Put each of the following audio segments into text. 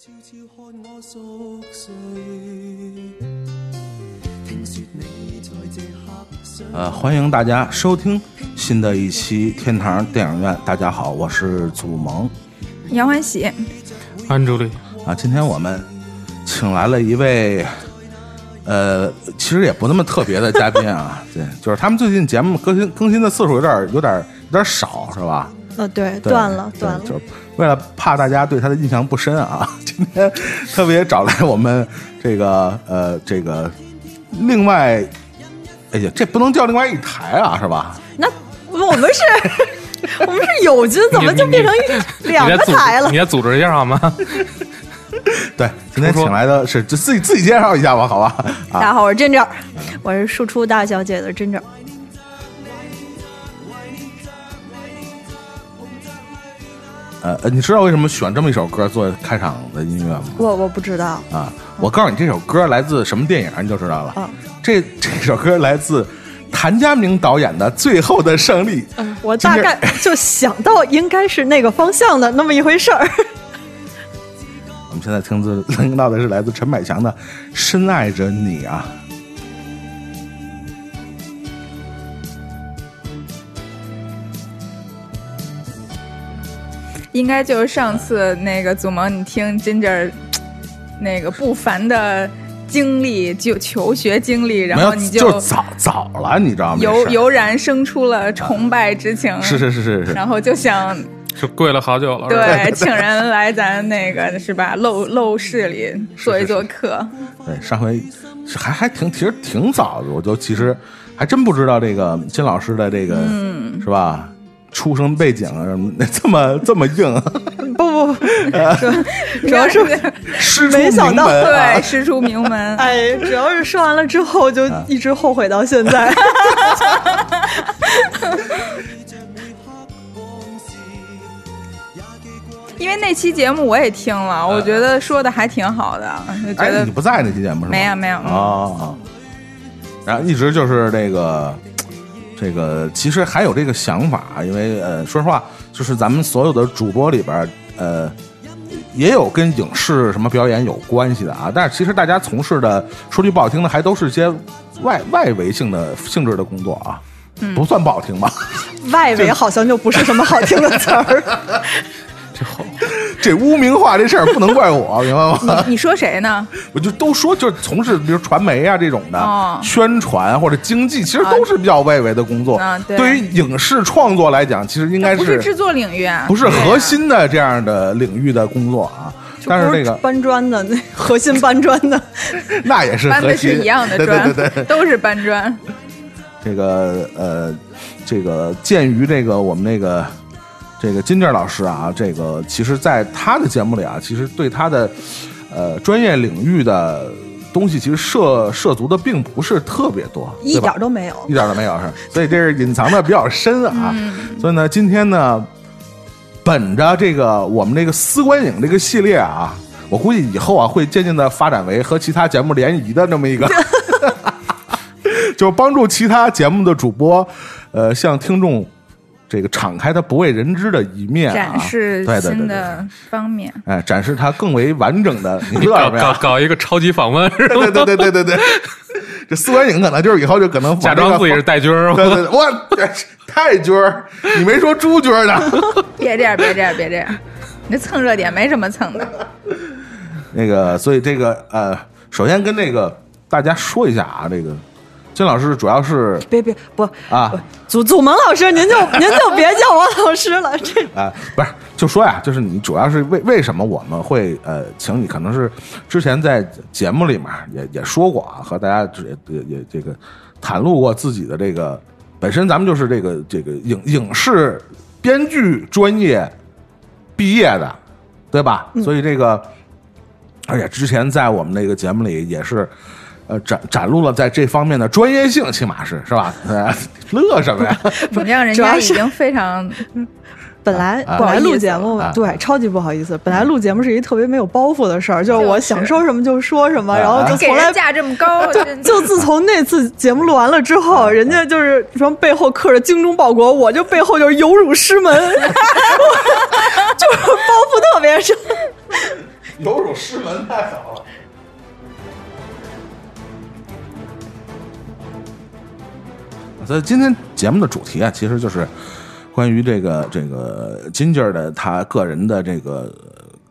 悄悄看我熟睡，听说你在这。呃，欢迎大家收听新的一期天堂电影院。大家好，我是祖萌杨欢喜，安助理，啊。今天我们请来了一位，呃，其实也不那么特别的嘉宾啊。对，就是他们最近节目更新更新的次数有点有点有点少，是吧？呃，对，对断了，对断了。就是为了怕大家对他的印象不深啊，今 天特别找来我们这个呃这个另外，哎呀，这不能叫另外一台啊，是吧？那我们是，我们是友军，怎么就变成一两个台了你？也组织一下好吗？对，今天请来的是就自己自己介绍一下吧，好吧？啊，大家好，我是珍珍，我是输出大小姐的真正。呃，呃你知道为什么选这么一首歌做开场的音乐吗？我我不知道，啊，我告诉你，这首歌来自什么电影，你就知道了。嗯这这首歌来自谭家明导演的《最后的胜利》。我大概 就想到应该是那个方向的那么一回事儿。我们现在听自听到的是来自陈百强的《深爱着你》啊。应该就是上次那个祖萌，你听 Ginger 那个不凡的经历，就求学经历，然，后你就早早了，你知道吗？油油然生出了崇拜之情，是是是是是，然后就想是跪了好久了，对请人来咱那个是吧？陋陋室里做一做客，对，上回还还挺其实挺早的，我就其实还真不知道这个金老师的这个、嗯。是吧？出生背景啊什么的这么这么硬，不不不，主要是师出名没想到门啊。对师出名门，哎，主要是说完了之后就一直后悔到现在。因为那期节目我也听了，我觉得说的还挺好的，就觉哎，得你不在那期节目是吗？没有没有嗯。啊、然后一直就是这个这个，其实还有这个想法，因为呃，说实话，就是咱们所有的主播里边儿，呃。也有跟影视什么表演有关系的啊，但是其实大家从事的，说句不好听的，还都是些外外围性的性质的工作啊，嗯不算不好听吧？外围 好像就不是什么好听的词儿。这污名化这事儿不能怪我，明白吗？你说谁呢？我就都说，就是从事比如传媒啊这种的、哦宣传或者经济，其实都是比较外围的工作。啊对于影视创作来讲，其实应该是不是制作领域啊，不是核心的这样的领域的工作啊。但是不是这个搬砖的，那 核心搬砖的。那也是搬的是一样的对砖，对对对，都是搬砖。这个呃，这个鉴于这个我们那个这个金健老师啊，这个其实在他的节目里啊，其实对他的呃专业领域的东西，其实涉涉足的并不是特别多，一点都没有一。点都没有是，所以这是隐藏的比较深啊。嗯所以呢，今天呢，本着这个我们这个丝观影这个系列啊，我估计以后啊会渐渐的发展为和其他节目联谊的这么一个 就帮助其他节目的主播，呃，向听众这个敞开他不为人知的一面、啊，展示对对对对新的方面。哎，展示他更为完整的，你知道搞？搞搞一个超级访问，是吧？对对对对对对，这苏观影可能就是以后就可能往假这个装自己是戴军儿，对对对，我太军儿，你没说朱军儿呢。别这样，别这样，别这样，你这蹭热点没什么蹭的。那个，所以这个呃，首先跟那个大家说一下啊，这个金老师主要是别别不啊祖祖萌老师，您就 您就别叫我老师了。这啊、不是就说呀，就是你主要是为为什么我们会呃请你，可能是之前在节目里面也也说过啊，和大家也也也这个袒露过自己的这个本身咱们就是这个这个影影视编剧专业毕业的，对吧？所以这个而且之前在我们那个节目里也是。呃，展展露了在这方面的专业性，起码是是吧？呃 乐什么呀？怎么样？人家已经非常 本来啊本来录节目吧啊，对，超级不好意思。本来录节目是一特别没有包袱的事儿，就是我想说什么就说什么，啊然后就给从来价这么高，就就自从那次节目录完了之后，人家就是什么背后刻着精忠报国，我就背后就是有辱师门，就是包袱特别重。有辱师门太好了。所以今天节目的主题啊，其实就是关于这个这个金劲儿的他个人的这个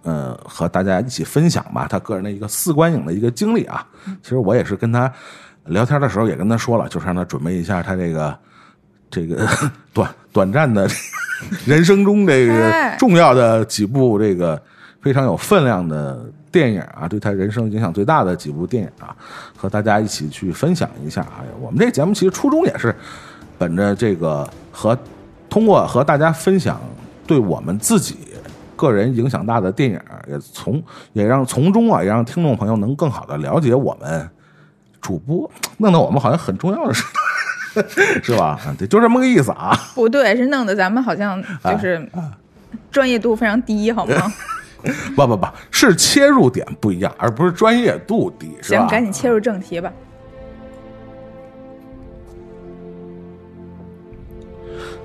呃，和大家一起分享吧，他个人的一个四观影的一个经历啊。其实我也是跟他聊天的时候也跟他说了，就是让他准备一下他这个这个 短短暂的 人生中这个哎重要的几部这个非常有分量的电影啊，对他人生影响最大的几部电影啊，和大家一起去分享一下啊。我们这节目其实初衷也是本着这个和通过和大家分享对我们自己个人影响大的电影，也从也让从中啊，也让听众朋友能更好的了解我们主播，弄得我们好像很重要的事，是吧？对，就这么个意思啊。不对，是弄得咱们好像就是专业度非常低，好吗？不不不，是切入点不一样，而不是专业度低，是吧？行，赶紧切入正题吧。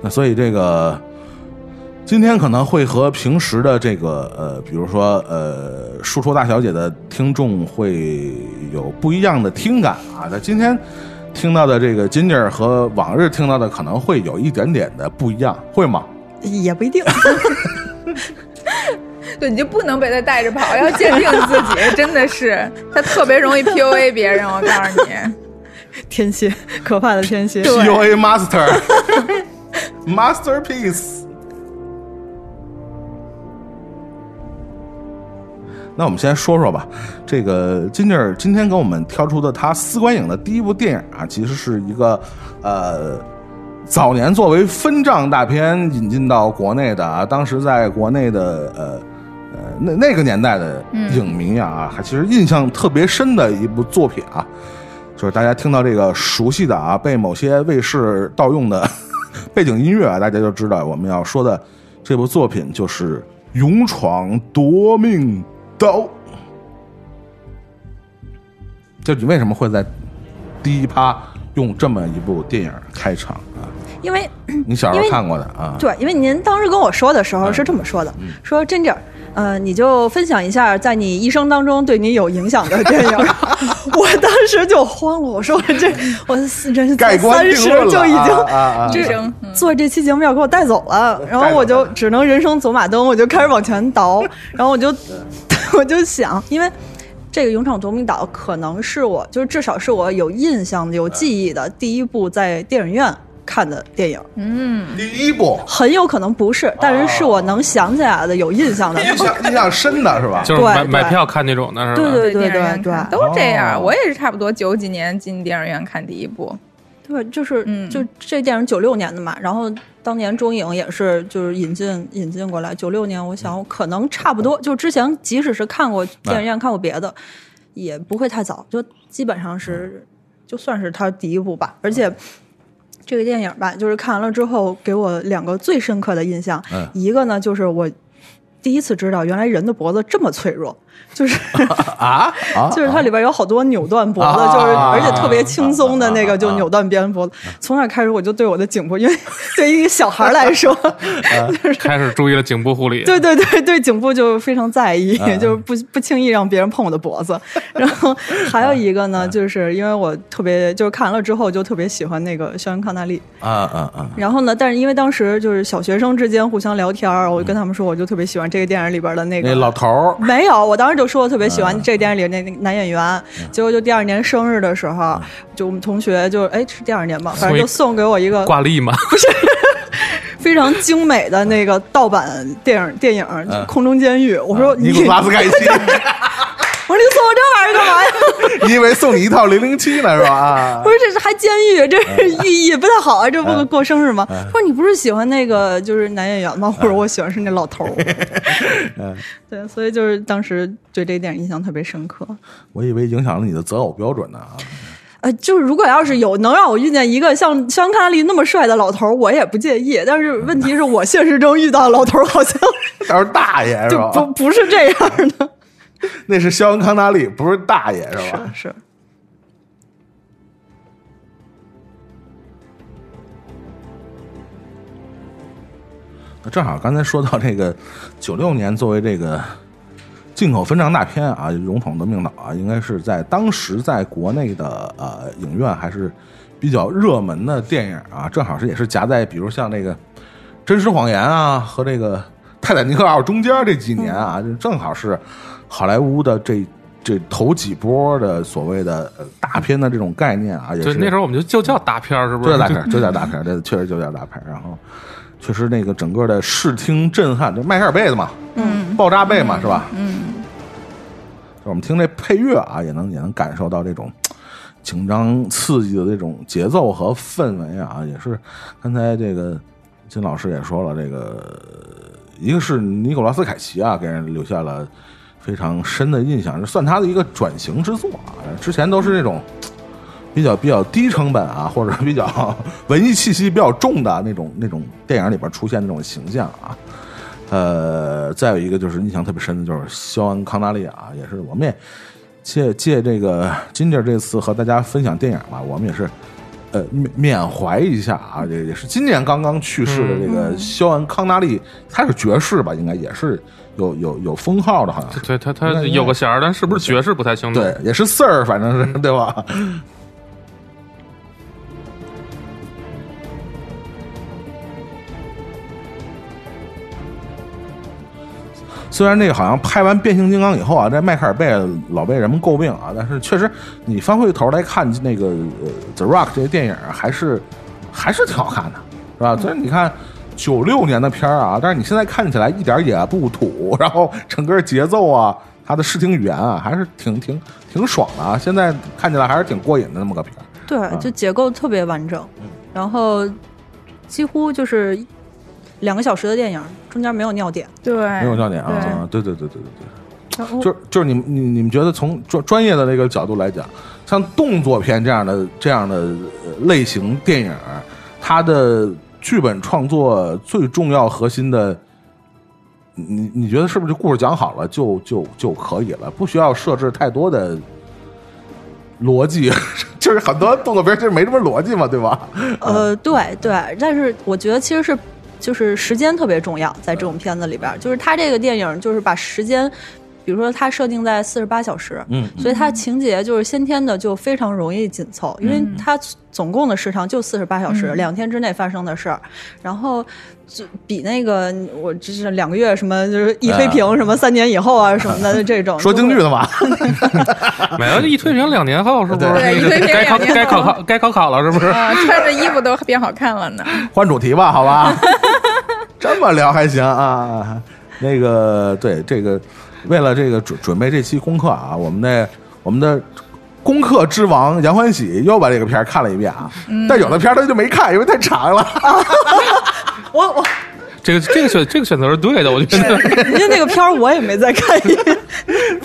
那所以这个今天可能会和平时的这个呃，比如说呃，输出大小姐的听众会有不一样的听感啊。那今天听到的这个金妮儿和往日听到的可能会有一点点的不一样，会吗？也不一定。对，你就不能被他带着跑，要坚定自己，真的是他特别容易 PUA 别人，我告诉你。天蝎，可怕的天蝎。PUA Master Masterpiece。那我们先说说吧，这个金妮儿今天给我们挑出的她私观影的第一部电影啊，其实是一个呃早年作为分账大片引进到国内的啊，当时在国内的呃呃那那个年代的影迷啊，还其实印象特别深的一部作品啊，就是大家听到这个熟悉的啊，被某些卫视盗用的 背景音乐啊，大家就知道我们要说的这部作品就是《勇闯夺命岛》。就你为什么会在第一趴用这么一部电影开场啊？因为你小时候看过的啊？对，因为您当时跟我说的时候嗯是这么说的，说真真儿，呃，你就分享一下在你一生当中对你有影响的电影。我当时就慌了，我说我这我人是三十就已经啊啊啊这做这期节目要给我带走了，然后我就只能人生走马灯，我就开始往前倒，然后我就 我就想，因为。这个《勇闯夺命岛》可能是我，就是至少是我有印象的、有记忆的第一部在电影院看的电影，嗯，第一部很有可能不是，但是是我能想起来的、有印象的。印象 印象深的是吧？就是买买票看那种的是吧？对对对对对都这样。哦。我也是差不多九几年进电影院看第一部，对，就是、嗯。就这电影九六年的嘛，然后当年中影也是就是引进引进过来，九六年我想可能差不多，就之前即使是看过电影院看过别的，也不会太早，就基本上是就算是他第一部吧，而且。这个电影吧，就是看完了之后，给我两个最深刻的印象。嗯一个呢，就是我第一次知道，原来人的脖子这么脆弱，就是啊 啊！就是它里边有好多扭断脖子，啊就是而且特别轻松的那啊个就扭断别人脖子。从那开始我就对我的颈部，因为对于一个小孩来说，开始注意了颈部护理。对对对对颈部就非常在意啊，就是不不轻易让别人碰我的脖子。然后还有一个啊呢，就是因为我特别就是看完了之后就特别喜欢那个肖恩康纳利。啊啊啊！然后呢，但是因为当时就是小学生之间互相聊天儿，我就跟他们说，我就特别喜欢这个电影里边的那个那老头儿没有，我当时就说我特别喜欢嗯。这个电影里那那个男演员，结果就第二年生日的时候，就我们同学就哎是第二年吧，反正就送给我一个挂历嘛，不是非常精美的那个盗版电影电影嗯《空中监狱》。我说你，拉斯凯奇，我 说你送我这玩意儿干嘛呀？你以为送你一套零零七呢是吧？啊不是，这是还监狱，这是寓意不太好啊！这不嗯过生日吗？说你不是喜欢那个就是男演员吗？或者我喜欢是那老头 对，所以就是当时对这电影印象特别深刻。我以为影响了你的择偶标准呢啊！呃，就是如果要是有能让我遇见一个像肖恩康纳利那么帅的老头儿，我也不介意。但是问题是我现实中遇到的老头儿好像他是大爷是就吧？不不是这样的。那是肖恩康纳利，不是大爷是吧？是是，正好刚才说到这个九六年作为这个进口分账大片啊，《勇闯夺命岛》啊，应该是在当时在国内的呃影院还是比较热门的电影啊，正好是也是夹在比如像那个《真实谎言》啊和这个《泰坦尼克号》中间这几年啊，就正好是好莱坞的这这头几波的所谓的呃大片的这种概念啊，也对，是那时候我们就就叫大片儿，是不？就是叫大片儿，就叫大片儿，这确实就叫大片儿。然后，确实那个整个的视听震撼，就迈克尔贝的嘛，嗯爆炸贝嘛，是吧？嗯，就我们听这配乐啊，也能也能感受到这种紧张刺激的这种节奏和氛围啊，也是刚才这个金老师也说了，这个一个是尼古拉斯凯奇啊，给人留下了非常深的印象，这算他的一个转型之作啊。之前都是那种比较比较低成本啊，或者比较 文艺气息比较重的那种那种电影里边出现那种形象啊。呃，再有一个就是印象特别深的，就是肖恩康纳利啊，也是我们也借借这个金姐这次和大家分享电影嘛，我们也是呃缅缅怀一下啊，这也是今年刚刚去世的这个肖恩康纳利，他是爵士吧，应该也是有有有封号的，好像对他他有个衔儿，但是不是爵士不太清楚。对，也是 Sir，反正是对吧？虽然那个好像拍完变形金刚以后啊，这迈克尔贝老被人们诟病啊，但是确实你翻回头来看那个呃《The Rock》这个电影啊，还是还是挺好看的，是吧？所以你看九六年的片儿啊，但是你现在看起来一点也不土，然后整个节奏啊，它的视听语言啊，还是挺挺挺爽的啊。现在看起来还是挺过瘾的那么个片儿。对，就结构特别完整，然后几乎就是两个小时的电影，中间没有尿点。对，没有尿点对啊，对对对对对对。然后就是就是你们你你们觉得从专专业的那个角度来讲，像动作片这样的这样的呃类型电影，它的剧本创作最重要核心的，你你觉得是不是就故事讲好了就就就可以了，不需要设置太多的逻辑？就是很多动作片就是没什么逻辑嘛，对吧？呃，对对，但是我觉得其实是就是时间特别重要，在这种片子里边，就是它这个电影就是把时间，比如说它设定在四十八小时，嗯所以它情节就是先天的就非常容易紧凑，因为它总共的时长就四十八小时，嗯两天之内发生的事儿，然后就比那个我这是两个月什么就是一推屏什么三年以后啊什么的 这种说京剧的嘛，没有一推平两年后，是不是？对一推平该考两年该考后考该考考了，是不是？啊，穿着衣服都变好看了呢。换主题吧，好吧？这么聊还行啊？那个，对这个，为了这个准准备这期功课啊，我们的我们的功课之王杨欢喜又把这个片儿看了一遍啊，但有的片儿他就没看，因为太长了。我我这个这个选这个选择是对的，我觉得。人家那个片儿我也没再看。一遍，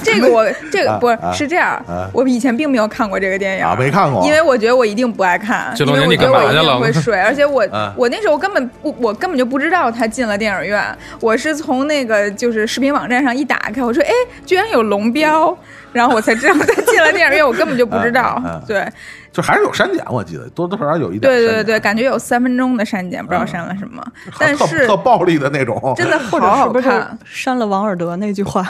这个我这个不是啊是这样啊，我以前并没有看过这个电影啊没看过。因为我觉得我一定不爱看，这因为我多年你干嘛觉得我一定去了？会睡，而且我啊我那时候根本不我根本就不知道他进了电影院，我是从那个就是视频网站上一打开，我说哎，居然有龙标，然后我才知道他进了电影院，我根本就不知道。对。就还是有删减，我记得多多少少有一点对对。对对，感觉有三分钟的删减，不知道删了什么，但是特暴力的那种，真的或者好是不是好看。删了王尔德那句话？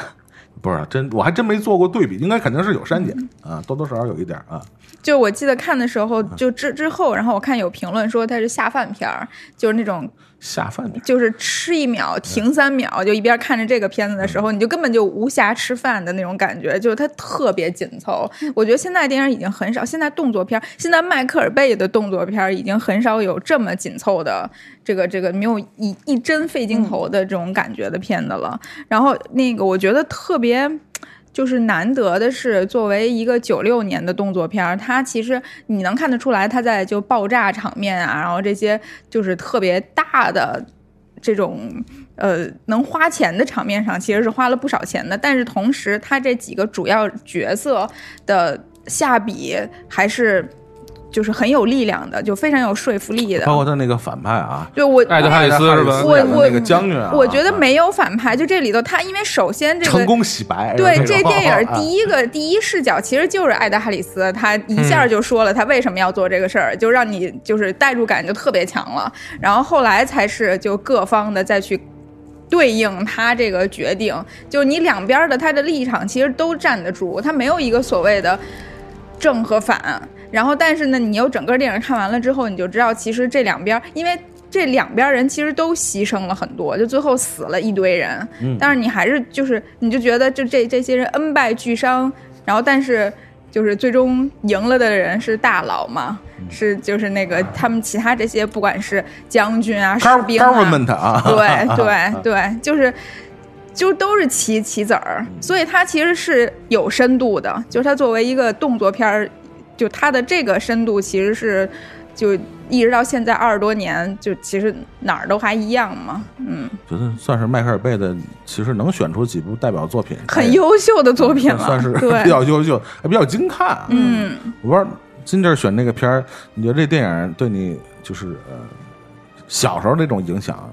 不是真，我还真没做过对比，应该肯定是有删减。啊，多多少少有一点啊。就我记得看的时候，嗯。就之之后，然后我看有评论说它是下饭片儿，就是那种下饭片就是吃一秒停三秒，就一边看着这个片子的时候，你就根本就无暇吃饭的那种感觉，就是它特别紧凑。我觉得现在电影已经很少，现在动作片，现在迈克尔贝的动作片已经很少有这么紧凑的这个这个没有一一帧费镜头的这种感觉的片子了。然后那个我觉得特别。就是难得的是，作为一个九六年的动作片儿，它其实你能看得出来，它在就爆炸场面啊，然后这些就是特别大的这种呃能花钱的场面上，其实是花了不少钱的。但是同时，它这几个主要角色的下笔还是就是很有力量的，就非常有说服力的。包括他那个反派啊，对我艾德哈里斯是吧我我那个将军啊，我觉得没有反派，就这里头他，因为首先这个成功洗白。对这电影啊 第一个第一视角其实就是艾德哈里斯，他一下就说了他为什么要做这个事儿，就让你就是代入感就特别强了。然后后来才是就各方的再去对应他这个决定，就是你两边的他的立场其实都站得住，他没有一个所谓的正和反。然后，但是呢，你又整个电影看完了之后，你就知道其实这两边，因为这两边人其实都牺牲了很多，就最后死了一堆人。嗯但是你还是就是你就觉得就这这些人恩败俱伤，然后但是就是最终赢了的人是大佬嘛，嗯是就是那个他们其他这些不管是将军啊、士兵啊，government 啊，对对对，就是就都是棋棋子儿，所以它其实是有深度的。就是它作为一个动作片儿，就它的这个深度其实是就一直到现在二十多年，就其实哪儿都还一样嘛。嗯，觉得算是迈克尔贝的，其实能选出几部代表作品，很优秀的作品了，算是对 比较优秀，还比较精看啊。嗯，我不知道金这选那个片儿，你觉得这电影对你就是呃小时候那种影响，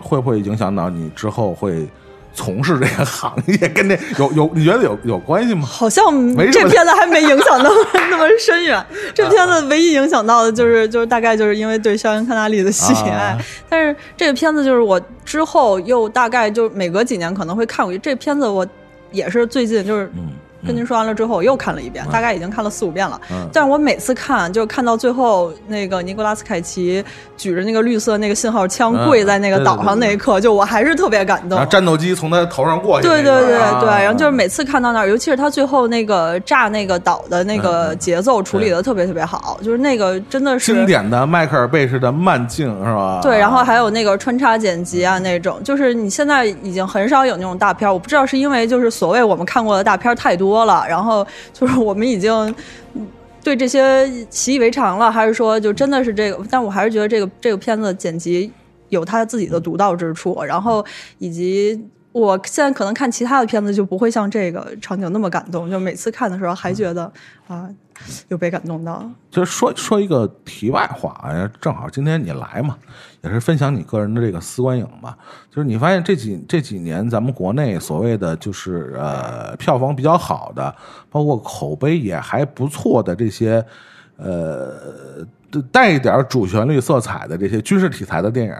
会不会影响到你之后会从事这个行业？跟这有有你觉得有有关系吗？好像没这片子还没影响那么 那么深远。这片子唯一影响到的就是就是大概就是因为对肖恩康纳利的喜爱，啊 但是这个片子就是我之后又大概就每隔几年可能会看过一。这片子我也是最近就是嗯，跟您说完了之后，我又看了一遍，大概已经看了四五遍了。嗯但是我每次看，就看到最后，那个尼古拉斯凯奇举着那个绿色那个信号枪嗯跪在那个岛上那一刻，就我还是特别感动然后。战斗机从他头上过去对，对对啊对，然后就是每次看到那儿，尤其是他最后那个炸那个岛的那嗯个嗯节奏处理的特别特别好，就是那个真的是经典的迈克尔贝式的慢镜是吧？对，然后还有那个穿插剪辑啊，那种就是你现在已经很少有那种大片儿，我不知道是因为就是所谓我们看过的大片儿太多多了，然后就是我们已经对这些习以为常了，还是说就真的是这个？但我还是觉得这个这个片子剪辑有它自己的独到之处，然后以及。我现在可能看其他的片子就不会像这个场景那么感动，就每次看的时候还觉得啊，有被感动到。就是说说一个题外话，啊，正好今天你来嘛，也是分享你个人的这个思观影嘛。就是你发现这几这几年咱们国内所谓的就是呃票房比较好的，包括口碑也还不错的这些呃带一点主旋律色彩的这些军事题材的电影，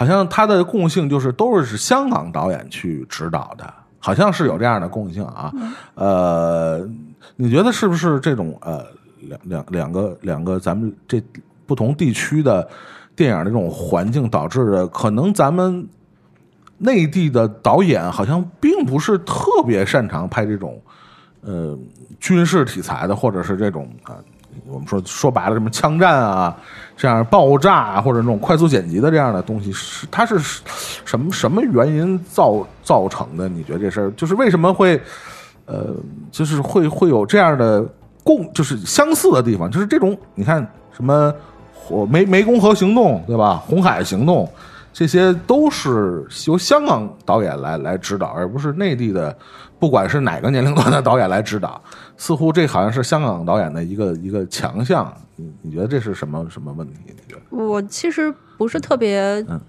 好像它的共性就是都是香港导演去指导的，好像是有这样的共性啊。呃，你觉得是不是这种呃两两两个两个咱们这不同地区的电影的这种环境导致的？可能咱们内地的导演好像并不是特别擅长拍这种呃军事题材的，或者是这种啊。我们说说白了，什么枪战啊，这样爆炸啊，或者那种快速剪辑的这样的东西，是它是什么什么原因造造成的？你觉得这事儿就是为什么会呃，就是会会有这样的共，就是相似的地方，就是这种你看什么火湄湄公河行动对吧？红海行动，这些都是由香港导演来来指导，而不是内地的，不管是哪个年龄段的导演来指导。似乎这好像是香港导演的一个一个强项。你你觉得这是什么什么问题？你觉得？我其实不是特别，嗯。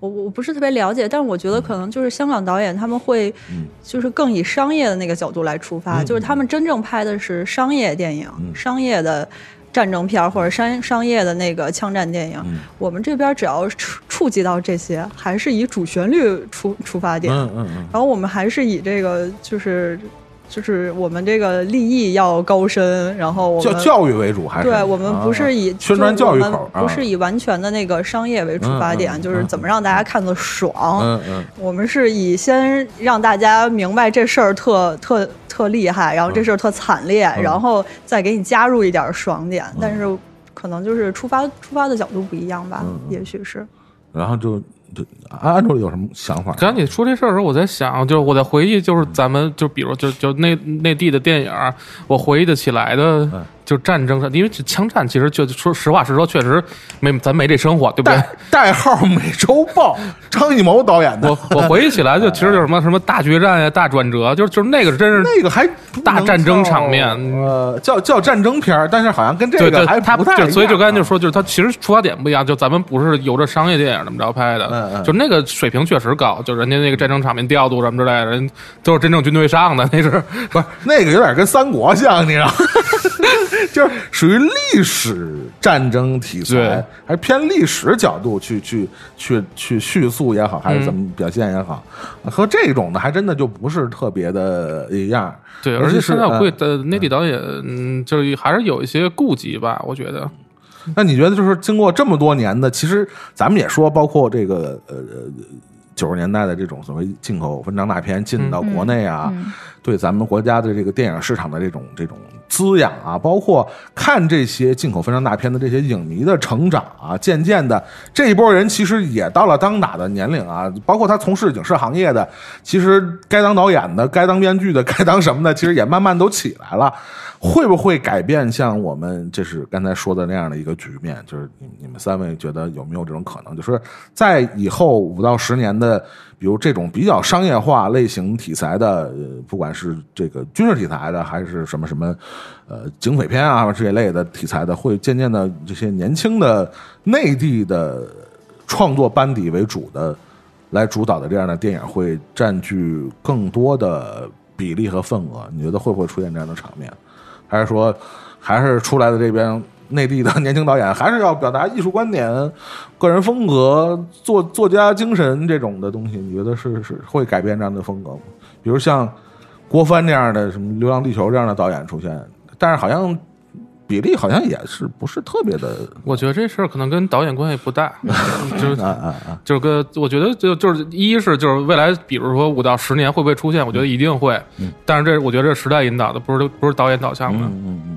我我不是特别了解，但是我觉得可能就是香港导演他们会，嗯。就是更以商业的那个角度来出发，嗯。就是他们真正拍的是商业电影，嗯。商业的。战争片或者商商业的那个枪战电影，嗯。我们这边只要触触及到这些，还是以主旋律出出发点，嗯嗯嗯，然后我们还是以这个就是就是我们这个立意要高深，然后我们教教育为主还是？对我们不是以、啊宣传教育口不是以完全的那个商业为出发点，就是怎么让大家看得爽。嗯嗯我们是以先让大家明白这事儿特特特厉害，然后这事儿特惨烈，嗯然后再给你加入一点爽点。但是可能就是出发出发的角度不一样吧，也许是。然后就就安安主有什么想法？刚才你说这事儿的时候，我在想，就是我在回忆，就是咱们就比如就就内内地的电影，我回忆得起来的嗯，就战争上，因为这枪战其实就说实话实说，确实没咱没这生活，对不对？代代号《美洲豹》，张艺谋导演的。我，我回忆起来，就其实就是什么什么大决战呀、大转折，就是就是那个真是那个还大战争场面。叫呃，叫叫战争片儿，但是好像跟这对对，个还他不太一样啊就所以就刚才就说，就是他其实出发点不一样，就咱们不是由着商业电影怎么着拍的，嗯嗯。就那个水平确实高，就人家那个战争场面调度什么之类的，人都是真正军队上的，那是。不是那个有点跟三国像，你知道吗？就是属于历史战争题材，还是偏历史角度去去去去叙述也好，还是怎么表现也好，和这种的还真的就不是特别的一样。对，而且现在我估计呃的内地导演，嗯，就是还是有一些顾忌吧，我觉得。那你觉得就是经过这么多年的，其实咱们也说，包括这个呃九十年代的这种所谓进口文章大片进到国内啊，对咱们国家的这个电影市场的这种这种滋养啊，包括看这些进口分章大片的这些影迷的成长啊，渐渐的这一波人其实也到了当打的年龄啊，包括他从事影视行业的，其实该当导演的、该当编剧的、该当什么的，其实也慢慢都起来了。会不会改变像我们就是刚才说的那样的一个局面？就是你你们三位觉得有没有这种可能？就是在以后五到十年的，比如这种比较商业化类型题材的，不管是这个军事题材的，还是什么什么，呃，警匪片啊这一类的题材的，会渐渐的这些年轻的内地的创作班底为主的来主导的这样的电影，会占据更多的比例和份额。你觉得会不会出现这样的场面？还是说，还是出来的这边内地的 年轻导演，还是要表达艺术观点、个人风格、作作家精神这种的东西？你觉得是是会改变这样的风格吗？比如像郭帆这样的什么《流浪地球》这样的导演出现，但是好像比例好像也是不是特别的我觉得这事儿可能跟导演关系不大，就是啊啊啊！就是跟，我觉得就就是一是就是未来，比如说五到十年会不会出现？我觉得一定会，但是这我觉得这时代引导的，不是不是导演导向的。嗯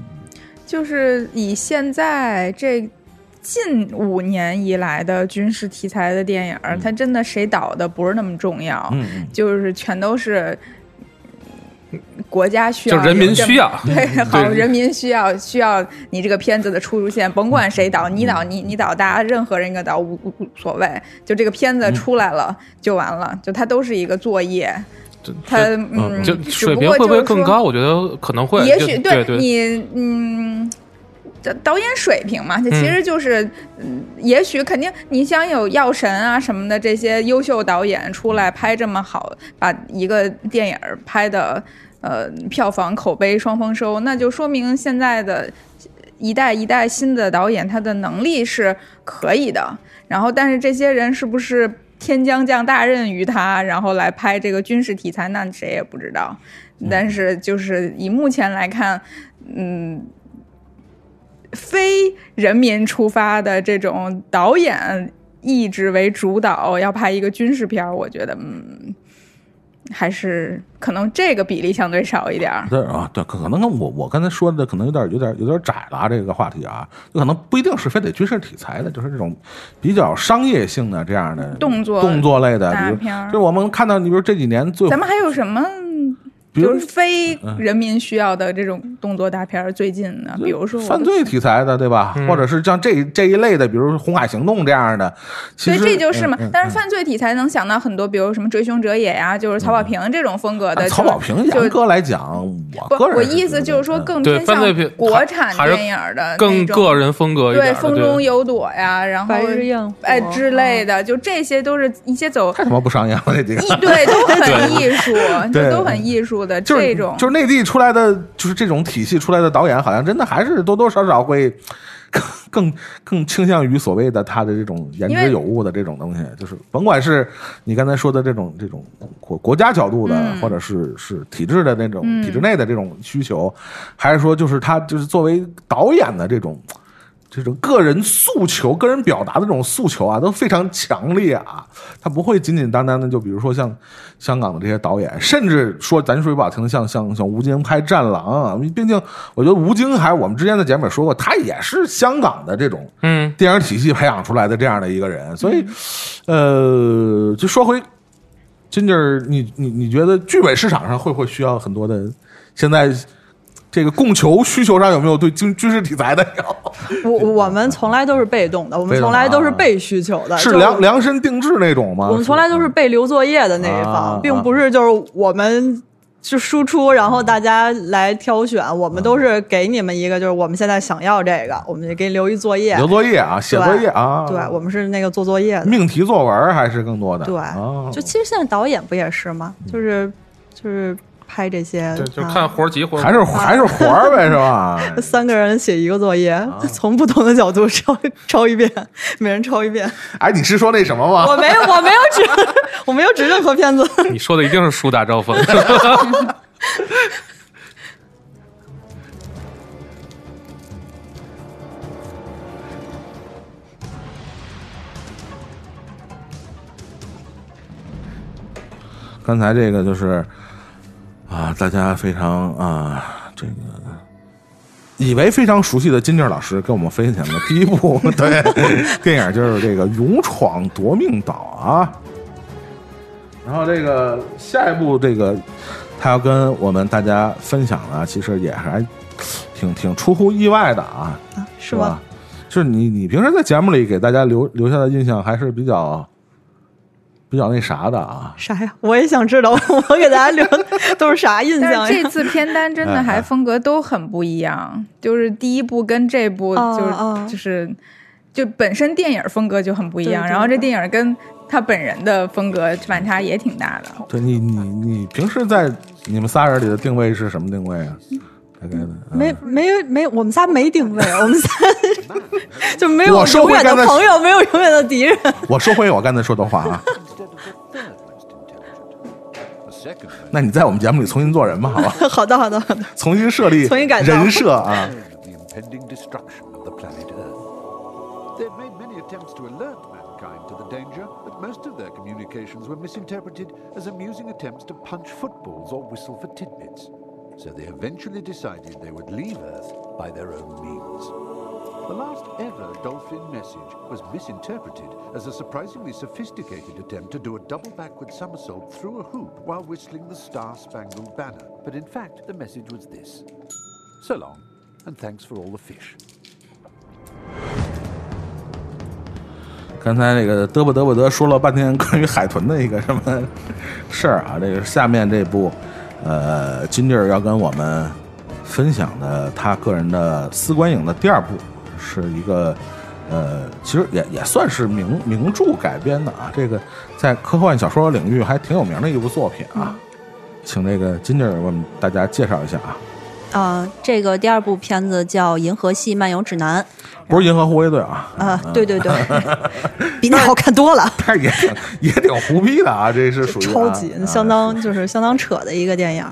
就是以现在这近五年以来的军事题材的电影，它真的谁导的不是那么重要，就是全都是。国家需要，就人民需要。对，好，人民需要需要你这个片子的出入线，甭管谁导，你导你你导，大家任何人一个导无所谓，就这个片子出来了就完了，就它都是一个作业，这它这嗯，就只不过水平会不会就是说更高？我觉得可能会，也许对对你，嗯，这导演水平嘛，这其实就是，嗯，也许肯定，你想有药神啊什么的这些优秀导演出来拍这么好，把一个电影儿拍的，呃，票房口碑双丰收，那就说明现在的一代一代新的导演他的能力是可以的。然后，但是这些人是不是天将降大任于他，然后来拍这个军事题材，那谁也不知道。但是就是以目前来看，嗯，非人民出发的这种导演意志为主导，要拍一个军事片儿，我觉得，嗯，还是可能这个比例相对少一点儿。对啊，对，可可能跟我我刚才说的可能有点有点有点窄了啊，这个话题啊，就可能不一定是非得军事题材的，就是这种比较商业性的这样的动作动作类的，比如大片就是我们看到，你比如这几年最咱们还有什么？比如嗯就是非人民需要的这种动作大片儿，最近的，比如说我犯罪题材的，对吧？嗯。或者是像这这一类的，比如说《红海行动》这样的，其所以实这就是嘛。但是犯罪题材能想到很多，比如什么《追凶者也》呀，就是曹保平这种风格的。啊曹保平就严格来讲，我不个，人我意思就是说更偏犯罪片向国产电影的更个人风格对，风中有朵呀，然后白日哎之类的，就这些都是一些走太他妈不商业了，这对 都很艺术，这都很艺术的就是这种。就是内地出来的，就是这种体系出来的导演，好像真的还是多多少少会更更更倾向于所谓的他的这种言之有物的这种东西，就是甭管是你刚才说的这种这种国国家角度的，嗯或者是是体制的那种、嗯体制内的这种需求，还是说就是他就是作为导演的这种。这种个人诉求、个人表达的这种诉求啊，都非常强烈啊。他不会简简单单的，就比如说像香港的这些导演，甚至说咱说句不好听的，像像像吴京拍《战狼》啊，毕竟我觉得吴京还我们之前的节目也说过，他也是香港的这种嗯，电影体系培养出来的这样的一个人，所以，呃，就说回金姐儿，你你你觉得剧本市场上会不会需要很多的现在？这个供求需求上有没有对军军事题材的有？我我们从来都是被动的，我们从来都是啊被需求的，是量量身定制那种吗？我们从来都是被留作业的那一啊方，并不是就是我们是输出，然后大家来挑选，我们都是给你们一个，就是我们现在想要这个，我们就给你留一作业留。作业啊，写作业啊，对，我们是那个做作业的。命题作文还是更多的。对哦，就其实现在导演不也是吗？就是就是拍这些，对，就看活儿急活儿还是还是活儿呗，是吧？三个人写一个作业，啊 从不同的角度抄抄一遍，每人抄一遍。哎，你是说那什么吗？我没有，我没有指，我没有指任何片子。你说的一定是树大招风。刚才这个就是啊，大家非常啊，这个以为非常熟悉的金靖老师跟我们分享的第一部 对电影就是这个《勇闯夺命岛》啊。然后这个下一步，这个他要跟我们大家分享的，其实也还挺挺出乎意外的啊，是吧吧？？就是你你平时在节目里给大家留留下的印象还是比较比较那啥的啊。啥呀？我也想知道，我给大家留的 都是啥印象呀？但是这次片单真的还风格都很不一样，就是第一部跟这部哦就就是就本身电影风格就很不一样，对对然后这电影跟他本人的风格反差也挺大的。对你你你平时在你们仨人里的定位是什么定位啊？大概的嗯没没有没有，我们仨没定位，我们仨 就没有永远的朋友，没有永远的敌人。我收回我刚才说的话啊。A second 那你在我们节目里重新做人吧，好吧？好的好的好的，重新设立重新改造人设啊。 of the impending destruction of the planet Earth. They've made many attempts to alert mankind to the danger, but most of their communications were misinterpreted as amusing attempts to punch footballs or whistle for tidbits. So they eventually decided they would leave Earth by their own means. The last ever dolphin message was misinterpreted as a surprisingly sophisticated attempt to do a double backward somersault through a hoop while whistling the Star Spangled Banner. But in fact, the message was this So long, and thanks for all the fish. 刚才这个嘚啵嘚啵嘚说了半天关于海豚的一个什么事儿啊，这个下面这部，呃，金弟儿要跟我们分享的他个人的丝观影的第二部， 是一个呃，其实也也算是名名著改编的啊，这个在科幻小说领域还挺有名的一部作品啊，请那个金妮儿为我们大家介绍一下啊，啊、这个第二部片子叫《银河系漫游指南》不是银河护卫队啊，啊、对对对，比那好看多了。但是也挺也挺胡逼的啊，这是属于啊超级啊相当就是相当扯的一个电影，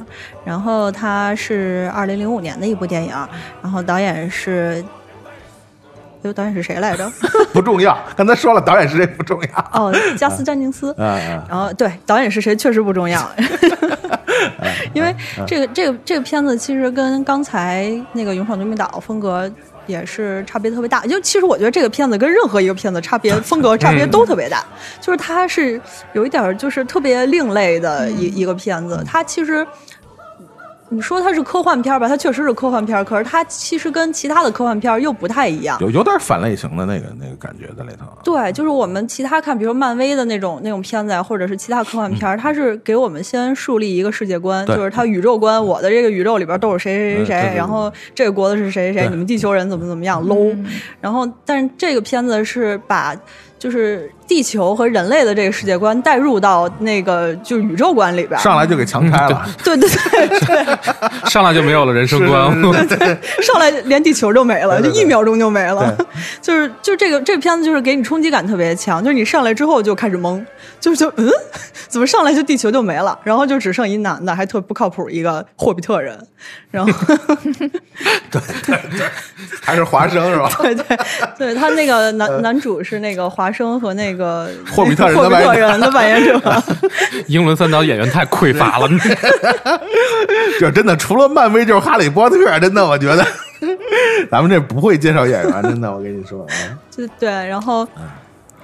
然后它是二零零五年的一部电影，然后导演是，哎呦，导演是谁来着？不重要。刚才说了，导演是谁不重要。哦，加斯詹宁斯。啊啊，然后对导演是谁确实不重要，因为这个这个这个片子其实跟刚才那个《勇闯夺命岛》风格也是差别特别大。就其实我觉得这个片子跟任何一个片子差别风格差别都特别大，就是它是有一点儿就是特别另类的一、一个片子，它其实。你说它是科幻片吧，它确实是科幻片，可是它其实跟其他的科幻片又不太一样。有有点反类型的那个那个感觉在里头。对，就是我们其他看，比如说漫威的那种那种片子呀，或者是其他科幻片儿，它是给我们先树立一个世界观，就是它宇宙观，我的这个宇宙里边都有谁谁谁谁，然后这个国的是谁谁谁，你们地球人怎么怎么样 low，然后但是这个片子是把。就是地球和人类的这个世界观带入到那个就是宇宙观里边儿，上来就给强拆了，对对对对，上来就没有了人生观。上来连地球都没了，对对对。就一秒钟就没了。对。就是就这个这个片子就是给你冲击感特别强，就是你上来之后就开始懵，就是就嗯，怎么上来就地球就没了，然后就只剩一男的，还特不靠谱一个霍比特人，然后对对对。还是华生是吧？对对对，他那个男男主是那个华生和那个 霍比特人的霍比扮演特人的扮演者，英伦三岛演员太匮乏了，这 真的除了漫威就是哈利波特，真的我觉得。咱们这不会介绍演员，真的我跟你说啊，就对，然后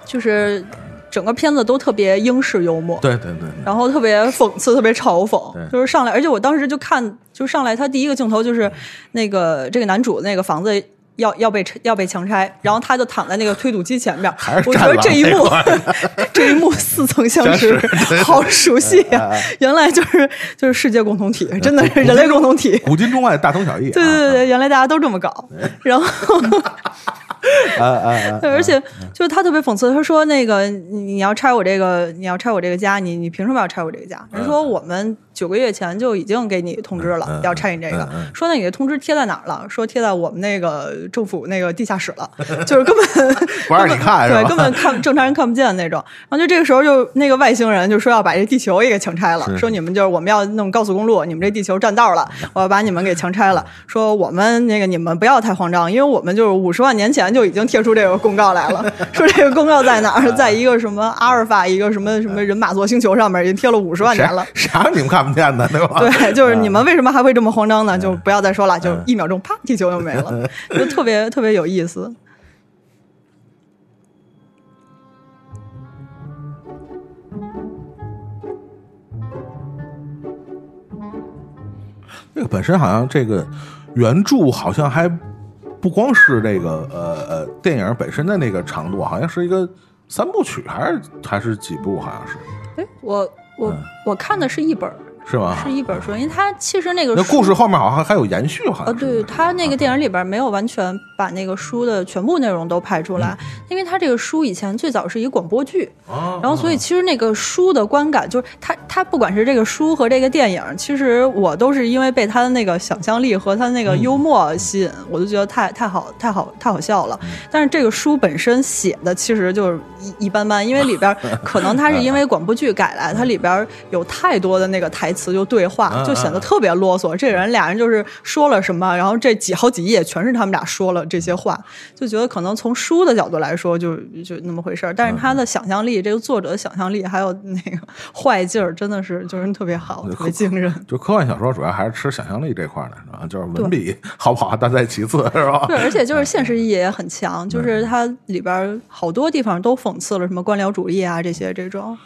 就是整个片子都特别英式幽默，对对对，然后特别讽刺，特别嘲讽，就是上来，而且我当时就看，就上来他第一个镜头就是那个这个男主那个房子。要要被要被强拆，然后他就躺在那个推土机前面我觉得这一幕 这一幕似曾相识好熟悉呀、原来就是就是世界共同体，真的是人类共同体。古今中外大同小异啊。对对对对，原来大家都这么搞，然后 啊啊 而且就是他特别讽刺，他说那个你你要拆我这个，你要拆我这个家，你你凭什么要拆我这个家？人说我们九个月前就已经给你通知了，要拆你这个。嗯嗯说那你的通知贴在哪儿了？说贴在我们那个政府那个地下室了，就是根本 不让你看对，根本看正常人看不见那种。然后就这个时候就那个外星人就说要把这地球也给强拆了，说你们就是我们要弄高速公路，你们这地球占道了，我要把你们给强拆了。说我们那个你们不要太慌张，因为我们就是五十万年前就已经贴出这个公告来了，说这个公告在哪儿，在一个什么阿尔法一个什么什么人马座星球上面已经贴了五十万年了。谁让你们看不见的，对吧？对，就是你们为什么还会这么慌张呢？嗯就不要再说了，就一秒钟，啪，地球就没了，就特别特别有意思。这个本身好像这个原著好像还不光是这个呃呃电影本身的那个长度，好像是一个三部曲，还是还是几部，好像是哎，我我嗯我看的是一本儿，是吗？是一本书，因为它其实那个书那故事后面好像还有延续，好呃，像是对，它那个电影里边没有完全把那个书的全部内容都拍出来，因为它这个书以前最早是一广播剧，哦。然后所以其实那个书的观感就是它它不管是这个书和这个电影，其实我都是因为被它的那个想象力和它那个幽默吸引，我就觉得太太好太好太好笑了。但是这个书本身写的其实就是一一般般，因为里边可能它是因为广播剧改来，它里边有太多的那个台词就对话，就显得特别啰嗦。这人俩人就是说了什么，然后这几好几页全是他们俩说了这些话，就觉得可能从书的角度来说就就那么回事儿，但是他的想象力，这个作者的想象力还有那个坏劲儿，真的是 就是特别好，特别惊人。就科幻小说主要还是吃想象力这块儿的，是吧？就是文笔好不好，但在其次，是吧？对，而且就是现实意义也很强，就是它里边好多地方都讽刺了什么官僚主义啊这些这种。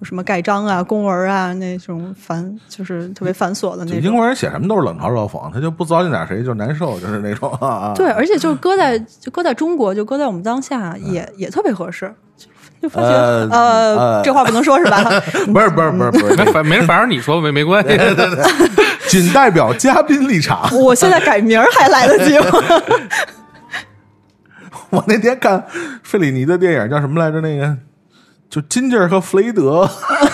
就什么盖章啊、公文啊那种繁，就是特别繁琐的那种。英国人写什么都是冷嘲热讽，他就不糟践点谁就难受，就是那种啊。对，而且就是搁在就搁在中国，就搁在我们当下，也也特别合适。就就发现呃这话不能说是吧？不是不是不是不是，没反没事，反正你说没没关系。仅代表嘉宾立场。我现在改名还来得及吗？我那天看费里尼的电影叫什么来着？那个就金劲儿和弗雷德，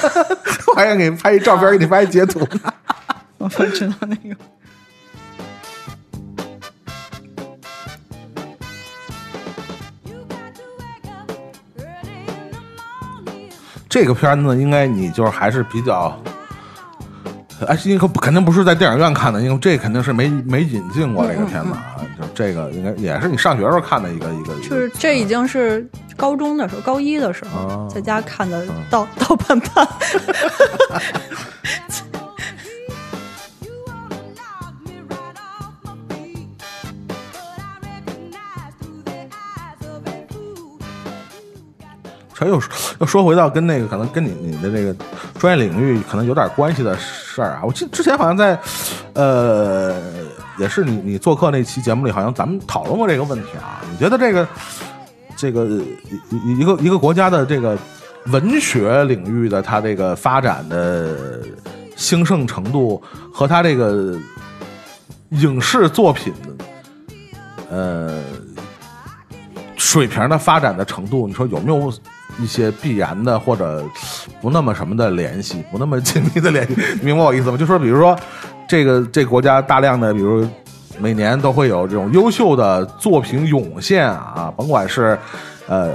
我还想给你拍一照片，给你拍一截图呢。我不知道那个。这个片子，应该你就是还是比较，哎，因为肯定不是在电影院看的，因为这肯定是没没引进过这个片子啊。就这个应该也是你上学时候看的一个，一个就是这已经是高中的时候，高一的时候，哦在家看的盗 盗版版。这又又说回到跟那个可能跟你你的这个专业领域可能有点关系的事儿啊。我记得之前好像在呃，也是你你做客那期节目里，好像咱们讨论过这个问题啊。你觉得这个这个一一个一个国家的这个文学领域的它这个发展的兴盛程度和它这个影视作品呃水平的发展的程度，你说有没有一些必然的或者不那么什么的联系，不那么紧密的联系？明白我意思吗？就说比如说这个这个国家大量的，比如每年都会有这种优秀的作品涌现啊，甭管是。呃，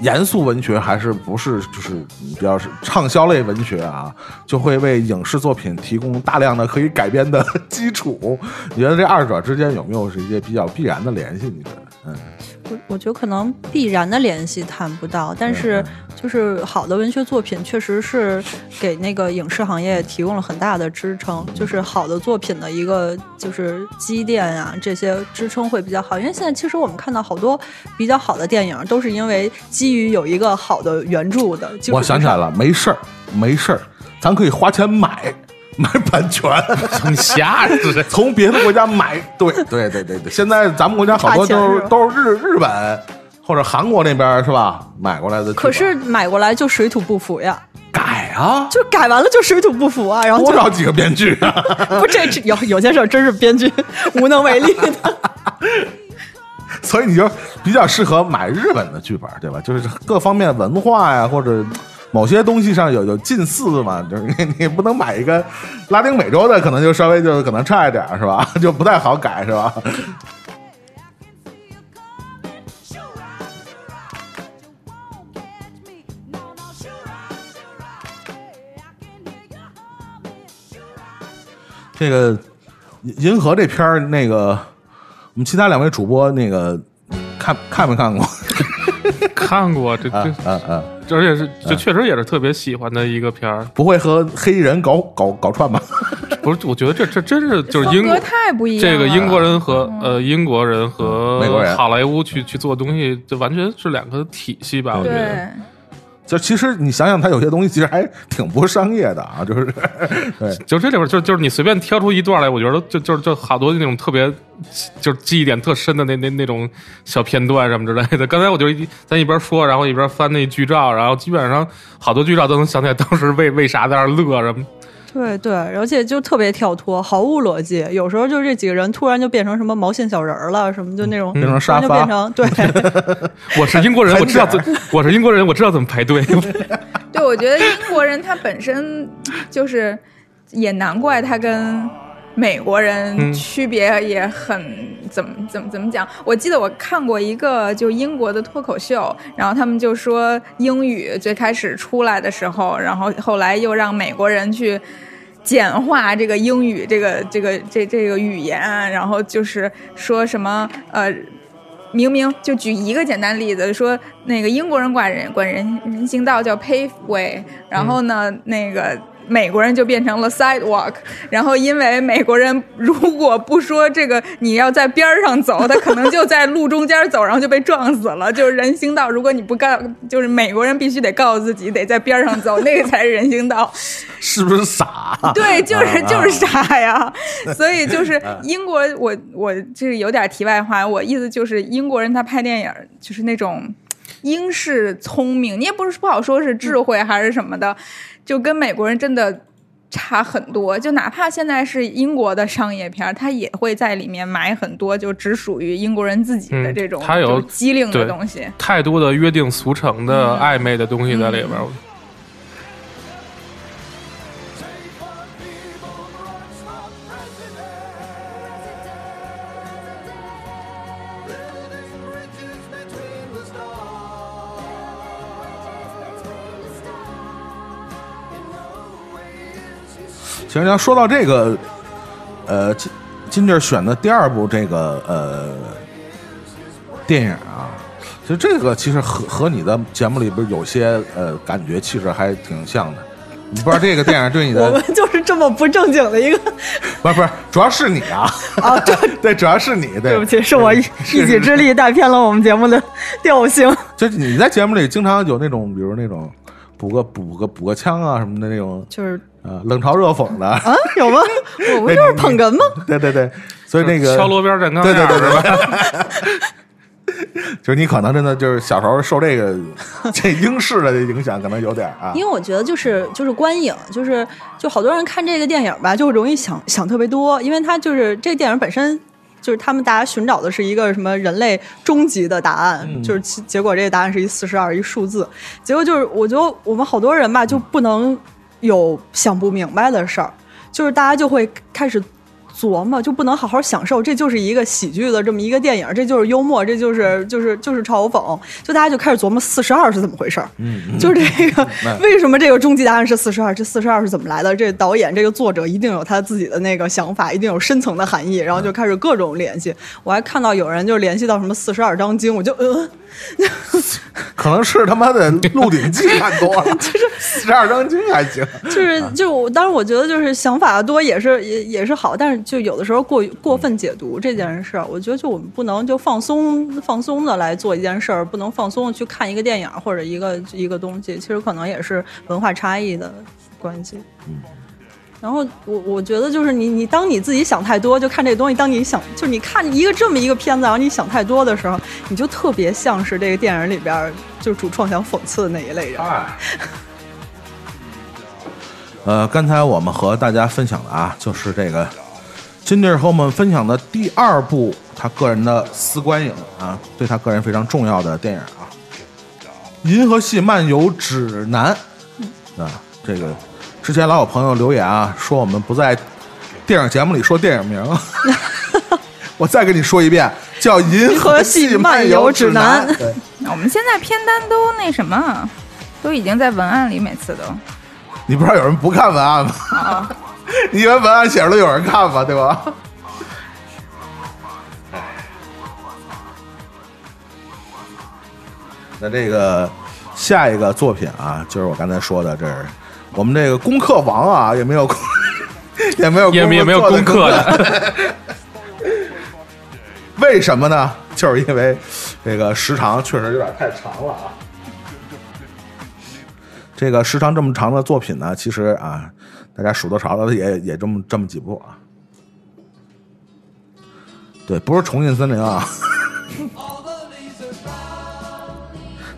严肃文学还是不是就是比较是畅销类文学啊，就会为影视作品提供大量的可以改编的基础。你觉得这二者之间有没有是一些比较必然的联系？你觉得？嗯，我我觉得可能必然的联系谈不到，但是就是好的文学作品确实是给那个影视行业提供了很大的支撑，就是好的作品的一个就是积淀啊，这些支撑会比较好。因为现在其实我们看到好多比较好的电影，都是因为基于有一个好的原著的。我想起来，了，没事儿，没事儿，咱可以花钱买买版权，你瞎是从别的国家买。对对对对对，现在咱们国家好多都是都是日日本或者韩国那边是吧买过来的。可是买过来就水土不服呀，改啊，就改完了就水土不服啊，然后多少几个编剧啊？不这这有有些事儿真是编剧 无能为力的。所以你就比较适合买日本的剧本，对吧？就是各方面文化呀，或者某些东西上有有近似嘛，就是你你不能买一个拉丁美洲的，可能就稍微就可能差一点是吧？就不太好改是吧？这个银河这片儿，那个我们其他两位主播那个看看没看过？看过这啊这，啊啊！而且是这确实也是特别喜欢的一个片儿。不会和黑衣人搞搞搞串吧？不是，我觉得这这真是就是英国风格太不一样。这个英国人和呃英国人和嗯美国人好莱坞去去做东西，这完全是两个体系吧？我觉得。就其实你想想，他有些东西其实还挺不商业的啊，就是 对，就这里边就就是你随便挑出一段来，我觉得就就就好多那种特别就是记忆点特深的那那那种小片段什么之类的。刚才我就在一边说，然后一边翻那剧照，然后基本上好多剧照都能想起来当时为为啥在那乐什么。对对，而且就特别跳脱，毫无逻辑。有时候就是这几个人突然就变成什么毛线小人儿了，什么就那种变成突然就沙发变成对 我是英国人，我知道怎 我是英国人，我知道怎么排队。对，我觉得英国人他本身就是，也难怪他跟美国人嗯区别也很、怎么怎么怎么讲？我记得我看过一个就英国的脱口秀，然后他们就说英语最开始出来的时候，然后后来又让美国人去。简化这个英语，这个这个这这个语言，然后就是说什么呃，明明就举一个简单例子，说那个英国人管人管人人行道叫 paveway，然后呢，那个美国人就变成了 sidewalk，然后因为美国人如果不说这个你要在边上走，他可能就在路中间走，然后就被撞死了。就是人行道，如果你不告，就是美国人必须得告诉自己得在边上走，那个才是人行道。是不是傻？对，就是啊就是傻呀。所以就是 英国，我我这个有点题外话，我意思就是英国人他拍电影就是那种英式聪明，你也不是不好说是智慧还是什么的，就跟美国人真的。差很多，就哪怕现在是英国的商业片儿，它也会在里面买很多就只属于英国人自己的嗯这种、它有就机灵的东西。太多的约定俗成的暧昧的东西在里边实要说到这个，呃，金金弟儿选的第二部这个呃电影啊，其实这个其实和和你的节目里边有些呃感觉气质还挺像的。你不知道这个电影对你的 我们就是这么不正经的一个。不是不是，主要是你啊啊，对对，主要是你，对对不起，是我一一己之力带偏了我们节目的调性。就是你在节目里经常有那种，比如那种补个补个补个枪啊什么的那种，就是啊，冷嘲热讽的，啊，有吗？我不就是捧哏吗？对对对，所以那个敲锣边站岗对？对，就是你可能真的就是小时候受这个这英式的影响，可能有点啊 因为我觉得就是就是观影，就是就好多人看这个电影吧，就容易想想特别多，因为它就是这个电影本身。就是他们大家寻找的是一个什么人类终极的答案，就是结果这个答案是一四十二一数字，结果就是我觉得我们好多人吧就不能有想不明白的事儿，就是大家就会开始琢磨，就不能好好享受，这就是一个喜剧的这么一个电影，这就是幽默，这就是就是就是嘲讽，就大家就开始琢磨四十二是怎么回事儿，嗯，就是这个 那。为什么这个终极答案是四十二？这四十二是怎么来的？这导演这个作者一定有他自己的那个想法，一定有深层的含义，然后就开始各种联系。我还看到有人就联系到什么四十二章经，我就呃，可能是他妈的《鹿鼎记》看多了，就是。四十二章经还行，就是就我当然我觉得就是想法多也是也也是好，但是就有的时候过过分解读这件事儿，我觉得就我们不能就放松放松的来做一件事儿，不能放松的去看一个电影或者一个一个东西，其实可能也是文化差异的关系。嗯然后我我觉得就是你你当你自己想太多，就看这个东西，当你想就是你看一个这么一个片子，然后你想太多的时候，你就特别像是这个电影里边就主创想讽刺的那一类人。哎。呃，刚才我们和大家分享的啊，就是这个金弟儿和我们分享的第二部他个人的私观影啊，对他个人非常重要的电影啊，《银河系漫游指南》啊，这个之前老有朋友留言啊，说我们不在电影节目里说电影名，我再跟你说一遍，叫《银河系漫游指南》对。我们现在片单都那什么，都已经在文案里，每次都。你不知道有人不看文案吗？你以为文案写着都有人看吗？对吧？那这个下一个作品啊，就是我刚才说的，这是我们这个功课王啊，也没有 也没有也也没有功课的。的，为什么呢？就是因为这个时长确实有点太长了啊。这个时长这么长的作品呢，其实啊，大家数得着的也也这么这么几部啊。对，不是重庆森林啊。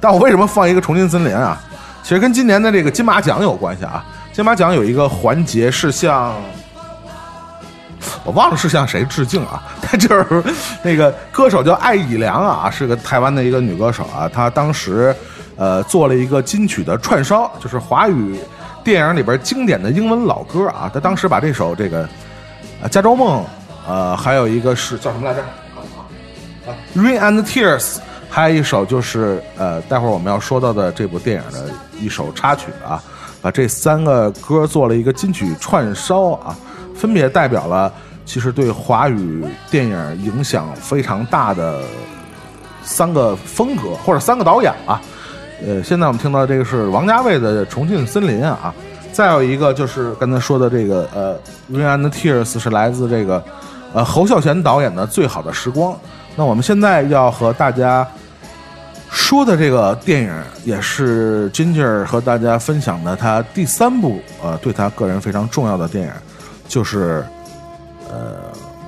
但我为什么放一个重庆森林啊？其实跟今年的这个金马奖有关系啊。金马奖有一个环节是向我忘了是向谁致敬啊？他就是那个歌手叫艾怡良啊，是个台湾的一个女歌手啊。她当时呃做了一个金曲的串烧，就是华语电影里边经典的英文老歌啊。他当时把这首这个呃《加州梦》呃，还有一个是叫什么来着？啊，《Rain and Tears》，还有一首就是呃，待会儿我们要说到的这部电影的一首插曲啊。把这三个歌做了一个金曲串烧啊，分别代表了其实对华语电影影响非常大的三个风格或者三个导演啊。呃，现在我们听到这个是王家卫的《重庆森林》啊，再有一个就是刚才说的这个呃，《Rain and Tears》是来自这个呃侯孝贤导演的《最好的时光》。那我们现在要和大家。说的这个电影也是 Ginger 和大家分享的他第三部呃对他个人非常重要的电影，就是呃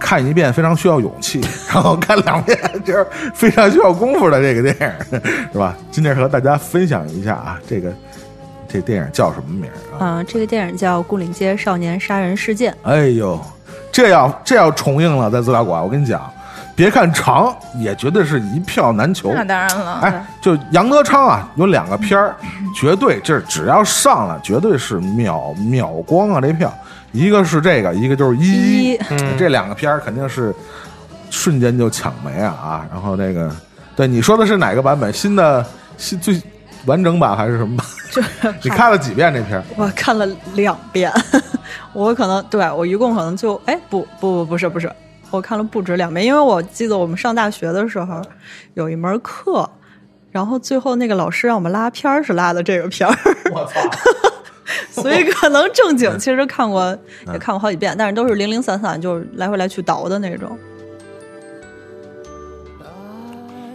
看一遍非常需要勇气，然后看两遍就是非常需要功夫的这个电影，是吧？Ginger 和大家分享一下啊，这个这电影叫什么名啊？嗯、这个电影叫《牯岭街少年杀人事件》。哎呦，这要这要重映了，在资料馆，我跟你讲，别看长，也绝对是一票难求。那当然了，哎，就杨德昌啊，有两个片儿，绝对这只要上了，绝对是秒秒光啊！这票，一个是这个，一个就是一一这两个片儿肯定是瞬间就抢没啊啊！然后那个，对你说的是哪个版本？新的新最完整版还是什么版？你看了几遍这片儿？我看了两遍，我可能对我一共可能就哎不不不不是不是，我看了不止两遍，因为我记得我们上大学的时候有一门课，然后最后那个老师让我们拉片儿是拉的这个片儿，我操！所以可能正经其实看过也看过好几遍，但是都是零零散散，就是来回来去倒的那种。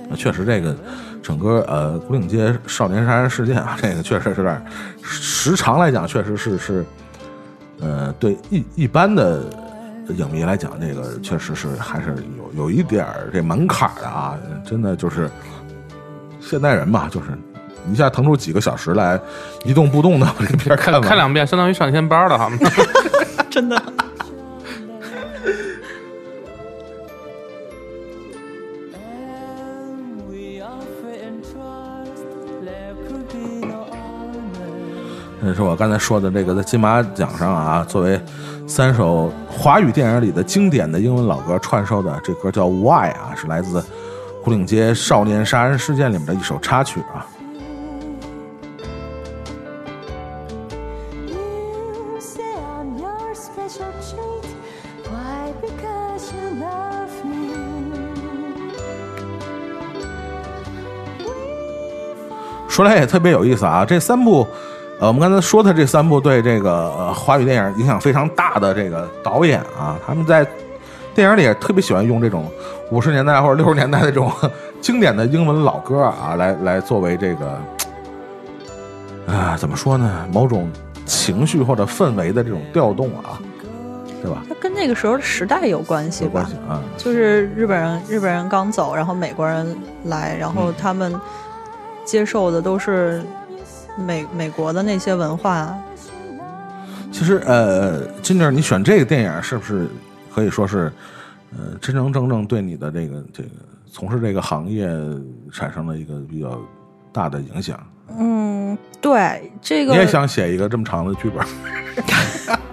那确实，这个整个呃古岭街少年杀人事件啊，这个确实是有点时长来讲，确实是是呃对一一般的影迷来讲，这个确实是还是有有一点儿这门槛的啊，真的就是现代人嘛，就是一下腾出几个小时来一动不动的把这个片儿看完，看两遍相当于上一天班了哈。真的.这是我刚才说的这个在金马奖上啊，作为三首华语电影里的经典的英文老歌串烧的，这歌叫《Why》啊，是来自《牯岭街少年杀人事件》里面的一首插曲啊。说来也特别有意思啊，这三部，呃，我们刚才说的这三部对这个呃华语电影影响非常大的这个导演啊，他们在电影里也特别喜欢用这种五十年代或者六十年代的这种 经典的英文老歌啊，来来作为这个啊怎么说呢，某种情绪或者氛围的这种调动啊，对吧？它跟那个时候的时代有关系吧有关系？啊，就是日本人，日本人刚走，然后美国人来，然后他们接受的都是美美国的那些文化。其实呃，金姐，你选这个电影是不是可以说是呃真真正正对你的这个这个从事这个行业产生了一个比较大的影响嗯，对这个你也想写一个这么长的剧本？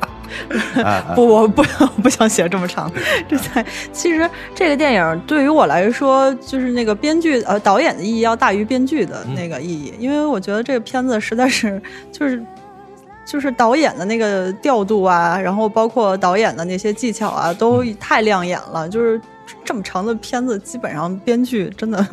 不，我不 我不想写这么长。这才其实这个电影对于我来说，就是那个编剧呃导演的意义要大于编剧的那个意义，因为我觉得这个片子实在是就是。就是导演的那个调度啊，然后包括导演的那些技巧啊，都太亮眼了。就是这么长的片子，基本上编剧真的，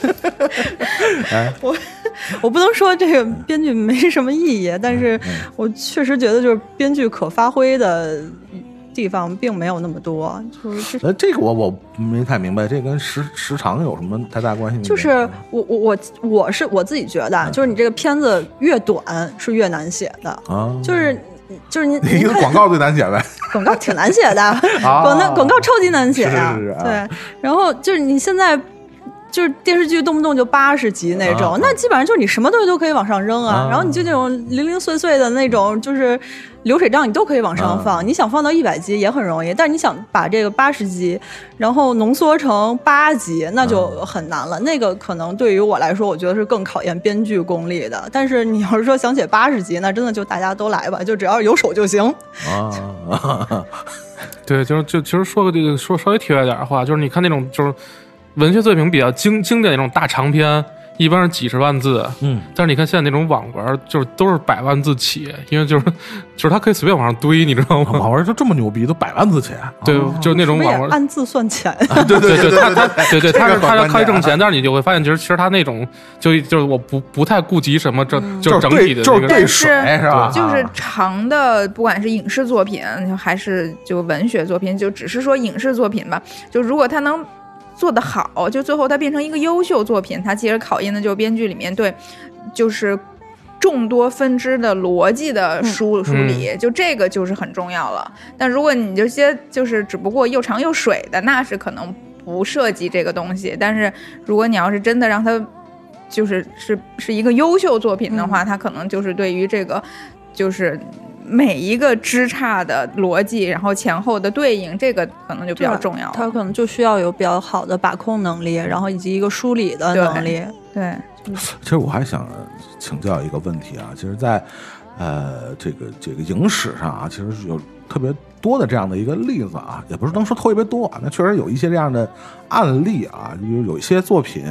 哎我 我不能说这个编剧没什么意义，但是我确实觉得就是编剧可发挥的地方并没有那么多，就是这呃，这个我我没太明白，这跟时时长有什么太大关系吗？就是我我我我是我自己觉得啊，就是你这个片子越短是越难写的，啊，就是就是您 一个广告最难写呗。广告挺难写的，广告广告超级难写呀、是是是啊。对，然后就是你现在。就是电视剧动不动就八十集那种，啊那基本上就是你什么东西都可以往上扔啊，啊然后你就那种零零碎碎的那种，就是流水账你都可以往上啊放。你想放到一百集也很容易，但是你想把这个八十集，然后浓缩成八集，那就很难了。那个可能对于我来说，我觉得是更考验编剧功力的。但是你要是说想写八十集，那真的就大家都来吧，就只要有手就行。啊，对，就是就其实说个这个说稍微题外点儿的话，就是你看那种就是文学作品比较经经典那种大长篇，一般是几十万字，嗯，但是你看现在那种网文，就是都是百万字起，因为就是 就是它可以随便往上堆，你知道吗？网文就这么牛逼，都百万字起。对，就是那种网文。按字算钱？对对对，他他对对，他是他是这个很关键靠挣钱，但是你就会发现，其实其实他那种就就是我不不太顾及什么这就就是整体的就是对水是是吧？就是啊长的，不管是影视作品还是就文学作品，就只是说影视作品吧，就如果他能做得好，就最后它变成一个优秀作品，它其实考验的就是编剧里面对，就是。众多分支的逻辑的梳梳理，就这个就是很重要了。但如果你这些就是只不过又长又水的，那是可能不涉及这个东西。但是如果你要是真的让它就是是是一个优秀作品的话，它可能就是对于这个就是每一个枝杈的逻辑，然后前后的对应，这个可能就比较重要了。他可能就需要有比较好的把控能力，然后以及一个梳理的能力。对，其实我还想请教一个问题啊，其实在，呃这个这个影史上啊，其实是有特别多的这样的一个例子啊，也不是能说特别多啊，那确实有一些这样的案例啊，比如有一些作品，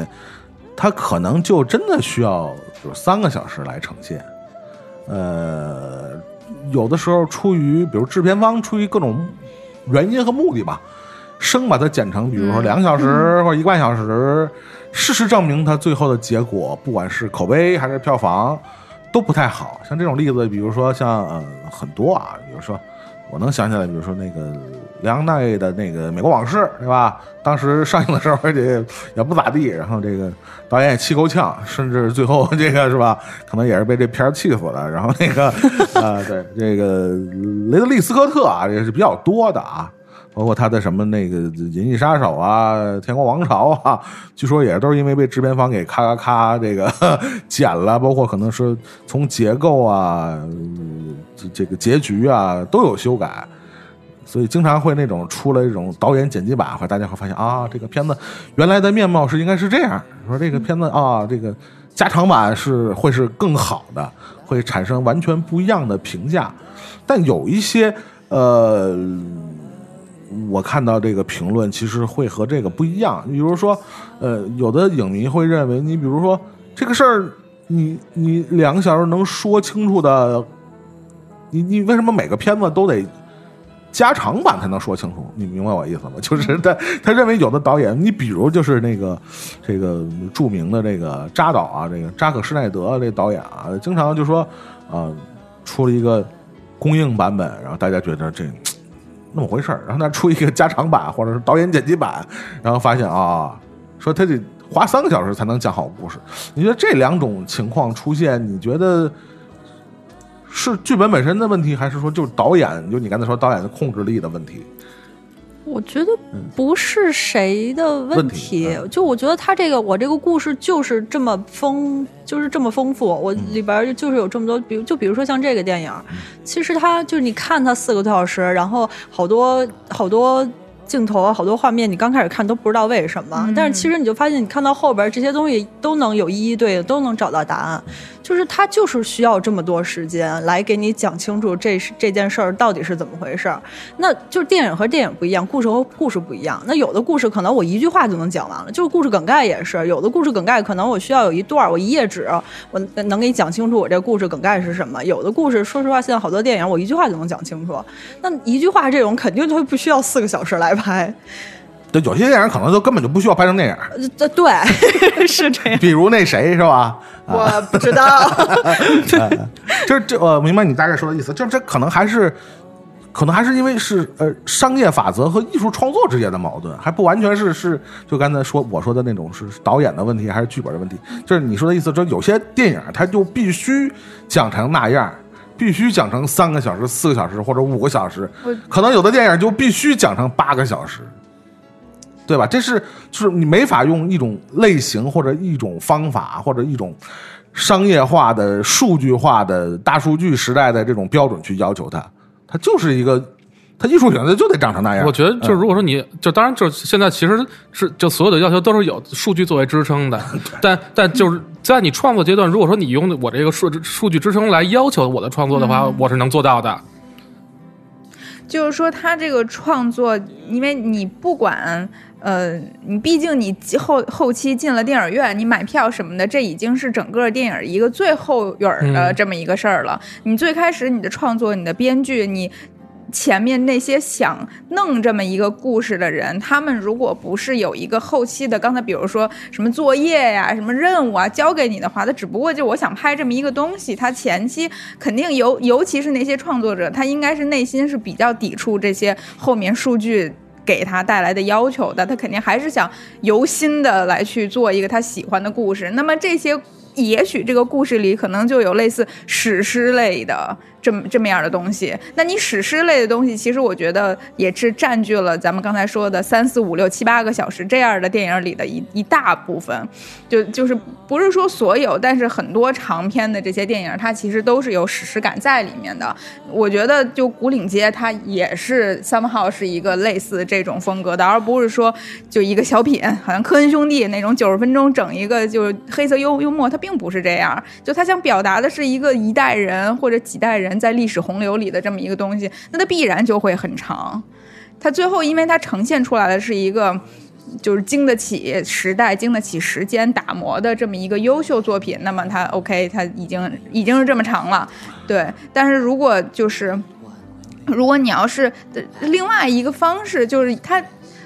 它可能就真的需要就是三个小时来呈现，呃，有的时候出于比如制片方出于各种原因和目的吧，生把它剪成，比如说两个小时或者一个半小时。事实证明，它最后的结果，不管是口碑还是票房，都不太好。像这种例子，比如说像呃很多啊，比如说我能想起来，比如说那个梁奈的那个《美国往事》，对吧？当时上映的时候，而且也不咋地，然后这个导演也气够呛，甚至最后 这个是吧，可能也是被这片儿气死了。然后那个呃，对这个雷德利·斯科特啊，也是比较多的啊。包括他的什么那个《银翼杀手》啊，《天国王朝》啊，据说也都是因为被制片方给咔咔咔这个 剪了，包括可能是从结构啊、这个结局啊都有修改，所以经常会那种出了一种导演剪辑版，会大家会发现啊，这个片子原来的面貌是应该是这样，说这个片子啊，这个加长版是会是更好的，会产生完全不一样的评价，但有一些呃。我看到这个评论，其实会和这个不一样。比如说，呃，有的影迷会认为，你比如说这个事儿，你你两个小时能说清楚的，你你为什么每个片子都得加长版才能说清楚？你明白我意思吗？就是他他认为有的导演，你比如就是那个这个著名的这个扎导啊，这个扎克施耐德这导演啊，经常就说，啊，出了一个公映版本，然后大家觉得这。那么回事儿，然后他出一个加长版或者是导演剪辑版，然后发现啊，说他得花三个小时才能讲好故事。你觉得这两种情况出现，你觉得是剧本本身的问题，还是说就是导演，就你刚才说导演的控制力的问题？我觉得不是谁的问问题就我觉得他这个我这个故事就是这么丰，就是这么丰富，我里边儿就是有这么多，比如就比如说像这个电影，其实它就是你看它四个多小时，然后好多好多镜头啊，好多画面，你刚开始看都不知道为什么，但是其实你就发现，你看到后边这些东西都能有一一对应，都能找到答案。就是他就是需要这么多时间来给你讲清楚这这件事儿到底是怎么回事儿。那就是电影和电影不一样，故事和故事不一样。那有的故事可能我一句话就能讲完了，就是故事梗概也是，有的故事梗概可能我需要有一段，我一页纸，我能给你讲清楚我这故事梗概是什么。有的故事，说实话，现在好多电影我一句话就能讲清楚。那一句话这种肯定就不需要四个小时来拍。对，有些电影可能就根本就不需要拍成电影，呃这对 是这样。比如那谁是吧？我不知道，这这我明白你大概说的意思，就这可能还是，可能还是因为是呃商业法则和艺术创作之间的矛盾，还不完全是是就刚才说我说的那种是导演的问题还是剧本的问题，就是你说的意思，就有些电影它就必须讲成那样。必须讲成三个小时、四个小时或者五个小时，可能有的电影就必须讲成八个小时，对吧？这是就是你没法用一种类型或者一种方法或者一种商业化的、数据化的大数据时代的这种标准去要求它，它就是一个，它艺术选择就得长成那样。我觉得，就是如果说你就当然就是现在其实是就所有的要求都是有数据作为支撑的，但但就是在你创作阶段，如果说你用我这个数数据支撑来要求我的创作的话，我是能做到的。就是说他这个创作，因为你不管。呃，你毕竟你后后期进了电影院，你买票什么的，这已经是整个电影一个最后影儿的嗯这么一个事儿了。你最开始你的创作、你的编剧，你前面那些想弄这么一个故事的人，他们如果不是有一个后期的，刚才比如说什么作业呀、什么任务啊交给你的话，他只不过就我想拍这么一个东西，他前期肯定尤尤其是那些创作者，他应该是内心是比较抵触这些后面数据。给他带来的要求的，他肯定还是想由心的来去做一个他喜欢的故事。那么这些，也许这个故事里可能就有类似史诗类的这么这么样的东西。那你史诗类的东西，其实我觉得也是占据了咱们刚才说的三四五六七八个小时这样的电影里的一一大部分。就就是不是说所有，但是很多长篇的这些电影，它其实都是有史诗感在里面的。我觉得就《古岭街》，它也是 somehow 是一个类似这种风格的，而不是说就一个小品，好像科恩兄弟那种 九十分钟整一个就是黑色幽幽默，它并不是这样。就他想表达的是一个一代人或者几代人人在历史洪流里的这么一个东西，那它必然就会很长。它最后，因为它呈现出来的是一个。就是经得起时代、经得起时间打磨的这么一个优秀作品，那么它 OK，它已经已经是这么长了，对。但是如果就是，如果你要是另外一个方式，就是它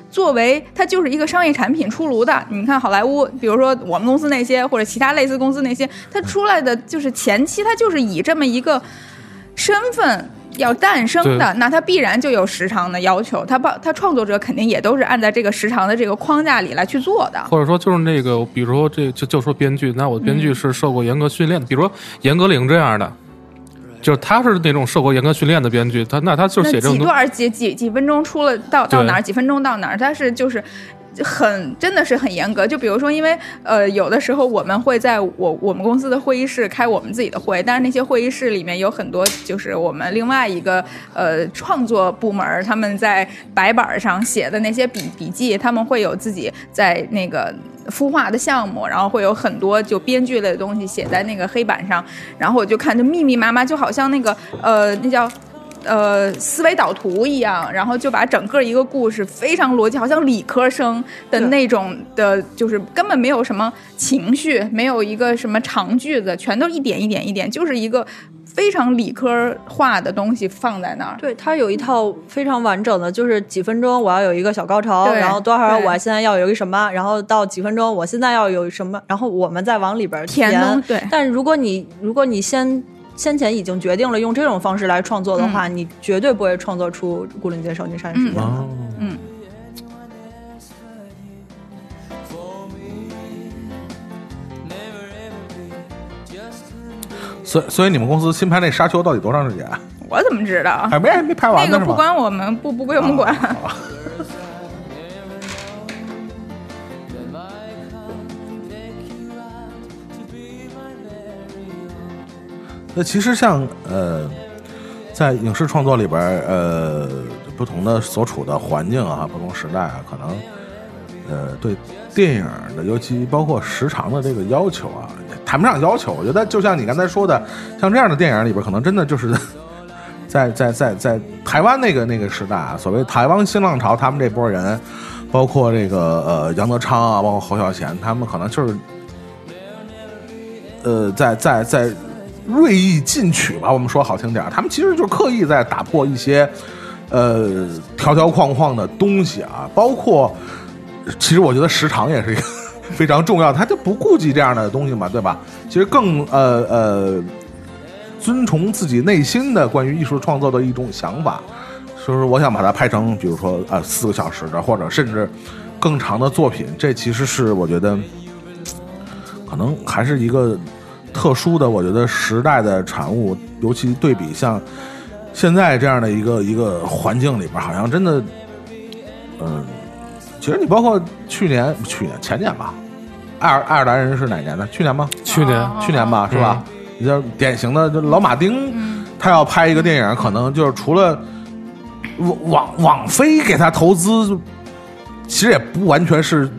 作为它就是一个商业产品出炉的，你看好莱坞，比如说我们公司那些或者其他类似公司那些，它出来的就是前期它就是以这么一个身份。要诞生的，那它必然就有时长的要求，它把它创作者肯定也都是按在这个时长的这个框架里来去做的。或者说就是那个，比如说这就就说编剧，那我编剧是受过严格训练的，比如说严歌苓这样的，就是他是那种受过严格训练的编剧，他那他就写这段儿几几几分钟出了到到哪儿，几分钟到哪儿，他是就是。很真的是很严格，就比如说，因为呃，有的时候我们会在我我们公司的会议室开我们自己的会，但是那些会议室里面有很多就是我们另外一个呃创作部门他们在白板上写的那些笔笔记，他们会有自己在那个孵化的项目，然后会有很多就编剧类的东西写在那个黑板上，然后我就看就密密麻麻，就好像那个呃那叫。呃，思维导图一样，然后就把整个一个故事非常逻辑，好像理科生的那种的，就是根本没有什么情绪，没有一个什么长句子，全都一点一点一点，就是一个非常理科化的东西放在那儿。对，它有一套非常完整的，就是几分钟我要有一个小高潮，然后多少我现在要有一个什么，然后到几分钟我现在要有什么，然后我们再往里边填东对但如果你如果你先先前已经决定了用这种方式来创作的话，你绝对不会创作出《古灵街少年杀人事件》的。哦，嗯，所以所以你们公司新拍那《沙丘》到底多长时间？我怎么知道？还没还没拍完呢那个不？关我们，不不归我们管。那其实像呃，在影视创作里边，呃，不同的所处的环境啊，不同时代啊，可能呃对电影的，尤其包括时长的这个要求啊，谈不上要求。我觉得就像你刚才说的，像这样的电影里边，可能真的就是在在在在台湾那个那个时代啊，所谓台湾新浪潮，他们这波人，包括这个呃杨德昌啊，包括侯孝贤，他们可能就是呃在在在锐意进取吧，我们说好听点，他们其实就刻意在打破一些呃条条框框的东西啊，包括其实我觉得时长也是一个 非常重要，他就不顾及这样的东西嘛，对吧？其实更呃呃遵从自己内心的关于艺术创作的一种想法，就是我想把它拍成，比如说呃四个小时的，或者甚至更长的作品，这其实是我觉得可能还是一个特殊的，我觉得时代的产物，尤其对比像现在这样的一个一个环境里边，好像真的，嗯，其实你包括去年、去年、前年吧，爱尔爱尔兰人是哪年的？去年吗？去年哦去年吧，是吧？你像典型的就老马丁，他要拍一个电影，可能就是除了网网网飞给他投资，其实也不完全是。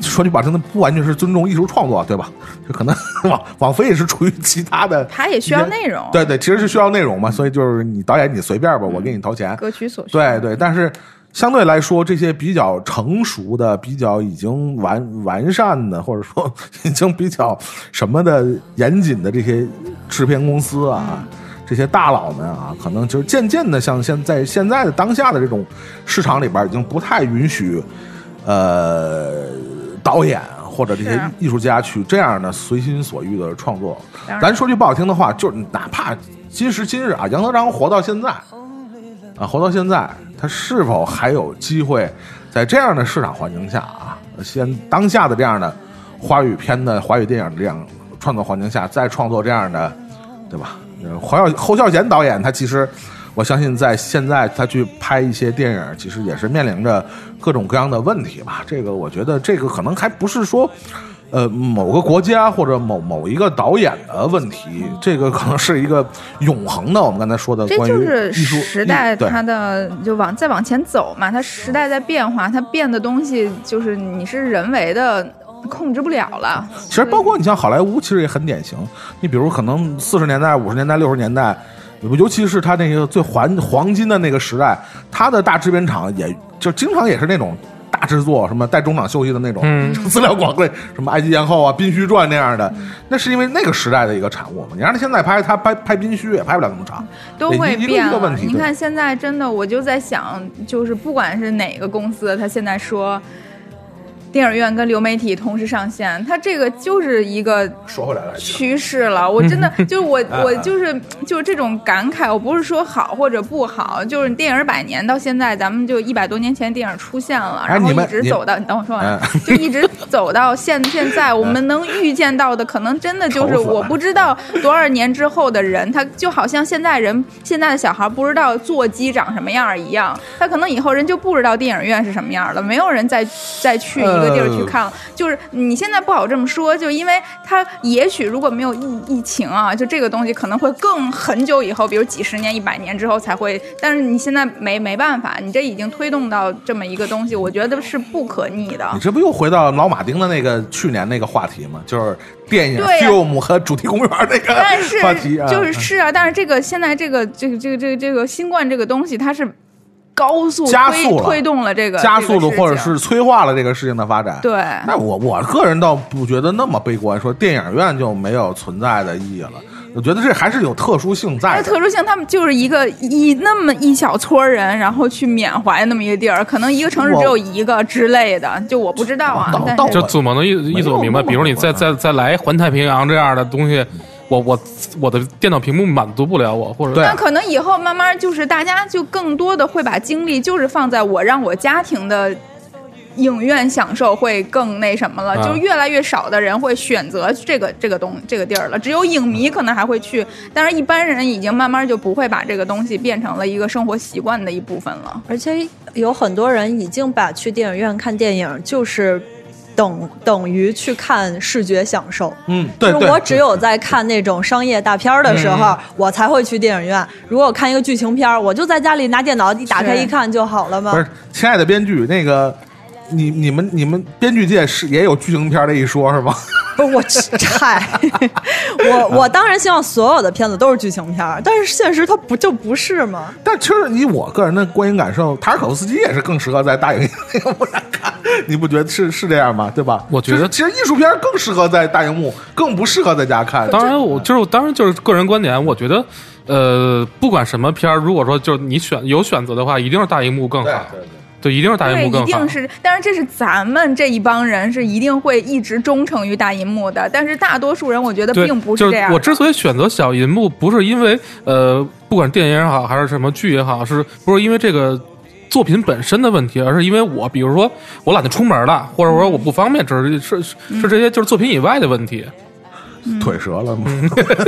说句不好听的，不完全是尊重艺术创作，对吧？就可能网网飞也是出于其他的，他也需要内容，对对，其实是需要内容嘛，所以就是你导演你随便吧，我给你掏钱，各取所需。对对，但是相对来说，这些比较成熟的、比较已经完完善的，或者说已经比较什么的严谨的这些制片公司啊，这些大佬们啊，可能就是渐渐的，像现在现在的当下的这种市场里边，已经不太允许呃导演。或者这些艺术家去这样的随心所欲的创作，咱说句不好听的话，就是哪怕今时今日啊，杨德昌活到现在，啊，活到现在，他是否还有机会在这样的市场环境下啊，先当下的这样的华语片的华语电影的这样创作环境下，再创作这样的，对吧？呃侯孝侯孝贤导演，他其实我相信在现在他去拍一些电影，其实也是面临着各种各样的问题吧。这个我觉得这个可能还不是说。呃，某个国家或者某某一个导演的问题，这个可能是一个永恒的。我们刚才说的这关于就是艺术时代它的就往再往前走嘛，它时代在变化，它变的东西就是你是人为的控制不了了。其实包括你像好莱坞，其实也很典型。你比如可能四十年代、五十年代、六十年代，尤其是他那个最黄黄金的那个时代，他的大制片厂也就经常也是那种大制作，什么带中场休息的那种、嗯 资料广类，什么《埃及艳后》啊、《宾虚传》那样的，那是因为那个时代的一个产物嘛。你让他现在拍，他拍拍宾虚也拍不了那么长，都会变。一个问题。你看现在真的，我就在想，就是不管是哪个公司，他现在说电影院跟流媒体同时上线，它这个就是一个说回来了，趋势了。我真的就是我啊我就是就是这种感慨，我不是说好或者不好，就是电影百年到现在，咱们就一百多年前电影出现了，哎然后一直走到，你等我说完嗯，就一直走到现现在，我们能预见到的，可能真的就是 我不知道多少年之后的人，他就好像现在人现在的小孩不知道座机长什么样一样，他可能以后人就不知道电影院是什么样了，没有人再再去一个地儿去看了。就是你现在不好这么说，就因为它也许如果没有疫疫情啊，就这个东西可能会更很久以后，比如几十年、一百年之后才会。但是你现在没没办法，你这已经推动到这么一个东西，我觉得是不可逆的你。这不又回到老马丁的那个去年那个话题吗？就是电影、对呀 film 和主题公园那个话题啊，就是是啊，但是这个现在这个这个这个这个这个新冠这个东西，它是高速推加速了推动了这个加速了这个事情或者是催化了这个事情的发展。对。那我我个人倒不觉得那么悲观，说电影院就没有存在的意义了。我觉得这还是有特殊性在的。那特殊性，他们就是一个一那么一小撮人，然后去缅怀那么一个地儿，可能一个城市只有一个之类的，就我不知道啊就祖萌的意意思我明白，比如你再再再来环太平洋这样的东西，我我我的电脑屏幕满足不了我，或者对那可能以后慢慢就是大家就更多的会把精力就是放在我让我家庭的。影院享受会更那什么了，啊就是越来越少的人会选择这个这个东这个地儿了，只有影迷可能还会去，但是一般人已经慢慢就不会把这个东西变成了一个生活习惯的一部分了。而且有很多人已经把去电影院看电影就是。等等于去看视觉享受。嗯，对对，就是我只有在看那种商业大片儿的时候，我才会去电影院。如果我看一个剧情片儿，我就在家里拿电脑一打开一看就好了嘛不。是，亲爱的编剧，那个你你们你们编剧界是也有剧情片的一说是吗？不是我嗨，我我当然希望所有的片子都是剧情片儿，但是现实它不就不是吗？但其实以我个人的观影感受，塔尔可夫斯基也是更适合在大荧幕上看，你不觉得是是这样吗？对吧？我觉得其实艺术片更适合在大荧幕，更不适合在家看。当然我就是当然就是个人观点，我觉得。呃，不管什么片儿，如果说就是你选有选择的话，一定是大荧幕更好。对对对。对，一定是大银，幕更好。一定是，但是这是咱们这一帮人是一定会一直忠诚于大银幕的，但是大多数人我觉得，并不是这样的。我之所以选择小银幕，不是因为呃，不管电影也好，还是什么剧也好，是不是因为这个作品本身的问题，而是因为我，比如说我懒得出门了，或者说我不方便，只是是是是这些就是作品以外的问题。腿折了吗？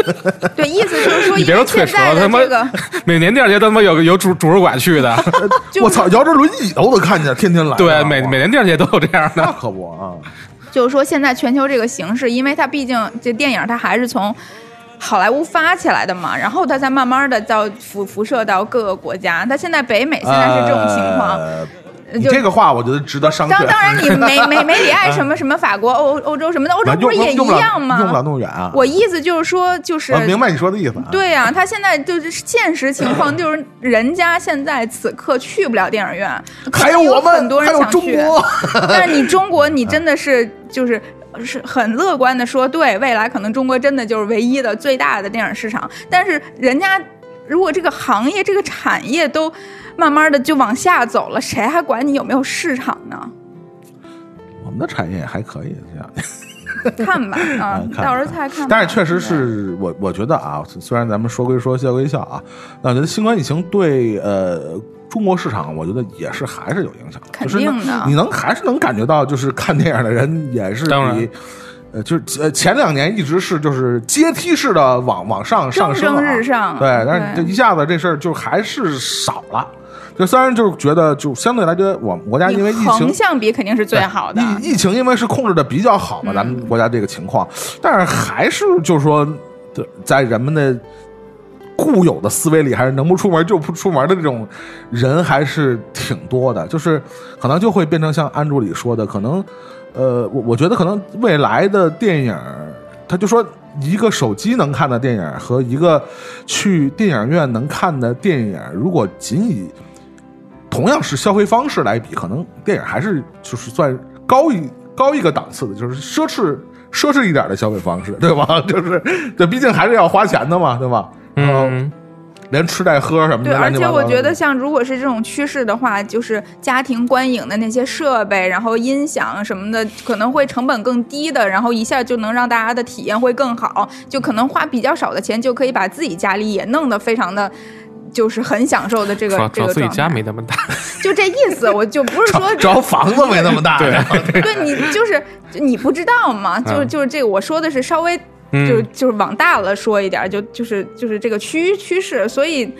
对，意思就是说，你别说腿折了，他妈这个 每年第二节他妈有有拄拄着拐去的，我操，摇着轮椅都看见，天天来。对，每每年第二节都有这样的那的。可不啊。就是说，现在全球这个形势，因为它毕竟这电影它还是从好莱坞发起来的嘛，然后它才慢慢的到辐辐射到各个国家。它现在北美现在是这种情况，呃这个话我觉得值得商榷。当当然，你梅梅梅里爱什么什么法国、欧欧洲什么的，欧洲不是也一样吗？用不了那么远啊。我意思就是说，就是我明白你说的意思啊。对呀、他现在就是现实情况，就是人家现在此刻去不了电影院，还有我们很多人还有中想去，国但是你中国，你真的是就是。是很乐观的说，对未来可能中国真的就是唯一的最大的电影市场，但是人家如果这个行业、这个产业都慢慢的就往下走了，谁还管你有没有市场呢？我们的产业还可以这样。看吧，啊 到时候再看。但是确实是我我觉得啊，虽然咱们说归说笑归笑啊，那我觉得新冠疫情对呃中国市场，我觉得也是还是有影响的。肯就是定的你能还是能感觉到，就是看电影的人也是比。呃，就是呃，前两年一直是就是阶梯式的往往上上升、啊，蒸蒸日上对，但是这一下子这事儿就还是少了。就虽然就是觉得，就相对来说，我们国家因为疫你情横向比肯定是最好的。疫疫情因为是控制的比较好嘛，咱们国家这个情况，但是还是就是说，在人们的固有的思维里，还是能不出门就不出门的这种人还是挺多的，就是可能就会变成像安助理说的，可能呃，我我觉得可能未来的电影，他就说。一个手机能看的电影和一个去电影院能看的电影，如果仅以同样是消费方式来比，可能电影还是就是算高一高一个档次的，就是奢侈奢侈一点的消费方式，对吧？就是这毕竟还是要花钱的嘛，对吧？嗯，连吃带喝什么的，对，而且我觉得，像如果是这种趋势的话，就是家庭观影的那些设备，然后音响什么的，可能会成本更低的，然后一下就能让大家的体验会更好，就可能花比较少的钱就可以把自己家里也弄得非常的。就是很享受的这个这个状态，家没那么大。就这意思，我就不是说主要房子没那么大，对对你就是你不知道嘛，就是嗯。就是这个我说的是稍微嗯。就是就是往大了说一点，就就是就是这个趋趋势，所以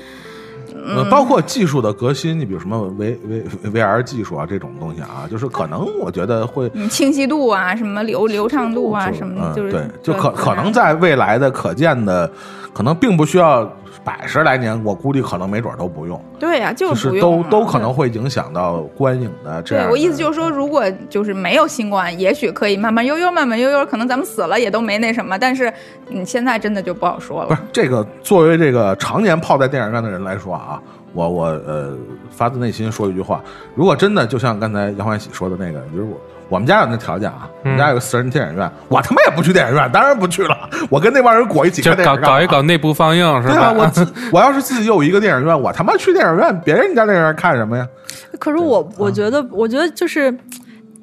呃，包括技术的革新，你比如什么 V V V R 技术啊这种东西啊，就是可能我觉得会嗯清晰度啊，什么流流畅度啊，什么的，嗯就是对，就可可能在未来的可见的，可能并不需要百十来年，我估计可能没准都不用，对呀、就就是都都可能会影响到观影的这样的。对我意思就是说，如果就是没有新冠，也许可以慢慢悠悠、慢慢悠悠，可能咱们死了也都没那什么。但是你现在真的就不好说了不是。这个，作为这个常年泡在电影院的人来说啊，我我呃发自内心说一句话，如果真的就像刚才杨欢喜说的那个，比如我我们家有那条件啊，我们家有个私人电影院，我他妈也不去电影院，当然不去了，我跟那帮人裹一起就搞看电影干嘛搞一搞内部放映是对啊，吧？我自我要是自己有一个电影院，我他妈去电影院，别人家电影院看什么呀？可是我我觉得，我觉得就是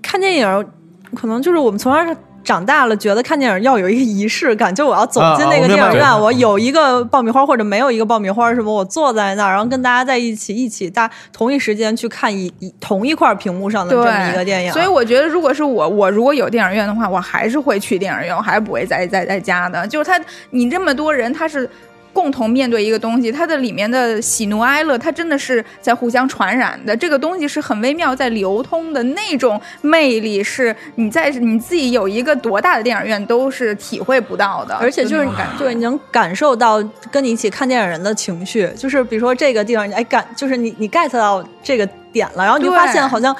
看电影，可能就是我们从小长大了，觉得看电影要有一个仪式感，就我要走进那个电影院，我有一个爆米花或者没有一个爆米花什么，我坐在那儿，然后跟大家在一起，一起大同一时间去看一一同一块屏幕上的这么一个电影。所以我觉得，如果是我，我如果有电影院的话，我还是会去电影院，我还是不会在在在家的。就是他，你这么多人，他是共同面对一个东西，它的里面的喜怒哀乐，它真的是在互相传染的。这个东西是很微妙，在流通的那种魅力，是你在你自己有一个多大的电影院都是体会不到的。而且就是那种感觉，对，你能感受到跟你一起看电影人的情绪，就是比如说这个地方，哎感，就是你你 get 到这个点了，然后你就发现好像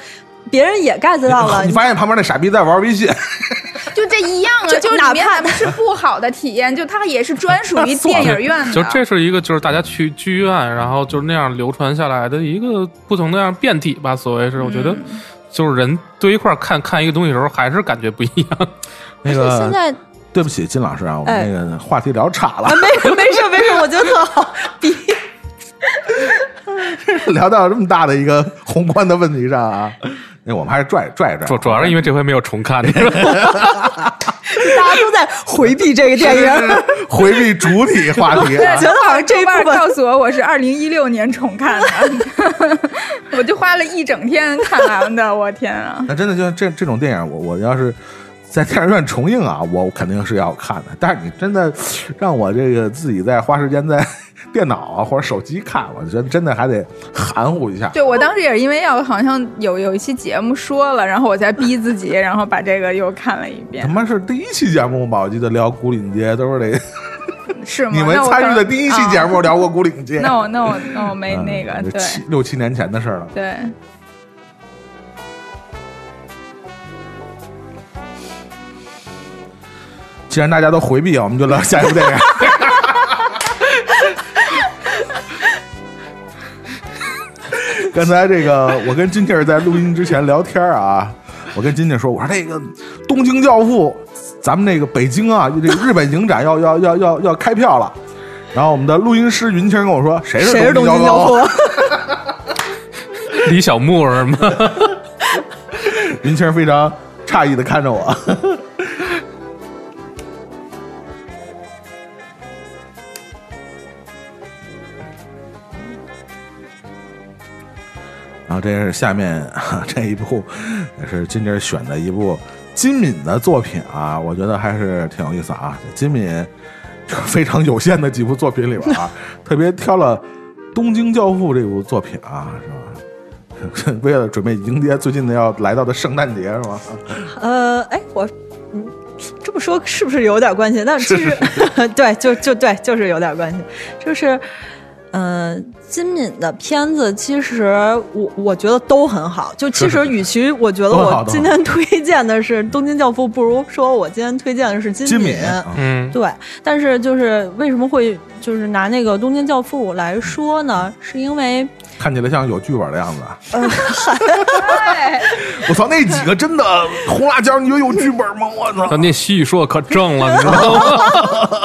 别人也 get 到了，你发现旁边那傻逼在玩微信，就这一样啊，就哪怕是不好的体验，就它也是专属于 电影院的。就这是一个就是大家去剧院，然后就是那样流传下来的一个不同的样变体吧。所谓是，我觉得嗯就是人堆一块看看一个东西的时候，还是感觉不一样。那个现个在对不起金老师啊，我们哎那个话题聊岔了，没没事没事，我觉得特好，比 聊到这么大的一个宏观的问题上啊，那我们还是拽拽拽，主主要是因为这回没有重看？大家都在回避这个电影。回避主体话题啊。觉得好像这一豆瓣部分告诉我，我是二零一六年重看的，我就花了一整天看完的。我天啊！那真的就这这种电影，我我要是在电影院重映啊，我肯定是要看的。但是你真的让我这个自己在花时间在 电脑啊或者手机看，我觉得真的还得含糊一下。对我当时也是因为要好像有有一期节目说了，然后我才逼自己，然后把这个又看了一他遍，妈是第一期节目吧？我记得聊古岭街都是得 是吗？你们参与的第一期节目啊聊过古岭街，那我那我那我没嗯那个对七六七年前的事儿了。对。既然大家都回避，我们就聊下一部电影。刚才这个，我跟金姐儿在录音之前聊天啊，我跟金姐说，我说那个《东京教父》，咱们那个北京啊，这个日本影展要 要要要要开票了。然后我们的录音师云清跟我说，谁是东京教父？父？李小牧是吗？云清非常诧异的看着我。然后这是下面 这一部，也是金姐选的一部金敏的作品啊，我觉得还是挺有意思啊。金敏非常有限的几部作品里边啊，特别挑了《东京教父》这部作品啊，是吧？为了准备迎接最近的要来到的圣诞节，是吧？呃，哎，我嗯，这么说是不是有点关系？但其实对，就就对，就是有点关系，就是。嗯、呃，金敏的片子其实我我觉得都很好。就其实，与其我觉得我今天推荐的是《东京教父》，不如说我今天推荐的是金敏。嗯，对。但是就是为什么会就是拿那个《东京教父》来说呢？是因为看起来像有剧本的样子。呃，我操，那几个真的红辣椒，你觉得有剧本吗？我操，那戏说可正了，你知道吗？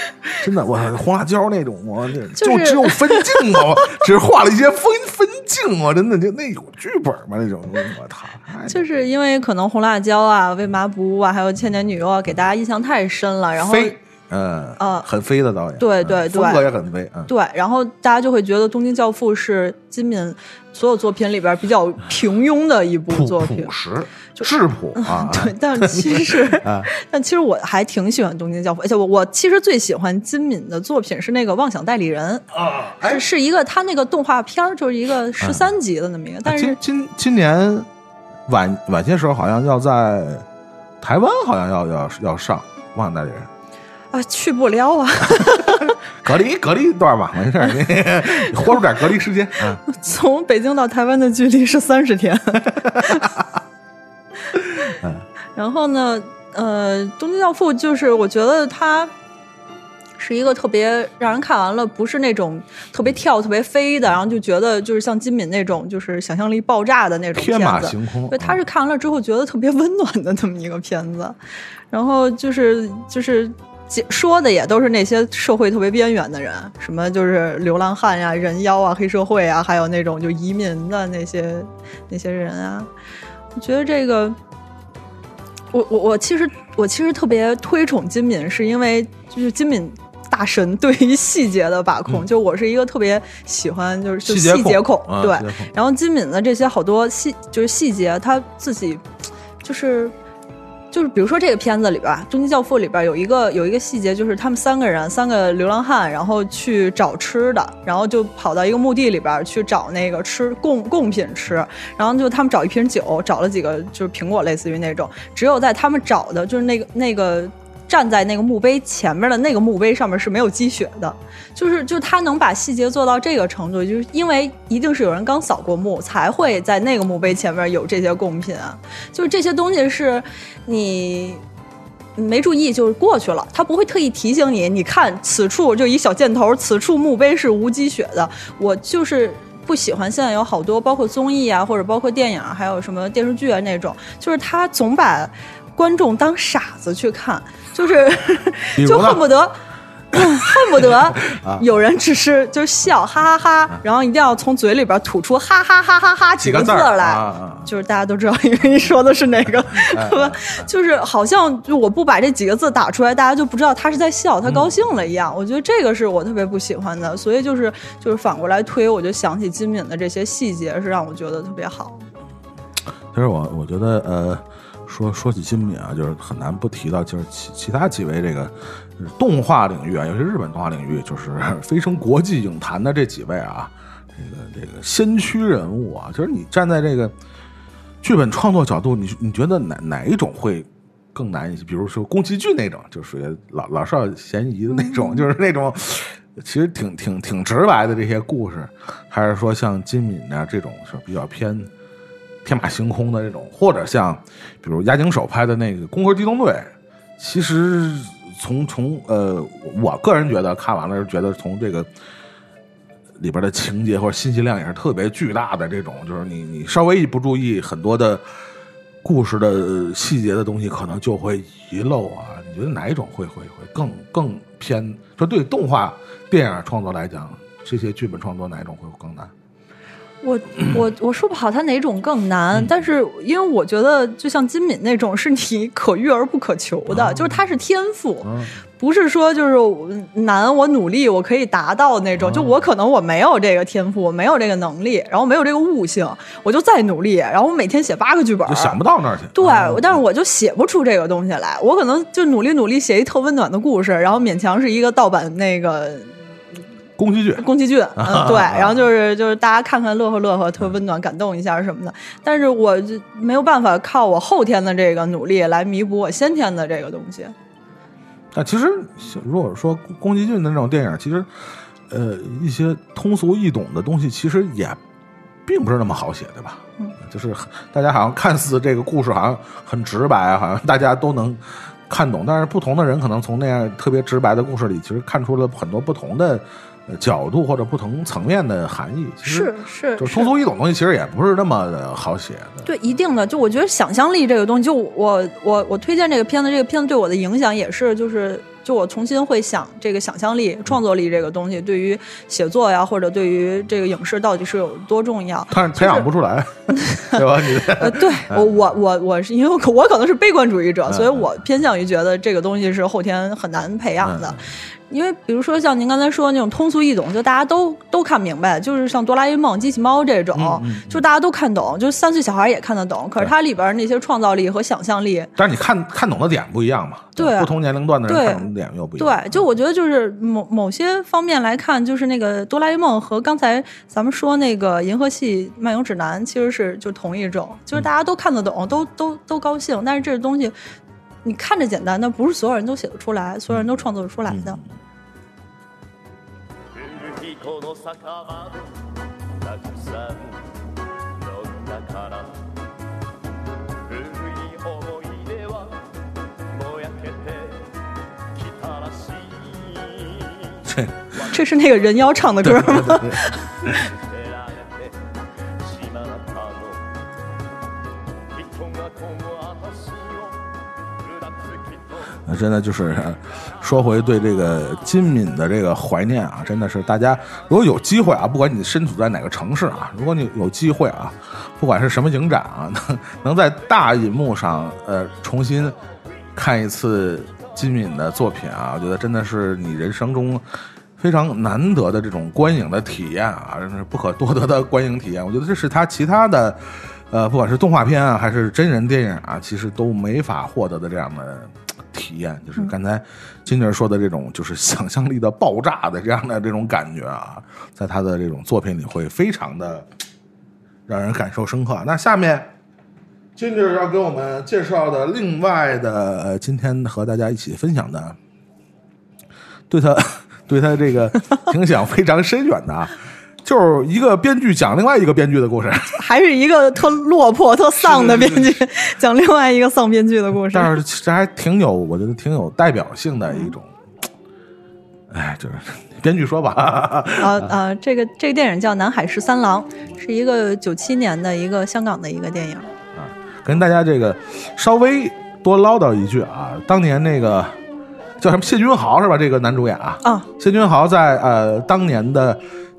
真的，我 红辣椒那种，我就就只有分镜头，只是画了一些分分镜我，真的就那有剧本吗？那种，我操！就是因为可能红辣椒啊、为麻不误啊，还有千年女优啊，给大家印象太深了，然后嗯呃很飞的导演，对对对，风格也很飞，嗯，对，然后大家就会觉得《东京教父》是金敏所有作品里边比较平庸的一部作品，朴实质朴啊。对，但其实 但其实我还挺喜欢《东京教父》，而且我我其实最喜欢金敏的作品是那个《妄想代理人》啊，是是一个他那个动画片就是一个十三集的那么一个，但是今今今年晚晚些时候好像要在台湾好像要要要上《妄想代理人》。啊，去不了啊！隔离隔离一段吧，没事儿，你你豁出点隔离时间。嗯，从北京到台湾的距离是三十天。然后呢，呃，《东京教父》就是我觉得它是一个特别让人看完了不是那种特别跳、特别飞的，然后就觉得就是像金敏那种就是想象力爆炸的那种天马行空。对，他是看完了之后觉得特别温暖的那么一个片子，然后就是就是。说的也都是那些社会特别边缘的人，什么就是流浪汉呀、人妖啊、黑社会啊，还有那种就移民的那些那些人啊。我觉得这个，我我我其实我其实特别推崇金敏，是因为就是金敏大神对于细节的把控。嗯、就我是一个特别喜欢就是就细节控，啊、对。然后金敏的这些好多细就是细节，他自己就是。就是比如说这个片子里边，《终极教父》里边有一个有一个细节，就是他们三个人，三个流浪汉，然后去找吃的，然后就跑到一个墓地里边去找那个吃贡贡品吃，然后就他们找一瓶酒，找了几个就是苹果，类似于那种，只有在他们找的就是那个那个。站在那个墓碑前面的那个墓碑上面是没有积雪的，就是就他能把细节做到这个程度，就是因为一定是有人刚扫过墓，才会在那个墓碑前面有这些贡品啊，就是这些东西是你没注意就是过去了，他不会特意提醒你，你看此处就一小箭头，此处墓碑是无积雪的。我就是不喜欢现在有好多包括综艺啊，或者包括电影，还有什么电视剧啊那种，就是他总把观众当傻子去看，就是就恨不得。恨不得有人只是就笑哈哈哈，然后一定要从嘴里边吐出哈哈哈哈哈几个字来，就是大家都知道，因为你说的是哪个？就是好像就我不把这几个字打出来，大家就不知道他是在笑，他高兴了一样。我觉得这个是我特别不喜欢的，所以就是就是反过来推，我就想起金敏的这些细节是让我觉得特别好。其实我我觉得呃，说说起金敏啊，就是很难不提到就是其其他几位这个呃动画领域啊，尤其日本动画领域，就是 飞升国际影坛的这几位啊，这个这个先驱人物啊，就是你站在这个剧本创作角度，你你觉得哪哪一种会更难一些？比如说宫崎骏那种，就属于老老少咸宜的那种，就是那种其实挺挺挺直白的这些故事，还是说像金敏啊这种是比较偏天马行空的这种，或者像比如押井守拍的那个《攻壳机动队》，其实从从呃，我个人觉得看完了是觉得从这个里边的情节或者信息量也是特别巨大的这种，就是你你稍微一不注意，很多的故事的细节的东西可能就会遗漏啊。你觉得哪一种会会会更更偏？说对动画电影创作来讲，这些剧本创作哪一种会更难？我 我我说不好他哪种更难，但是因为我觉得就像金敏那种是你 可遇而不可求的，就是他是天赋，不是说就是难我努力我可以达到那种，就我可能我没有这个天赋，我没有这个能力，然后没有这个悟性，我就再努力，然后我每天写八个剧本，就想不到那儿去。对，啊。但是我就写不出这个东西来，我可能就努力努力写一特温暖的故事，然后勉强是一个盗版那个宫崎骏宫崎骏，嗯，对，然后就是就是大家看看乐呵乐呵，特温暖，感动一下什么的。但是我就没有办法靠我后天的这个努力来弥补我先天的这个东西。但其实，如果说宫崎骏的那种电影，其实，呃，一些通俗易懂的东西，其实也并不是那么好写，对吧？嗯，就是大家好像看似这个故事好像很直白，好像大家都能看懂，但是不同的人可能从那样特别直白的故事里，其实看出了很多不同的呃角度或者不同层面的含义。是是就通俗易懂的东西，其实也不是那么的好写的。对，一定的。就我觉得想象力这个东西，就我我我推荐这个片子，这个片子对我的影响也是，就是就我重新会想这个想象力、创作力这个东西，对于写作呀，或者对于这个影视到底是有多重要。但是培养不出来，对吧？你 呃，对我我我我是因为我可我可能是悲观主义者，嗯所以我偏向于觉得这个东西是后天很难培养的。因为比如说像您刚才说那种通俗易懂，就大家都都看明白，就是像哆啦 A 梦、机器猫这种，嗯就大家都看懂，就是三岁小孩也看得懂。可是它里边那些创造力和想象力，但是你看看懂的点不一样嘛？对不同年龄段的人对看懂的点又不一样。对，就我觉得就是某某些方面来看，就是那个哆啦 A 梦和刚才咱们说那个银河系漫游指南其实是就同一种，就是大家都看得懂，都都都高兴，但是这个东西你看着简单，但不是所有人都写得出来，所有人都创作得出来的。古いこの酒場でたくさん飲んだから古い思い出はぼやけてきたらしい这这是那个人妖唱的歌吗？ 真的就是说回对这个金敏的这个怀念啊，真的是大家如果有机会啊，不管你身处在哪个城市啊，如果你有机会啊，不管是什么影展啊，能能在大银幕上呃重新看一次金敏的作品啊，我觉得真的是你人生中非常难得的这种观影的体验啊，真是不可多得的观影体验。我觉得这是他其他的呃，不管是动画片啊，还是真人电影啊，其实都没法获得的这样的体验，就是刚才金姐说的这种，就是想象力的爆炸的这样的这种感觉啊，在他的这种作品里会非常的让人感受深刻。那下面。金姐要给我们介绍的另外的，呃今天和大家一起分享的，对他对他这个影响非常深远的啊，就是一个编剧讲另外一个编剧的故事。还是一个特落魄、特丧的编剧，讲另外一个丧编剧的故事。但是其实还挺有，我觉得挺有代表性的一种。哎，就是编剧说吧，啊啊，这个这个电影叫《南海十三郎》，是一个九七年的一个香港的一个电影。啊跟大家这个稍微多唠叨一句啊，当年那个叫什么谢君豪是吧？这个男主演啊，啊，谢君豪在呃当年的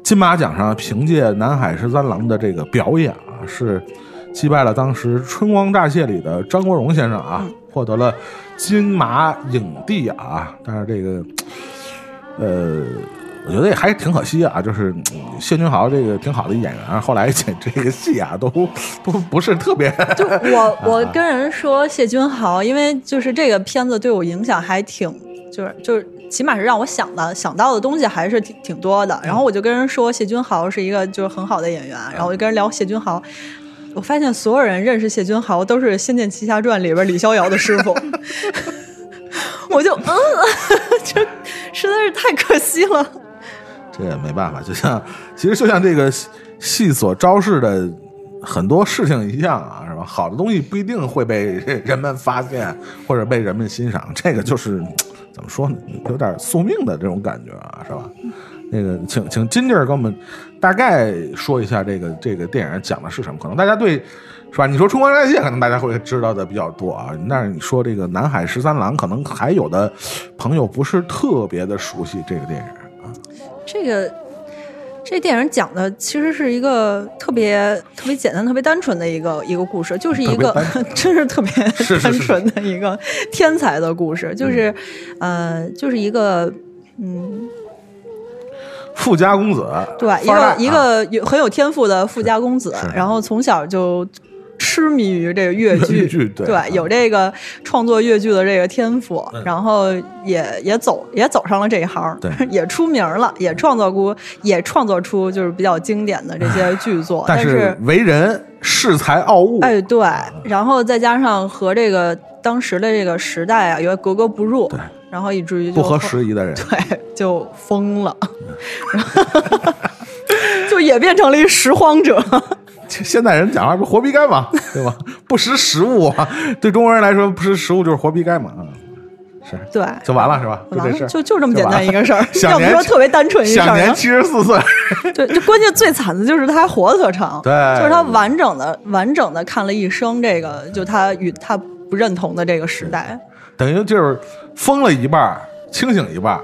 金马奖上，凭借《南海十三郎》的这个表演啊，是击败了当时《春光乍泄》里的张国荣先生啊，获得了金马影帝啊。但是这个呃。我觉得也还挺可惜啊，就是嗯谢君豪这个挺好的演员，后来演这个戏啊，都 不不是特别。就我 我跟人说谢君豪，因为就是这个片子对我影响还挺，就是就是起码是让我想的想到的东西还是挺挺多的。然后我就跟人说谢君豪是一个就是很好的演员，然后我就跟人聊谢君豪，我发现所有人认识谢君豪都是《仙剑奇侠传》里边李逍遥的师傅，我就嗯，这实在是太可惜了。这也没办法，就像其实就像这个戏戏所昭示的很多事情一样啊，是吧？好的东西不一定会被 人们发现或者被人们欣赏，这个就是 怎么说呢？有点宿命的这种感觉啊，是吧？那个，请请金弟儿给我们大概说一下这个这个电影讲的是什么？可能大家对是吧？你说《春光乍泄》，可能大家会知道的比较多啊，但是你说这个《南海十三郎》，可能还有的朋友不是特别的熟悉这个电影啊。这个这电影讲的其实是一个特别特别简单、特别单纯的一个一个故事，就是一个 真是特别单纯的一个天才的故事，就是呃，就是一个嗯，富家公子，对，一个一个有很有天赋的富家公子，然后从小就。痴迷于这个越剧，对，有这个创作越剧的这个天赋，然后也也走也走上了这一行，对，也出名了，也创作过，也创作出就是比较经典的这些剧作。但是为人恃才傲物，哎，对，然后再加上和这个当时的这个时代啊，有点格格不入，对，然后以至于不合时宜的人，对，就疯了，就也变成了一拾荒者。现代人讲话不是活逼该嘛，对吧？不识时务啊，对中国人来说，不识时务就是活逼该嘛，啊，是，对，就完了是吧？完了，就就这么简单一个事儿，要不说特别单纯一事儿。享年七十四岁，对，就关键最惨的就是他还活得特长，对，就是他完整的完整的看了一生这个，就他与他不认同的这个时代，等于就是疯了一半，清醒一半。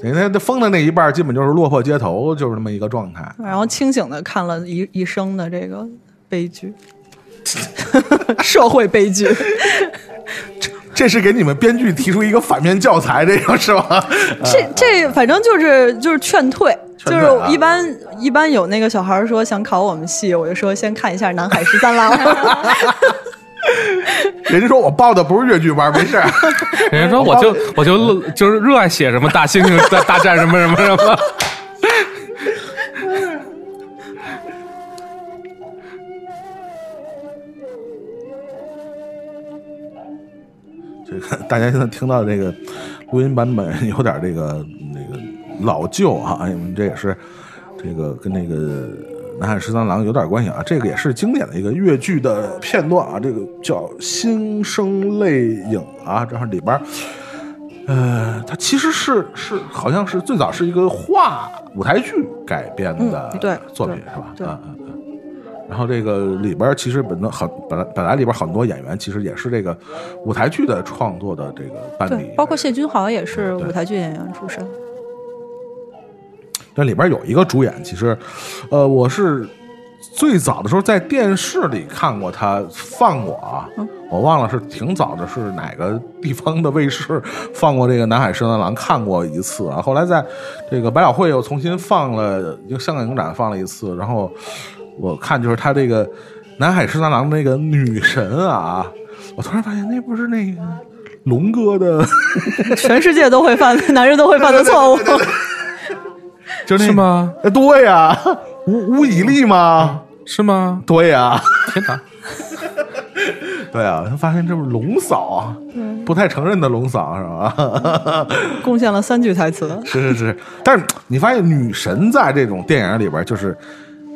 等于他他疯的那一半，基本就是落魄街头，就是那么一个状态。然后清醒的看了一一生的这个悲剧，社会悲剧。这这是给你们编剧提出一个反面教材，这个是吧？这这反正就是就是劝退，就是一般一般有那个小孩说想考我们系，我就说先看一下《南海十三郎》。人家说我报的不是越剧班，没事。人家说我就我就就是热爱写什么大猩猩大大战什么什么什么。这个大家现在听到这个录音版本有点这个那个老旧啊，因为这也是这个跟那个。南海十三郎有点关系啊，这个也是经典的一个越剧的片段啊，这个叫《心生泪影》啊，这里边，呃，它其实是是好像是最早是一个话舞台剧改编的作品是吧？嗯，嗯嗯。然后这个里边其实本的很本来本来里边很多演员其实也是这个舞台剧的创作的这个班底，包括谢君豪也是舞台剧演员出身。这里边有一个主演，其实，呃，我是最早的时候在电视里看过他放过啊，我忘了是挺早的，是哪个地方的卫视放过这个《南海十三郎》，看过一次啊。后来在这个百老汇又重新放了，一个香港影展放了一次，然后我看就是他这个南海十三郎那个女神啊，我突然发现那不是那个龙哥的，全世界都会犯，男人都会犯的错误。就那是？吗？呃对呀，无无以力吗？是吗？对呀，天哪！对啊，他发现这不是龙嫂啊，不太承认的龙嫂是吧？贡献了三句台词。是是是，但是你发现女神在这种电影里边就是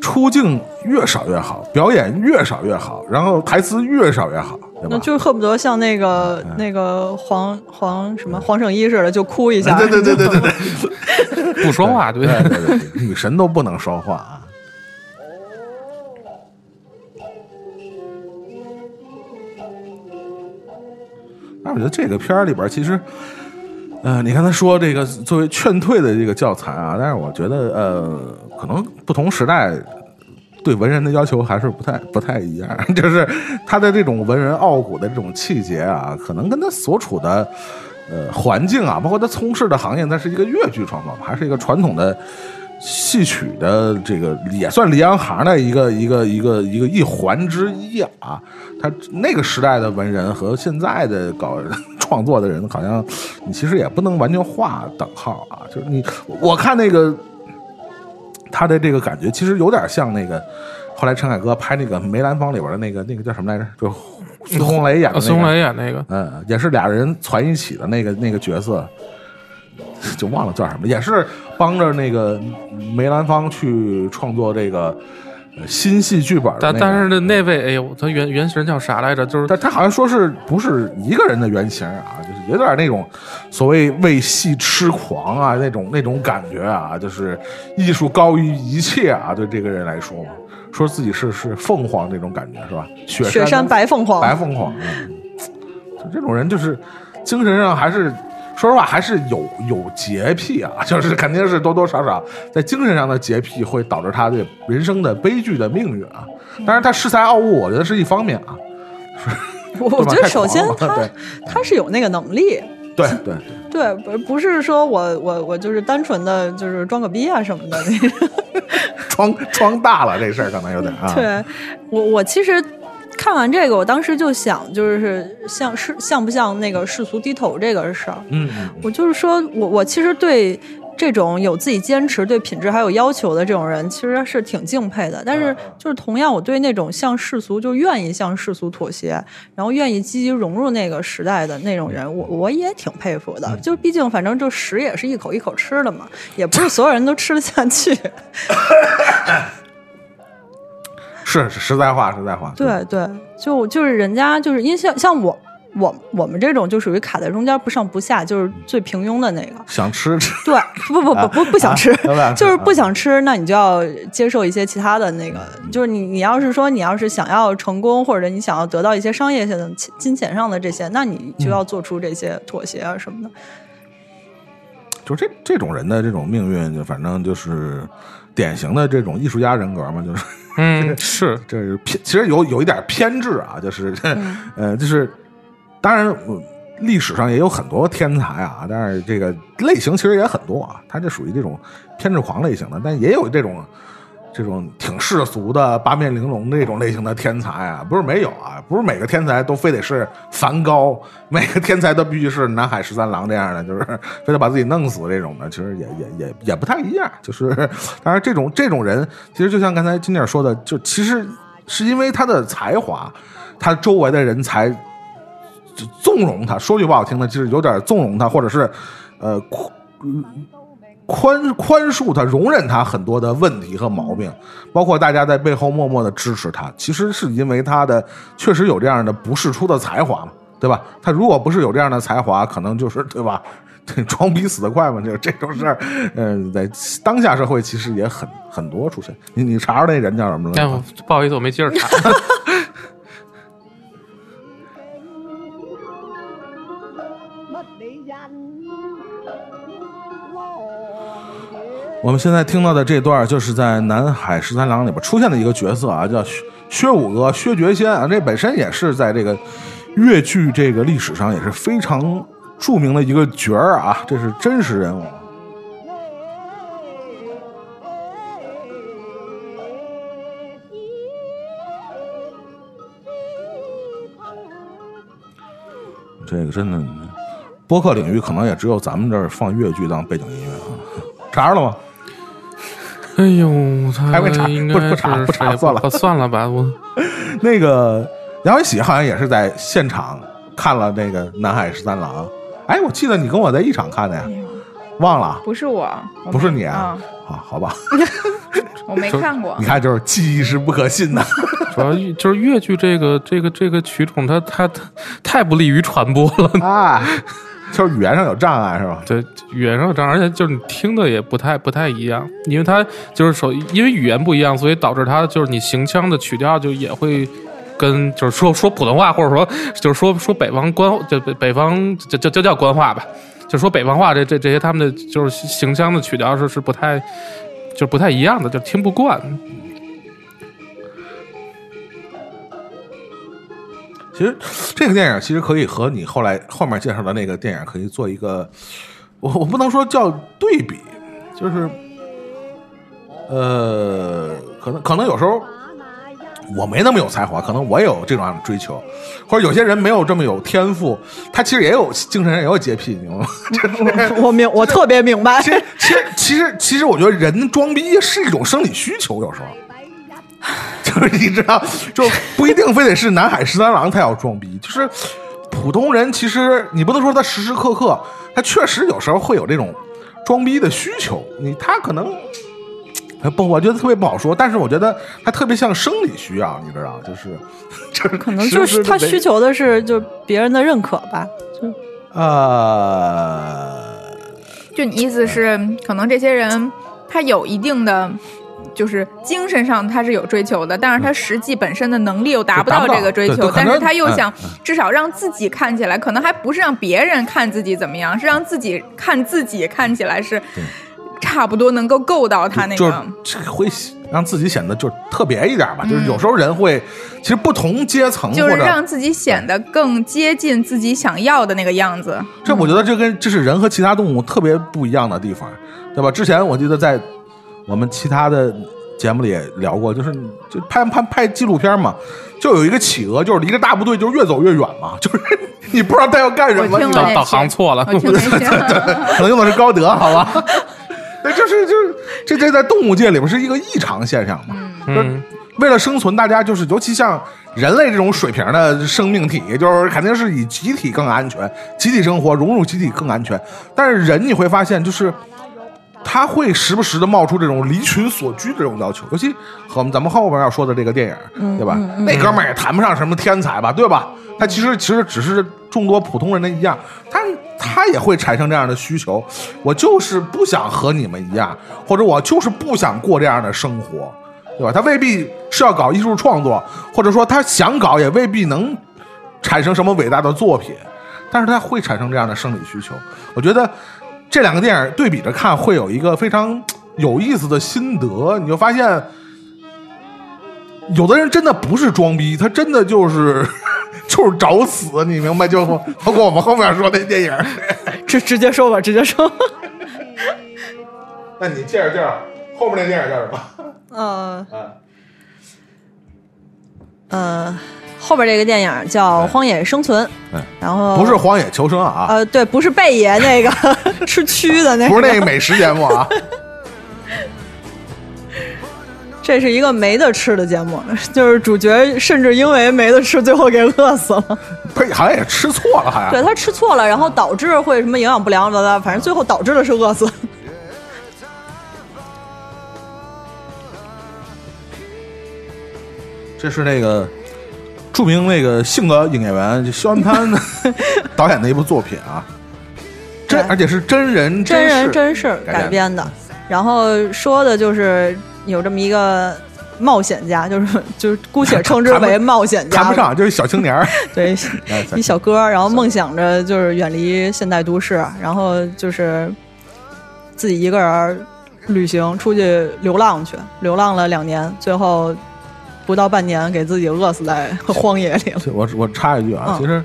出镜越少越好，表演越少越好，然后台词越少越好，对吧？那就是恨不得像那个那个黄黄什么黄圣依似的，就哭一下。对对对对对对 不说话，对对对对，女神都不能说话啊。那我觉得这个片儿里边儿其实，呃，你刚才说这个作为劝退的这个教材啊，但是我觉得呃，可能不同时代对文人的要求还是不太不太一样，就是他的这种文人傲骨的这种气节啊，可能跟他所处的呃环境啊，包括他从事的行业，它是一个越剧创作，还是一个传统的戏曲的这个也算离行行的一个一个一个一个一环之一啊。他那个时代的文人和现在的搞创作的人，好像你其实也不能完全划等号啊。就是你，我看那个他的这个感觉，其实有点像那个后来陈凯歌拍那个梅兰芳里边的那个那个叫什么来着？就孙红雷演的、孙红雷演那个，嗯，也是俩人攒一起的那个那个角色，就忘了叫什么，也是帮着那个梅兰芳去创作这个呃新戏剧本的、那个。但但是那那位，哎呦，他原原型叫啥来着？就是但他好像说是不是一个人的原型啊？就是有点那种所谓为戏痴狂啊，那种那种感觉啊，就是艺术高于一切啊，对这个人来说嘛，说自己是是凤凰那种感觉是吧？雪雪山白凤凰，白凤凰，嗯，就这种人就是精神上还是。说实话，还是有有洁癖啊，就是肯定是多多少少在精神上的洁癖会导致他的人生的悲剧的命运啊。当然，他恃才傲物，我觉得是一方面啊。我我觉得首先他他是有那个能力，对对 对，对，不不是说我我我就是单纯的就是装个逼啊什么的。装装大了这事儿可能有点啊。对我我其实看完这个，我当时就想，就是像是像不像那个世俗低头这个事儿，嗯，嗯我就是说我我其实对。这种有自己坚持、对品质还有要求的这种人，其实是挺敬佩的。但是，就是同样，我对那种向世俗就愿意向世俗妥协，然后愿意积极融入那个时代的那种人，我我也挺佩服的。就毕竟，反正就食也是一口一口吃的嘛，也不是所有人都吃得下去。是是实在话，实在话。对对，就就是人家就是因为像像我我我们这种就属于卡在中间不上不下，就是最平庸的那个。想吃吃，对，不不不不不想吃，就是不想吃，那你就要接受一些其他的那个，就是你你要是说你要是想要成功，或者你想要得到一些商业性的金金钱上的这些，那你就要做出这些妥协啊什么的。就这这种人的这种命运，就反正就是典型的这种艺术家人格嘛，就是嗯，是这是偏，其实有有一点偏执啊，就是、呃，就是当然。呃历史上也有很多天才啊，但是这个类型其实也很多啊。他这属于这种偏执狂类型的，但也有这种这种挺世俗的八面玲珑那种类型的天才啊，不是没有啊，不是每个天才都非得是梵高，每个天才都必须是南海十三郎这样的，就是非得把自己弄死这种的，其实也也也也不太一样。就是当然这种这种人，其实就像刚才金姐说的，就其实是因为他的才华，他周围的人才。纵容他，说句不好听的，就是有点纵容他，或者是，呃，宽宽宽恕他，容忍他很多的问题和毛病，包括大家在背后默默的支持他，其实是因为他的确实有这样的不世出的才华嘛，对吧？他如果不是有这样的才华，可能就是对吧？装逼死得快嘛，就这种事儿，嗯、在当下社会其实也很很多出现。你你查查那人叫什么哎，了我？不好意思，我没接着查。我们现在听到的这段，就是在《南海十三郎》里边出现的一个角色啊，叫薛薛五哥、薛觉仙啊。这本身也是在这个越剧这个历史上也是非常著名的一个角儿啊，这是真实人物。这个真的，播客领域可能也只有咱们这儿放越剧当背景音乐啊。查着了吗？哎呦，他还会查应该不不查不查谁算了 算了吧，我 那个杨伟喜好像也是在现场看了那个《南海十三郎》。哎，我记得你跟我在一场看的呀，忘了？不是我，我不是你啊啊？，啊，好吧，我没看过你。看，就是记忆是不可信的。主要就是越剧这个这个这个曲种，它它它太不利于传播了。啊，就是语言上有障碍是吧？对，语言上有障碍，而且就是你听的也不太不太一样，因为它就是首，因为语言不一样，所以导致它就是你行腔的曲调就也会跟就是说说普通话，或者说就是说说北方官就北北方就就就叫官话吧，就说北方话这这这些他们的就是行腔的曲调是是不太就不太一样的，就听不惯。其实这个电影其实可以和你后来后面介绍的那个电影可以做一个，我我不能说叫对比，就是呃，可能可能有时候我没那么有才华，可能我也有这种样的追求，或者有些人没有这么有天赋，他其实也有精神上也有洁癖，你明白吗？就是我明我特别明白，其实其实其实其实我觉得人装逼是一种生理需求，有时候。就是你知道，就不一定非得是南海十三郎才要装逼，就是普通人，其实你不能说他时时刻刻，他确实有时候会有这种装逼的需求。你他可能，哎不，我觉得特别不好说，但是我觉得他特别像生理需要，你知道，就是就是可能就是他需求的是就是别人的认可吧。就呃，就你意思是，可能这些人他有一定的。就是精神上他是有追求的，但是他实际本身的能力又达不到这个追求，但是他又嗯想至少让自己看起来，可能还不是让别人看自己怎么样，是让自己看自己看起来是差不多能够够到他那就是个。这个会让自己显得就特别一点吧。就是嗯有时候人会，其实不同阶层就是让自己显得更接近自己想要的那个样子。这我觉得这跟这是人和其他动物特别不一样的地方，对吧？之前我记得在我们其他的节目里也聊过，就是就拍拍拍纪录片嘛，就有一个企鹅，就是离着大部队，就是越走越远嘛，就是 你不知道它要干什么，导导航错了 可能用的是高德，好吧？那，就是就是这这在动物界里面是一个异常现象嘛。就是嗯，为了生存，大家就是尤其像人类这种水平的生命体，就是肯定是以集体更安全，集体生活融入集体更安全。但是人你会发现，就是他会时不时的冒出这种离群索居的这种要求，尤其和我们咱们后边要说的这个电影，对吧？那哥们儿也谈不上什么天才吧，对吧？他其实其实只是众多普通人的一样，他他也会产生这样的需求。我就是不想和你们一样，或者我就是不想过这样的生活，对吧？他未必是要搞艺术创作，或者说他想搞，也未必能产生什么伟大的作品，但是他会产生这样的生理需求。我觉得这两个电影对比着看，会有一个非常有意思的心得，你就发现。有的人真的不是装逼，他真的就是 就是找死，你明白？就包括我们后面说那电影。直直接说吧，直接说。那你介绍介绍后面那电影叫什么？呃嗯呃，后边这个电影叫《荒野生存》哎，然后不是《荒野求生》啊，呃，对，不是贝爷那个 吃蛆的那个，不是那个美食节目啊。这是一个没得吃的节目，就是主角甚至因为没得吃，最后给饿死了。呸，好像也吃错了，好像。对他吃错了，然后导致会什么营养不良的，反正最后导致的是饿死。这是那个著名那个性格影演员就肖恩潘导演的一部作品啊，真而且是真人真人事真事改编的，然后说的就是有这么一个冒险家，就是就是姑且称之为 冒险家，谈不上，就是小青年儿。对，哎一小哥，然后梦想着就是远离现代都市，然后就是自己一个人旅行出去流浪去，流浪了两年，最后不到半年给自己饿死在 荒野里了。我我插一句啊，嗯其实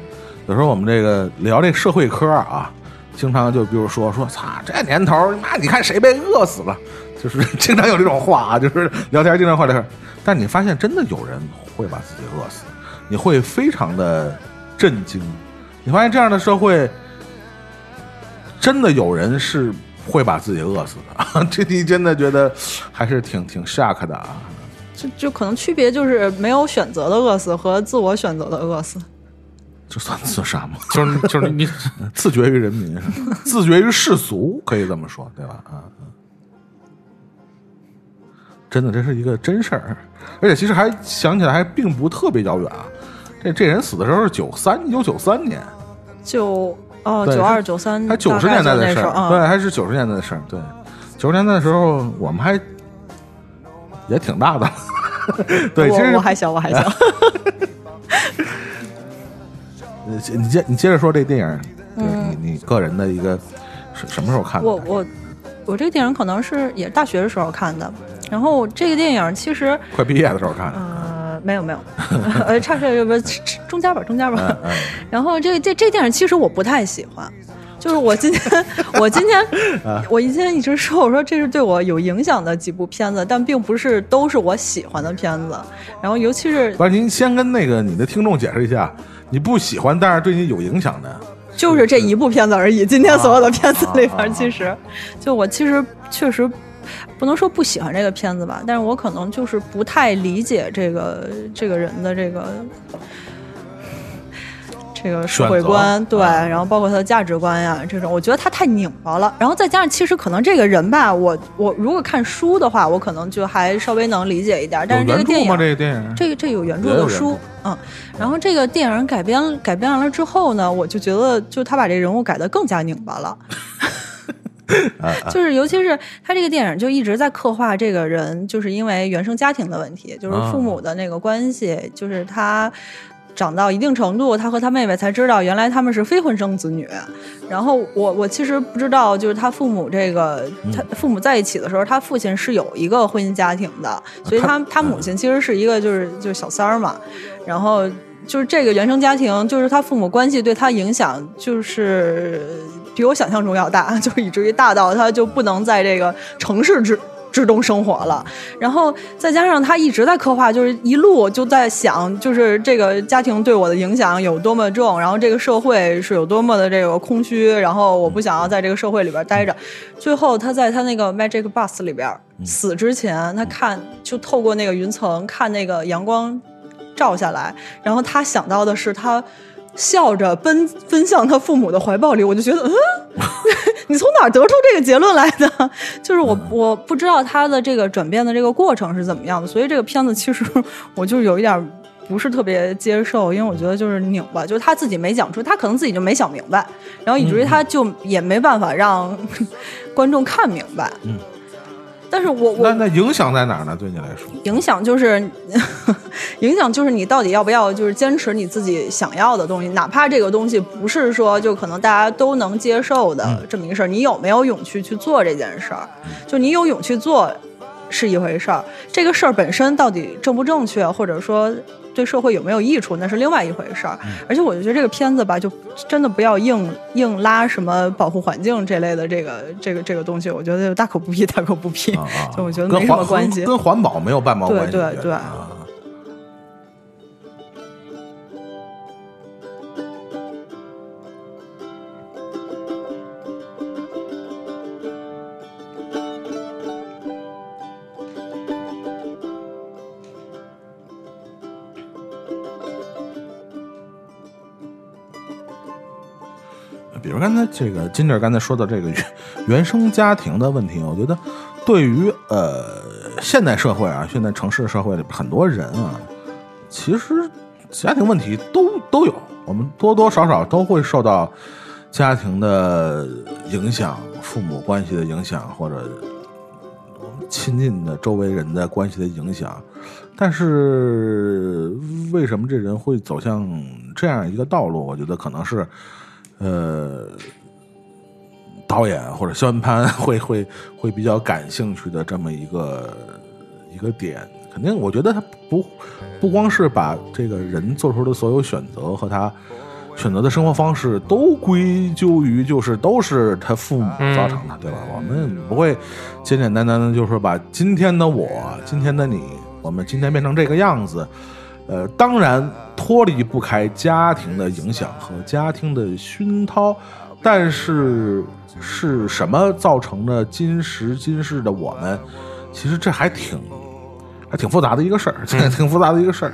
有时候我们这个聊这社会科啊，经常就比如说说，操，这年头，妈，你看谁被饿死了，就是 经常有这种话啊，就是聊天经常会聊天。但你发现真的有人会把自己饿死，你会非常的震惊，你发现这样的社会，真的有人是会把自己饿死的。这你真的觉得还是挺挺 shock 的啊。就就可能区别就是没有选择的饿死和自我选择的饿死。这算自杀吗？就是就是你 自绝于人民，自绝于世俗，可以这么说，对吧？啊，嗯真的，这是一个真事儿，而且其实还想起来还并不特别遥远啊。这这人死的时候是九三，一九九三年，九哦，对九二是九三，还九十年代的事儿，啊，对，还是九十年代的事儿，对，九十年代的时候我们还也挺大的，对，其实我我还小，我还小。呃 你接你接着说这电影，对你你个人的一个什什么时候看的？嗯我我我这个电影可能是也大学的时候看的，然后这个电影其实 快毕业的时候看的，呃没有没有，呃差差不中间吧中间吧。嗯嗯。然后这这这电影其实我不太喜欢，就是我今天 我今天啊我今天一直说我说这是对我有影响的几部片子，但并不是都是我喜欢的片子。然后尤其是不是，您先跟那个你的听众解释一下，你不喜欢，但是对你有影响的，就是这一部片子而已。今天所有的片子里边，其实就我其实确实不能说不喜欢这个片子吧，但是我可能就是不太理解这个这个人的这个。这个社会观对，啊然后包括他的价值观呀，这种我觉得他太拧巴了。然后再加上，其实可能这个人吧，我我如果看书的话，我可能就还稍微能理解一点。但是？这个电影，这个电影这个这有原著的书，嗯，然后这个电影改编改编完了之后呢，我就觉得，就他把这人物改得更加拧巴了。啊就是尤其是他这个电影就一直在刻画这个人，就是因为原生家庭的问题，就是父母的那个关系，就是他。长到一定程度，他和他妹妹才知道，原来他们是非婚生子女。然后我我其实不知道，就是他父母这个，他父母在一起的时候，他父亲是有一个婚姻家庭的，所以他他母亲其实是一个就是就是小三儿嘛。然后就是这个原生家庭，就是他父母关系对他影响，就是比我想象中要大，就是以至于大到他就不能在这个城市之。之中生活了，然后再加上他一直在刻画，就是一路就在想，就是这个家庭对我的影响有多么重，然后这个社会是有多么的这个空虚，然后我不想要在这个社会里边待着。最后他在他那个 Magic Bus 里边死之前，他看就透过那个云层看那个阳光照下来，然后他想到的是他笑着奔奔向他父母的怀抱里，我就觉得，嗯，你从哪儿得出这个结论来的？就是我我不知道他的这个转变的这个过程是怎么样的，所以这个片子其实我就有一点。不是特别接受，因为我觉得就是拧巴，就是他自己没讲出，他可能自己就没想明白，然后以至于他就也没办法让 观众看明白。嗯，但是我我那那影响在哪儿呢？对你来说，影响就是，影响就是你到底要不要就是坚持你自己想要的东西，哪怕这个东西不是说就可能大家都能接受的这么一个事儿，你有没有勇气去做这件事儿？就你有勇气做是一回事儿，这个事儿本身到底正不正确，或者说对社会有没有益处，那是另外一回事儿。而且我就觉得这个片子吧，就真的不要硬硬拉什么保护环境这类的这个这个这个东西，我觉得大可不必，大可不必。啊啊，就我觉得没什么关系。跟环保没有半毛对关系。对对我觉得啊刚才这个金姐刚才说的这个原原生家庭的问题，我觉得对于呃现代社会啊，现在城市社会里很多人啊，其实家庭问题都都有，我们多多少少都会受到家庭的影响、父母关系的影响，或者我们亲近的周围人的关系的影响。但是为什么这人会走向这样一个道路？我觉得可能是。呃，导演或者肖恩潘会会会比较感兴趣的这么一个一个点，肯定我觉得他不不光是把这个人做出的所有选择和他选择的生活方式都归咎于就是都是他父母造成的，对吧？我们不会简简单单的就是说把今天的我、今天的你，我们今天变成这个样子。呃，当然脱离不开家庭的影响和家庭的熏陶，但是是什么造成了今时今世的我们？其实这还挺还挺复杂的一个事儿，这 挺复杂的一个事儿。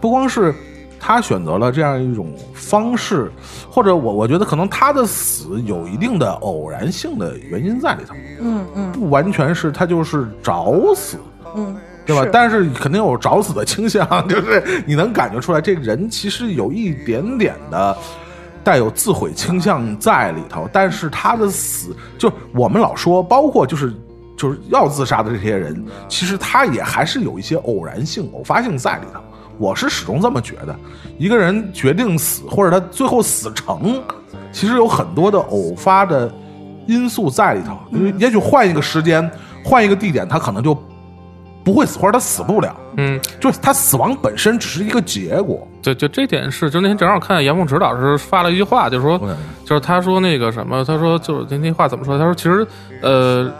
不光是他选择了这样一种方式，或者我我觉得可能他的死有一定的偶然性的原因在里头，嗯嗯不完全是他就是找死，嗯，对吧？但是肯定有找死的倾向，就是你能感觉出来，这个人其实有一点点的带有自毁倾向在里头。但是他的死，就我们老说，包括就是就是要自杀的这些人，其实他也还是有一些偶然性、偶发性在里头。我是始终这么觉得，一个人决定死，或者他最后死成，其实有很多的偶发的因素在里头。因为也许换一个时间，换一个地点，他可能就不会死，或者他死不了。嗯，就是他死亡本身只是一个结果。对就这点是，就那天正好看杨凤池老师发了一句话，就是说，嗯就是他说那个什么，他说就是那那话怎么说？他说其实，呃，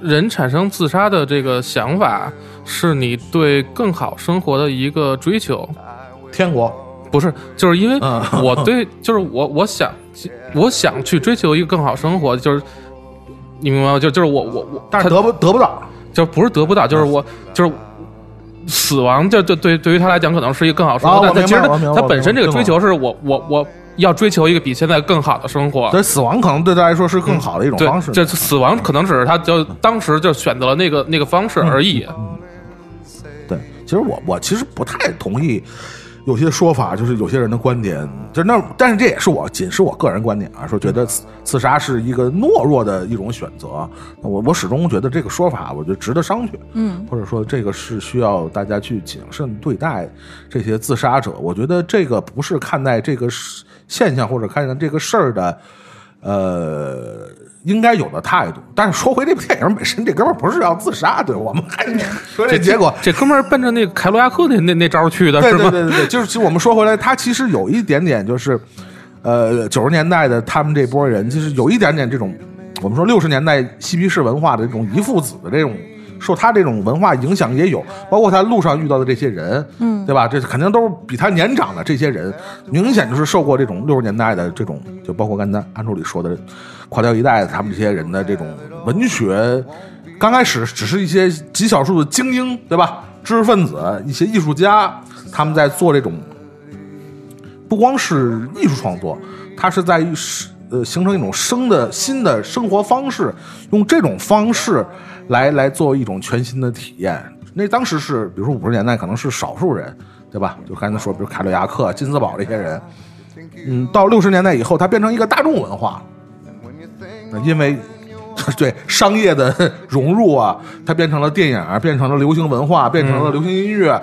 人产生自杀的这个想法，是你对更好生活的一个追求，天国，不是，就是因为嗯 我对，就是我我想我想去追求一个更好生活，就是你明白吗？就就是我我我，但是得不得不到，就不是得不到，就是我就是死亡，就就对对于他来讲可能是一个更好生活，但他其实他本身这个追求是我我我要追求一个比现在更好的生活。对死亡可能对他来说是更好的一种对方式。，这死亡可能只是他就当时就选择了那个那个方式而已。对，其实我我其实不太同意有些说法，就是有些人的观点，就那，但是这也是我仅是我个人观点啊，说觉得自自杀是一个懦弱的一种选择。我我始终觉得这个说法，我觉得值得商榷。嗯，或者说这个是需要大家去谨慎对待这些自杀者。我觉得这个不是看待这个现象或者看待这个事儿的，呃。应该有的态度，但是说回这部电影本身，这哥们儿不是要自杀，对我们还是说这结果，这哥们儿奔着那个凯罗亚克那那那招儿去的是吗？对对对对，就是其实我们说回来，他其实有一点点就是，呃，九十年代的他们这波人，就是有一点点这种，我们说六十年代嬉皮士文化的这种遗父子的这种，受他这种文化影响也有，包括他路上遇到的这些人，嗯，对吧？这肯定都是比他年长的这些人，明显就是受过这种六十年代的这种，就包括刚才安助理说的垮掉一代他们这些人的这种文学。刚开始只是一些极少数的精英，对吧？知识分子、一些艺术家，他们在做这种，不光是艺术创作，它是在是呃形成一种生的新的生活方式，用这种方式来来做一种全新的体验。那当时是，比如说五十年代可能是少数人，对吧？就刚才说，比如凯鲁亚克、金斯堡这些人，嗯，到六十年代以后，它变成一个大众文化，因为 对商业的 融入啊，它变成了电影，变成了流行文化，变成了流行音乐。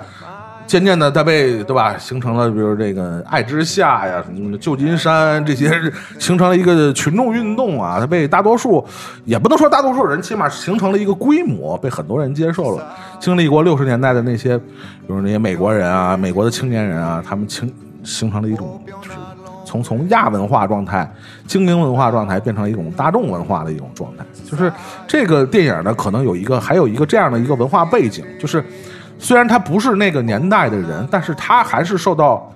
渐渐的，它被对吧，形成了比如这个爱之下呀，什么的旧金山这些，形成了一个群众运动啊。它被大多数，也不能说大多数人，起码形成了一个规模，被很多人接受了。经历过六十年代的那些，比如那些美国人啊，美国的青年人啊，他们形形成了一种就是从从亚文化状态、精英文化状态变成了一种大众文化的一种状态。就是这个电影呢，可能有一个还有一个这样的一个文化背景，就是虽然他不是那个年代的人，但是他还是受到，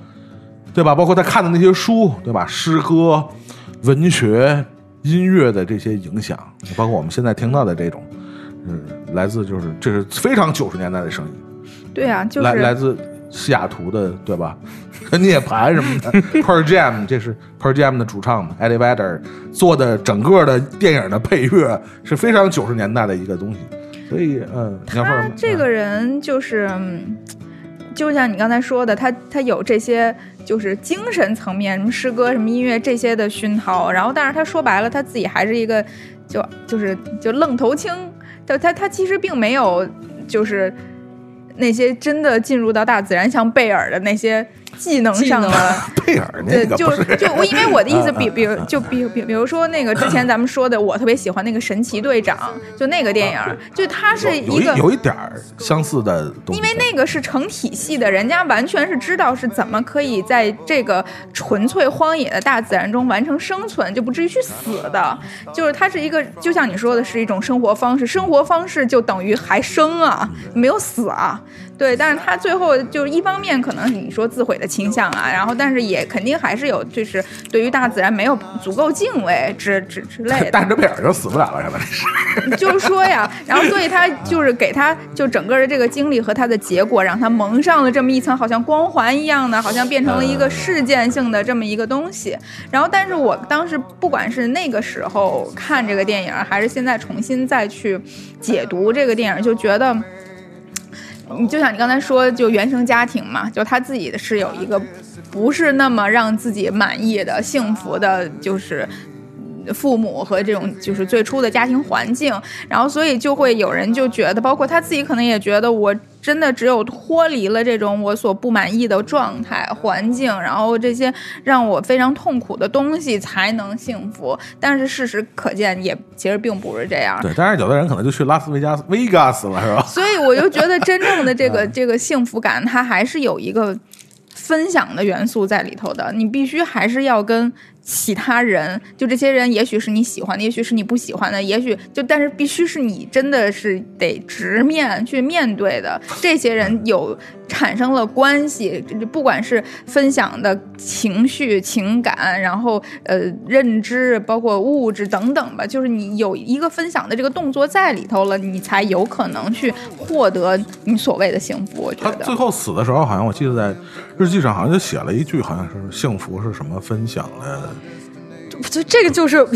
对吧？包括他看的那些书，对吧？诗歌、文学、音乐的这些影响，包括我们现在听到的这种，嗯，来自就是这是非常九十年代的声音。对啊，就来来自西雅图的，对吧？涅槃什么的，Pearl Jam，这是 Pearl Jam 的主唱嘛，Eddie Vedder 做的整个的电影的配乐是非常九十年代的一个东西，所以嗯，你要说什么？他这个人就是，嗯就像你刚才说的，他他有这些就是精神层面，什么诗歌、什么音乐这些的熏陶，然后但是他说白了，他自己还是一个就就是就愣头青，他他他其实并没有就是那些真的进入到大自然，像贝尔的那些技能上的。贝尔那对，就是就我因为我的意思，嗯比比如就比比比如说那个之前咱们说的，我特别喜欢那个神奇队长，就那个电影，就它是一个有一点儿相似的东西，因为那个是成体系的，人家完全是知道是怎么可以在这个纯粹荒野的大自然中完成生存，就不至于去死的。就是它是一个，就像你说的，是一种生活方式。生活方式就等于还生啊，没有死啊。对，但是他最后就是一方面可能你说自毁的倾向啊，然后但是也肯定还是有就是对于大自然没有足够敬畏之之之类的。带着贝尔就死不了了，现在是。就是说呀，然后所以他就是给他就整个的这个经历和他的结果，让他蒙上了这么一层好像光环一样的，好像变成了一个事件性的这么一个东西。然后，但是我当时不管是那个时候看这个电影，还是现在重新再去解读这个电影，就觉得。你就像你刚才说，就原生家庭嘛，就他自己是有一个不是那么让自己满意的幸福的，就是父母和这种就是最初的家庭环境，然后所以就会有人就觉得，包括他自己可能也觉得，我真的只有脱离了这种我所不满意的状态环境，然后这些让我非常痛苦的东西才能幸福。但是事实可见，也其实并不是这样。对，但是有的人可能就去拉斯维加斯 Vegas 了，是吧？所以我就觉得真正的这个 这个幸福感，它还是有一个分享的元素在里头的。你必须还是要跟其他人，就这些人，也许是你喜欢的，也许是你不喜欢的，也许就但是必须是你真的是得直面去面对的。这些人有产生了关系，不管是分享的情绪、情感，然后呃认知，包括物质等等吧，就是你有一个分享的这个动作在里头了，你才有可能去获得你所谓的幸福。我觉得最后死的时候，好像我记得在日记上好像就写了一句，好像是幸福是什么分享的。就这个就是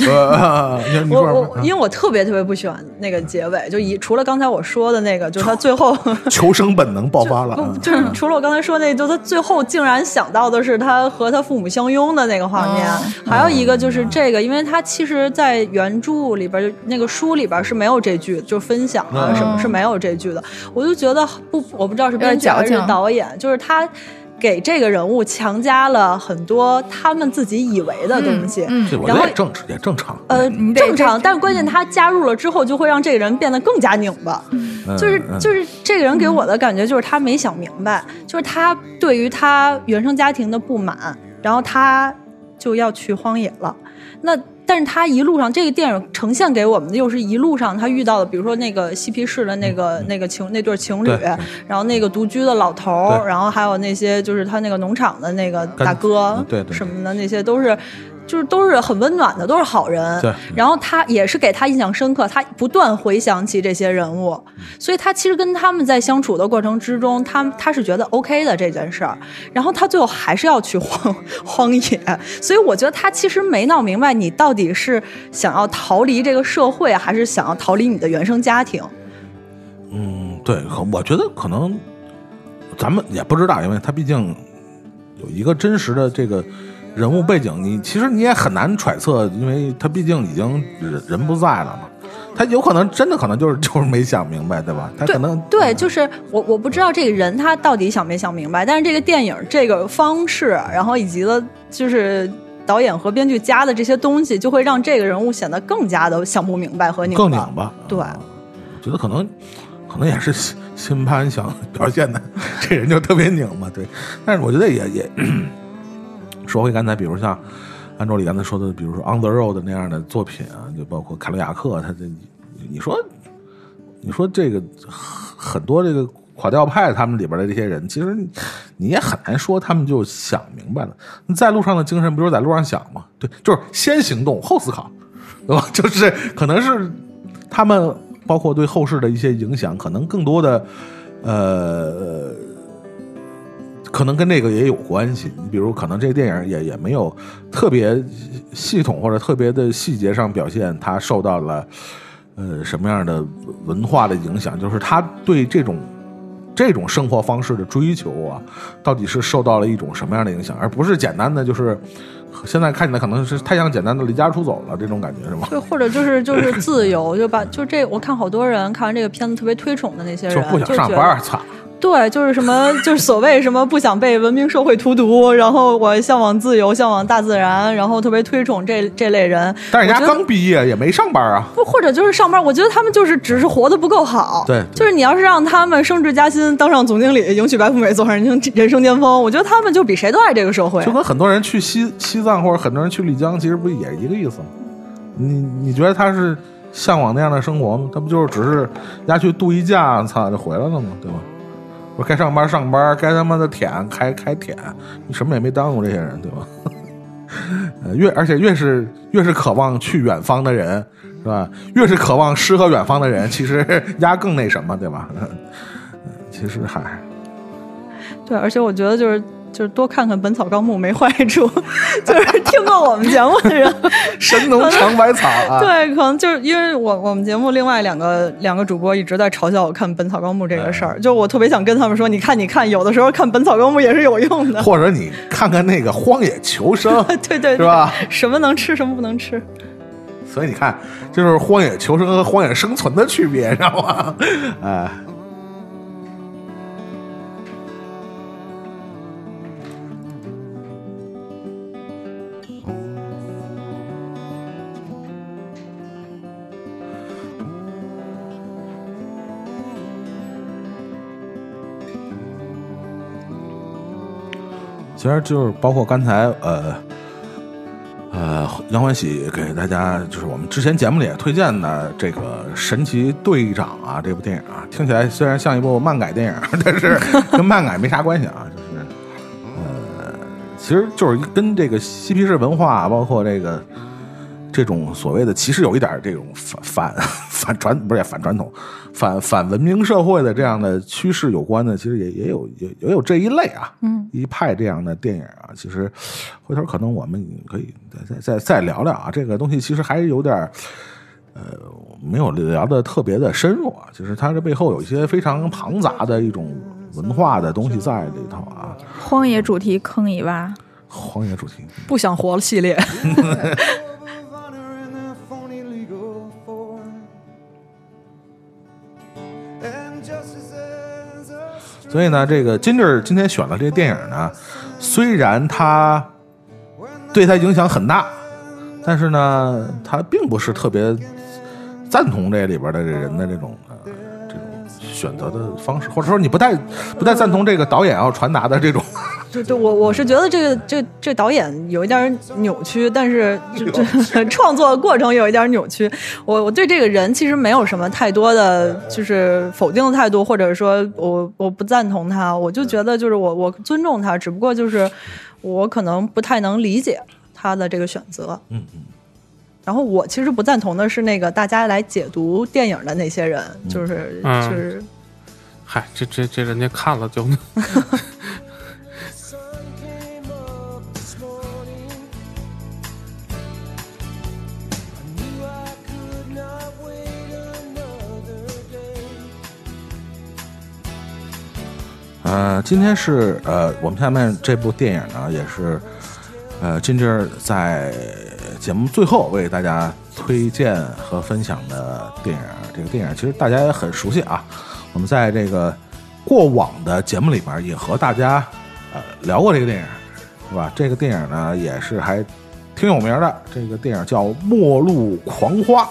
我我因为我特别特别不喜欢那个结尾，就一除了刚才我说的那个，就是他最后求生本能爆发了。就是除了我刚才说那个，就他最后竟然想到的是他和他父母相拥的那个画面，还有一个就是这个，因为他其实，在原著里边就那个书里边是没有这句，就是分享啊嗯什么是没有这句的，我就觉得不，我不知道是编剧还是导演，就是他。给这个人物强加了很多他们自己以为的东西，然后也正也正常。呃正常，这但关键他加入了之后，就会让这个人变得更加拧巴。嗯就是嗯就是这个人给我的感觉就是他没想明白，就是他对于他原生家庭的不满，然后他就要去荒野了。那但是他一路上这个电影呈现给我们的又是一路上他遇到的，比如说那个嬉皮士的那个那个情那对情侣然后那个独居的老头儿，然后还有那些就是他那个农场的那个大哥对对。什么的，那些都是。就是都是很温暖的，都是好人。对然后他也是给他印象深刻，他不断回想起这些人物，所以他其实跟他们在相处的过程之中，他他是觉得 OK 的这件事儿。然后他最后还是要去荒 荒野，所以我觉得他其实没闹明白，你到底是想要逃离这个社会，还是想要逃离你的原生家庭。嗯，对，可我觉得可能咱们也不知道，因为他毕竟有一个真实的这个人物背景，你其实你也很难揣测，因为他毕竟已经人人不在了嘛。他有可能真的可能就是就是没想明白，对吧？他可能对，就是我我不知道这个人他到底想没想明白，但是这个电影这个方式，然后以及了就是导演和编剧加的这些东西，就会让这个人物显得更加的想不明白和拧巴。更拧巴。对我觉得可能可能也是新新潘想表现的，这人就特别拧巴，对。但是我觉得也也说回刚才，比如像安卓里刚才说的，比如说《On the Road》那样的作品啊，就包括凯鲁亚克，他这你说你说这个很多这个垮掉派他们里边的这些人，其实你也很难说他们就想明白了。在路上的精神不就在路上想吗？对，就是先行动后思考，对吧？就是可能是他们包括对后世的一些影响，可能更多的呃。可能跟这个也有关系，你比如可能这个电影也也没有特别系统或者特别的细节上表现它受到了呃什么样的文化的影响，就是他对这种这种生活方式的追求啊，到底是受到了一种什么样的影响，而不是简单的就是现在看起来可能是太像简单的离家出走了这种感觉是吗？对，或者就是就是自由，就把就这，我看好多人看完这个片子特别推崇的那些人，就不想上班，操！对，就是什么，就是所谓什么不想被文明社会荼毒，然后我向往自由，向往大自然，然后特别推崇这这类人。但是人家刚毕业也没上班啊，不，或者就是上班，我觉得他们就是只是活得不够好。对就是你要是让他们升职加薪，当上总经理，迎娶白富美，走上人生人生巅峰，我觉得他们就比谁都爱这个社会就。跟很多人去西西藏或者很多人去丽江，其实不也一个意思吗？你你觉得他是向往那样的生活吗？他不就是只是家去度一假，操就回来了吗？对吧？我该上班上班，该他妈的舔开开舔，你什么也没耽误这些人，对吧？越而且越是越是渴望去远方的人，是吧？越是渴望诗和远方的人，其实压更那什么，对吧？其实还对，而且我觉得就是就是多看看《本草纲目》没坏处，就是听过我们节目的人，神农尝百草啊，对，可能就是因为我我们节目另外两个两个主播一直在嘲笑我看《本草纲目》这个事儿，就我特别想跟他们说，你看你看，有的时候看《本草纲目》也是有用的，或者你看看那个《荒野求生》，对对，是吧？什么能吃，什么不能吃。所以你看，就是荒野求生和荒野生存的区别，知道吗？哎。其实就是包括刚才呃呃杨欢喜给大家就是我们之前节目里也推荐的这个《神奇队长》啊这部电影啊，听起来虽然像一部漫改电影，但是跟漫改没啥关系啊，就是呃其实就是跟这个嬉皮士文化，包括这个这种所谓的其实有一点这种反反反传不是反传统。反反文明社会的这样的趋势有关的，其实也也有也也有这一类啊，嗯，一派这样的电影啊。其实回头可能我们可以再再再聊聊啊，这个东西其实还是有点呃没有聊的特别的深入啊。就是它这背后有一些非常庞杂的一种文化的东西在里头啊。荒野主题坑一挖，荒野主题，不想活了系列。所以呢，这个金志今天选了这个电影呢，虽然他对他影响很大，但是呢，他并不是特别赞同这里边的这人的这种这种选择的方式，或者说你不太不太赞同这个导演要传达的这种。对对，我我是觉得这个这这导演有一点扭曲，但是这这 创作过程有一点扭曲。我我对这个人其实没有什么太多的就是否定的态度，或者说我我不赞同他，我就觉得就是我我尊重他，只不过就是我可能不太能理解他的这个选择。嗯嗯。然后我其实不赞同的是那个大家来解读电影的那些人，就是嗯就是嗨，这这这人家看了就 呃，今天是呃，我们下面这部电影呢，也是呃，金枝在节目最后为大家推荐和分享的电影。这个电影其实大家也很熟悉啊，我们在这个过往的节目里边也和大家呃聊过这个电影，是吧？这个电影呢也是还挺有名的，这个电影叫《末路狂花》。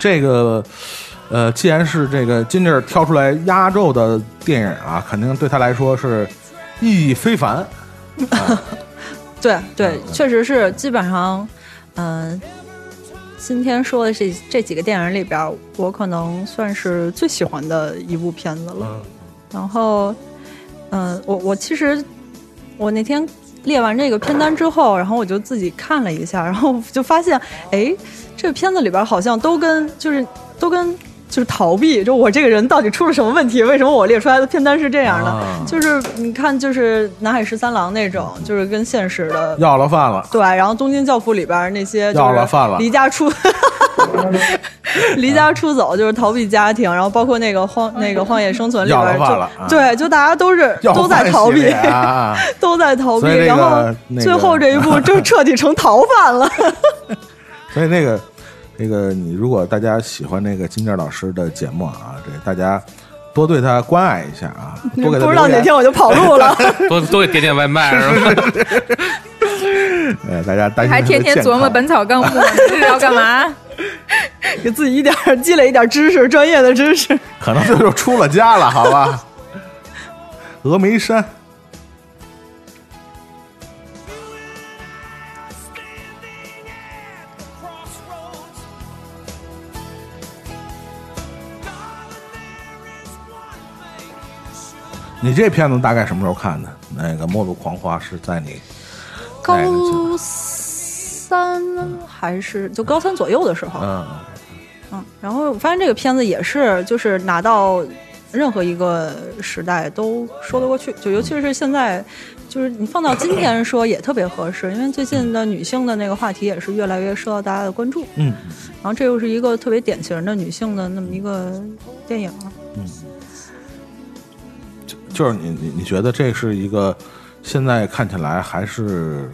这个，呃，既然是这个金志挑出来压轴的电影啊，肯定对他来说是意义非凡。对对，确实是基本上，嗯、今天说的这这几个电影里边，我可能算是最喜欢的一部片子了。然后，嗯、我我其实我那天列完这个片单之后，然后我就自己看了一下，然后就发现，哎，这个片子里边好像都跟就是都跟就是逃避，就我这个人到底出了什么问题？为什么我列出来的片单是这样的？啊就是你看，就是《南海十三郎》那种，就是跟现实的要了饭了，对，然后《东京教父》里边那些就要了饭了是离家出 离家出走，就是逃避家庭，然后包括那个荒那个荒野生存里边就对，就大家都是都在逃避，啊。都在逃避，这个然后最后这一步就彻底成逃犯了。所以那个那个，你如果大家喜欢那个金志老师的节目啊，这大家多对他关爱一下啊，多给他不知道哪天我就跑路了。多多给点点外卖是吧？呃，大家担心还天天琢磨《本草纲目》呢，这是要干嘛？给自己一点积累一点知识，专业的知识。可能这就出了家了，好吧？峨眉山，你这片子大概什么时候看的？那个《末路狂花》是在你高三还是就高三左右的时候，嗯。嗯，然后我发现这个片子也是，就是拿到任何一个时代都说得过去，就尤其是现在，就是你放到今天说也特别合适，因为最近的女性的那个话题也是越来越受到大家的关注，嗯，然后这又是一个特别典型的女性的那么一个电影嗯，就，就是你你你觉得这是一个现在看起来还是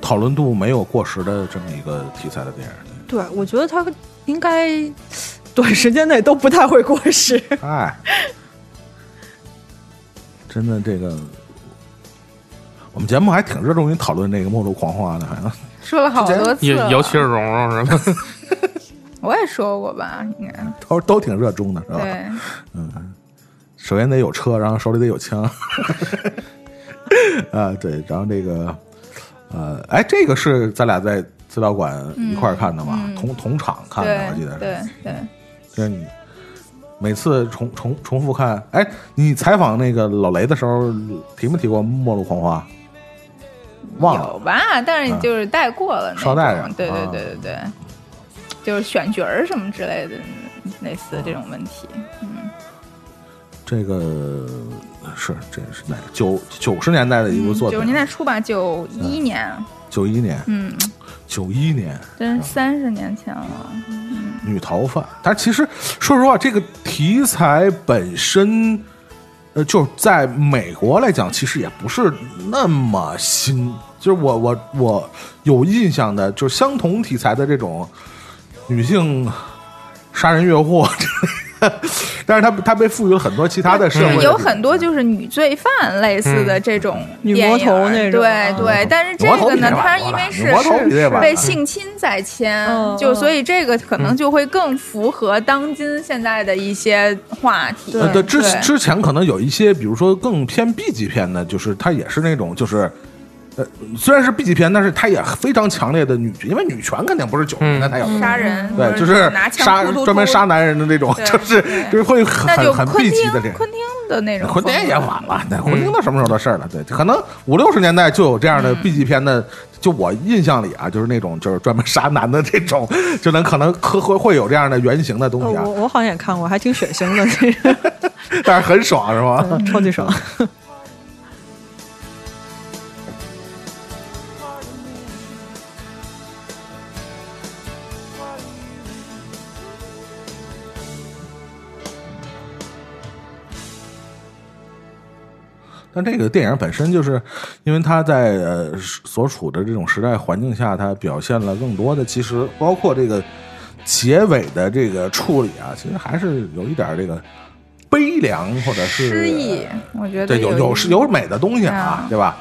讨论度没有过时的这么一个题材的电影？对我觉得它应该短时间内都不太会过时。哎，真的这个，我们节目还挺热衷于讨论这个《末路狂花》的，好像说了好多次了。也姚气儿蓉蓉是吧？我也说过吧，应该都都挺热衷的，是吧？对。首先得有车，然后手里得有枪。啊，对，然后这个，呃，哎，这个是咱俩在资料馆一块儿看的嘛？同同场看的，我记得是。嗯对对，就是你每次重重重复看，哎，你采访那个老雷的时候提没提过《末路狂花》？忘了有吧？但是就是带过了捎带着对对啊对对对，就是选角儿什么之类的，类似这种问题。嗯这个是这是哪个九九十年代的一部作品九十品？年代初吧，九一年，九一年，嗯，九一年真是三十年前了。女逃犯。但其实说实话，这个题材本身，呃，就在美国来讲，其实也不是那么新。就是我我我有印象的，就是相同题材的这种女性杀人越货 但是他他被赋予了很多其他的社会的这种有很多就是女罪犯类似的这种女电影魔头那种对啊。对，但是这个呢，比这晚多它因为是是被性侵在先，就所以这个可能就会更符合当今现在的一些话题。呃，对，之之前可能有一些，比如说更偏 B 级片的，就是它也是那种，就是，呃，虽然是 B 级片，但是它也非常强烈的女，因为女权肯定不是九十年代才有的，杀人，对，就是拿枪杀突突突专门杀男人的那种，就是就是会很很 B 级汀的这。昆汀的那种昆汀也晚了，那昆汀都什么时候的事儿了？对，可能五六十年代就有这样的 B 级片的，就我印象里啊，就是那种就是专门杀男的这种，就能可能会会会有这样的原型的东呃西啊我，我好像也看过，还挺血腥的，这个 但是很爽是吧？嗯超级爽。但这个电影本身就是，因为它在呃所处的这种时代环境下，它表现了更多的，其实包括这个结尾的这个处理啊，其实还是有一点这个悲凉或者是失意，我觉得对，有有是有美的东西啊啊，对吧？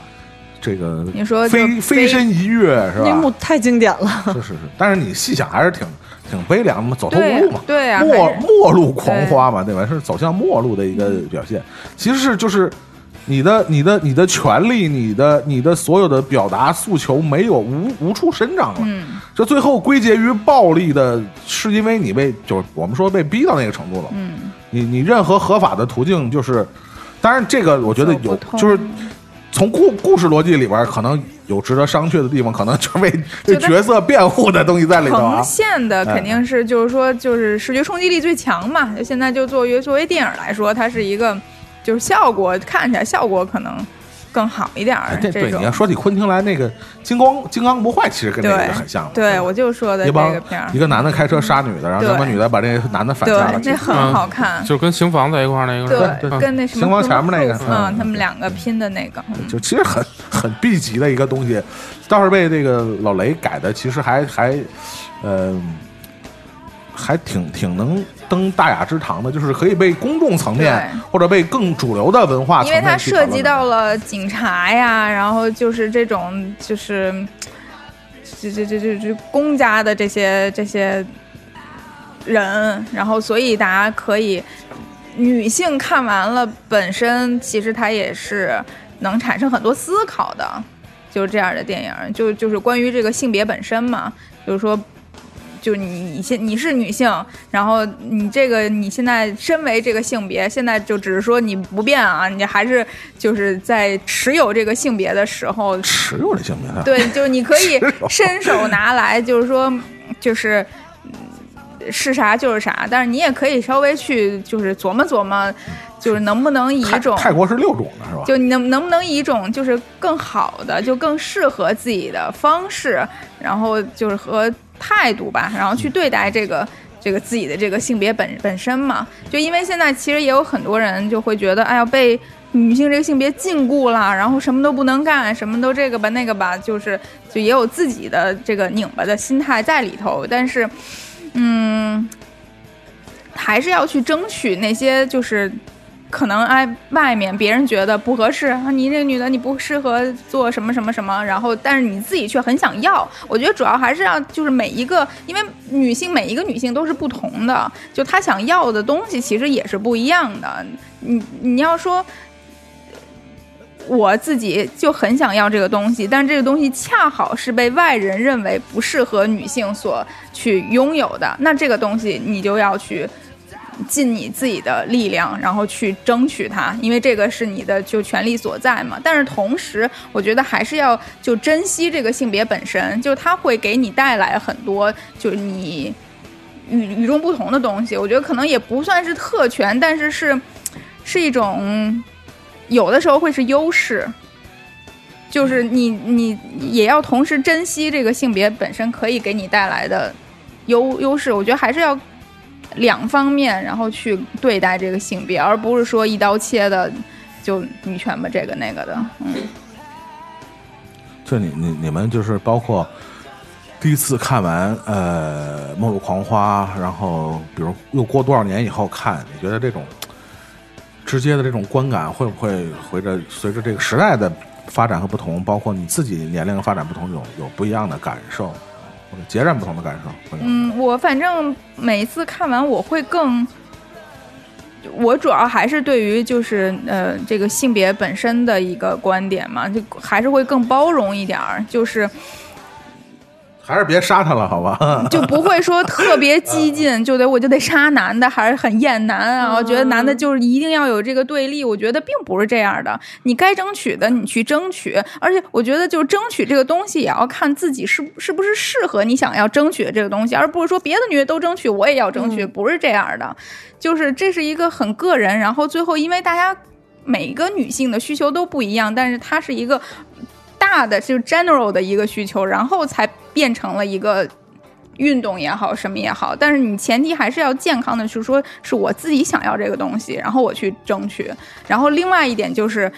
这个你说飞飞飞身一跃是吧那幕吧？太经典了，是是是，但是你细想还是挺挺悲凉的嘛，走投无路嘛，对啊末末路狂花嘛，对吧？是走向末路的一个表现，其实是就是你的你的你的权利，你的你的所有的表达诉求没有无无处伸张了，嗯，这最后归结于暴力的，是因为你被就是我们说被逼到那个程度了，嗯，你你任何合法的途径就是，当然这个我觉得有就是。从故故事逻辑里边，可能有值得商榷的地方，可能就是为为角色辩护的东西在里头啊呈。现的肯定是就是说就是视觉冲击力最强嘛。就现在就作为作为电影来说，它是一个就是效果看起来效果可能更好一点儿对，你要。说起昆汀来，那个《金光金刚不坏》其实跟那个很像。对，我就说的这一个片儿一，个男的开车杀女的，然后那个女的把这个男的反杀了，。那很嗯好看。就跟刑房在一块儿那个，对，嗯跟那什么刑房前面那个嗯，嗯他们两个拼的那个，嗯就其实很很 B 级的一个东西，倒是被这个老雷改的，其实还还，呃，还挺挺能登大雅之堂的，就是可以被公众层面对或者被更主流的文化层因为它涉及到了警察呀，然后就是这种就是这这这这这公家的这些这些人，然后所以大家可以，女性看完了本身其实它也是能产生很多思考的，就是这样的电影，就就是关于这个性别本身嘛，就是说。就你你现你是女性，然后你这个你现在身为这个性别，现在就只是说你不变啊，你还是就是在持有这个性别的时候，持有这性别的，对，就是你可以伸手拿来，就是说，就是嗯是啥就是啥，但是你也可以稍微去就是琢磨琢磨，就是能不能以一种泰国是六种的是吧？就你能能不能以一种就是更好的，就更适合自己的方式，然后就是和态度吧，然后去对待这个这个自己的这个性别本本身嘛。就因为现在其实也有很多人就会觉得，哎呀，被女性这个性别禁锢了，然后什么都不能干，什么都这个吧那个吧，就是就也有自己的这个拧巴的心态在里头。但是，嗯，还是要去争取那些就是可能哎，外面别人觉得不合适啊，你这个女的你不适合做什么什么什么，然后但是你自己却很想要。我觉得主要还是要就是每一个，因为女性每一个女性都是不同的，就她想要的东西其实也是不一样的。你你要说。我自己就很想要这个东西，但这个东西恰好是被外人认为不适合女性所去拥有的，那这个东西你就要去尽你自己的力量，然后去争取它，因为这个是你的就权利所在嘛。但是同时，我觉得还是要就珍惜这个性别本身，就它会给你带来很多，就是你与与众不同的东西。我觉得可能也不算是特权，但是是是一种有的时候会是优势。就是你，你也要同时珍惜这个性别本身可以给你带来的优优势。我觉得还是要两方面，然后去对待这个性别，而不是说一刀切的就女权吧，这个那个的。嗯，就你你你们就是包括第一次看完呃《末路狂花》，然后比如又过多少年以后看，你觉得这种直接的这种观感会不会随着随着这个时代的发展和不同，包括你自己年龄发展不同，有有不一样的感受，截然不同的感受？嗯，我反正每次看完我会更，我主要还是对于就是呃这个性别本身的一个观点嘛，就还是会更包容一点儿，就是还是别杀他了，好吧？就不会说特别激进，就得我就得杀男的，还是很厌男啊。我觉得男的就是一定要有这个对立，我觉得并不是这样的。你该争取的你去争取，而且我觉得就争取这个东西也要看自己是是不是适合你想要争取的这个东西，而不是说别的女的都争取，我也要争取，不是这样的。就是这是一个很个人，然后最后因为大家每个女性的需求都不一样，但是它是一个大的就是 general 的一个需求，然后才变成了一个运动也好，什么也好。但是你前提还是要健康的，去说是我自己想要这个东西，然后我去争取。然后另外一点就是。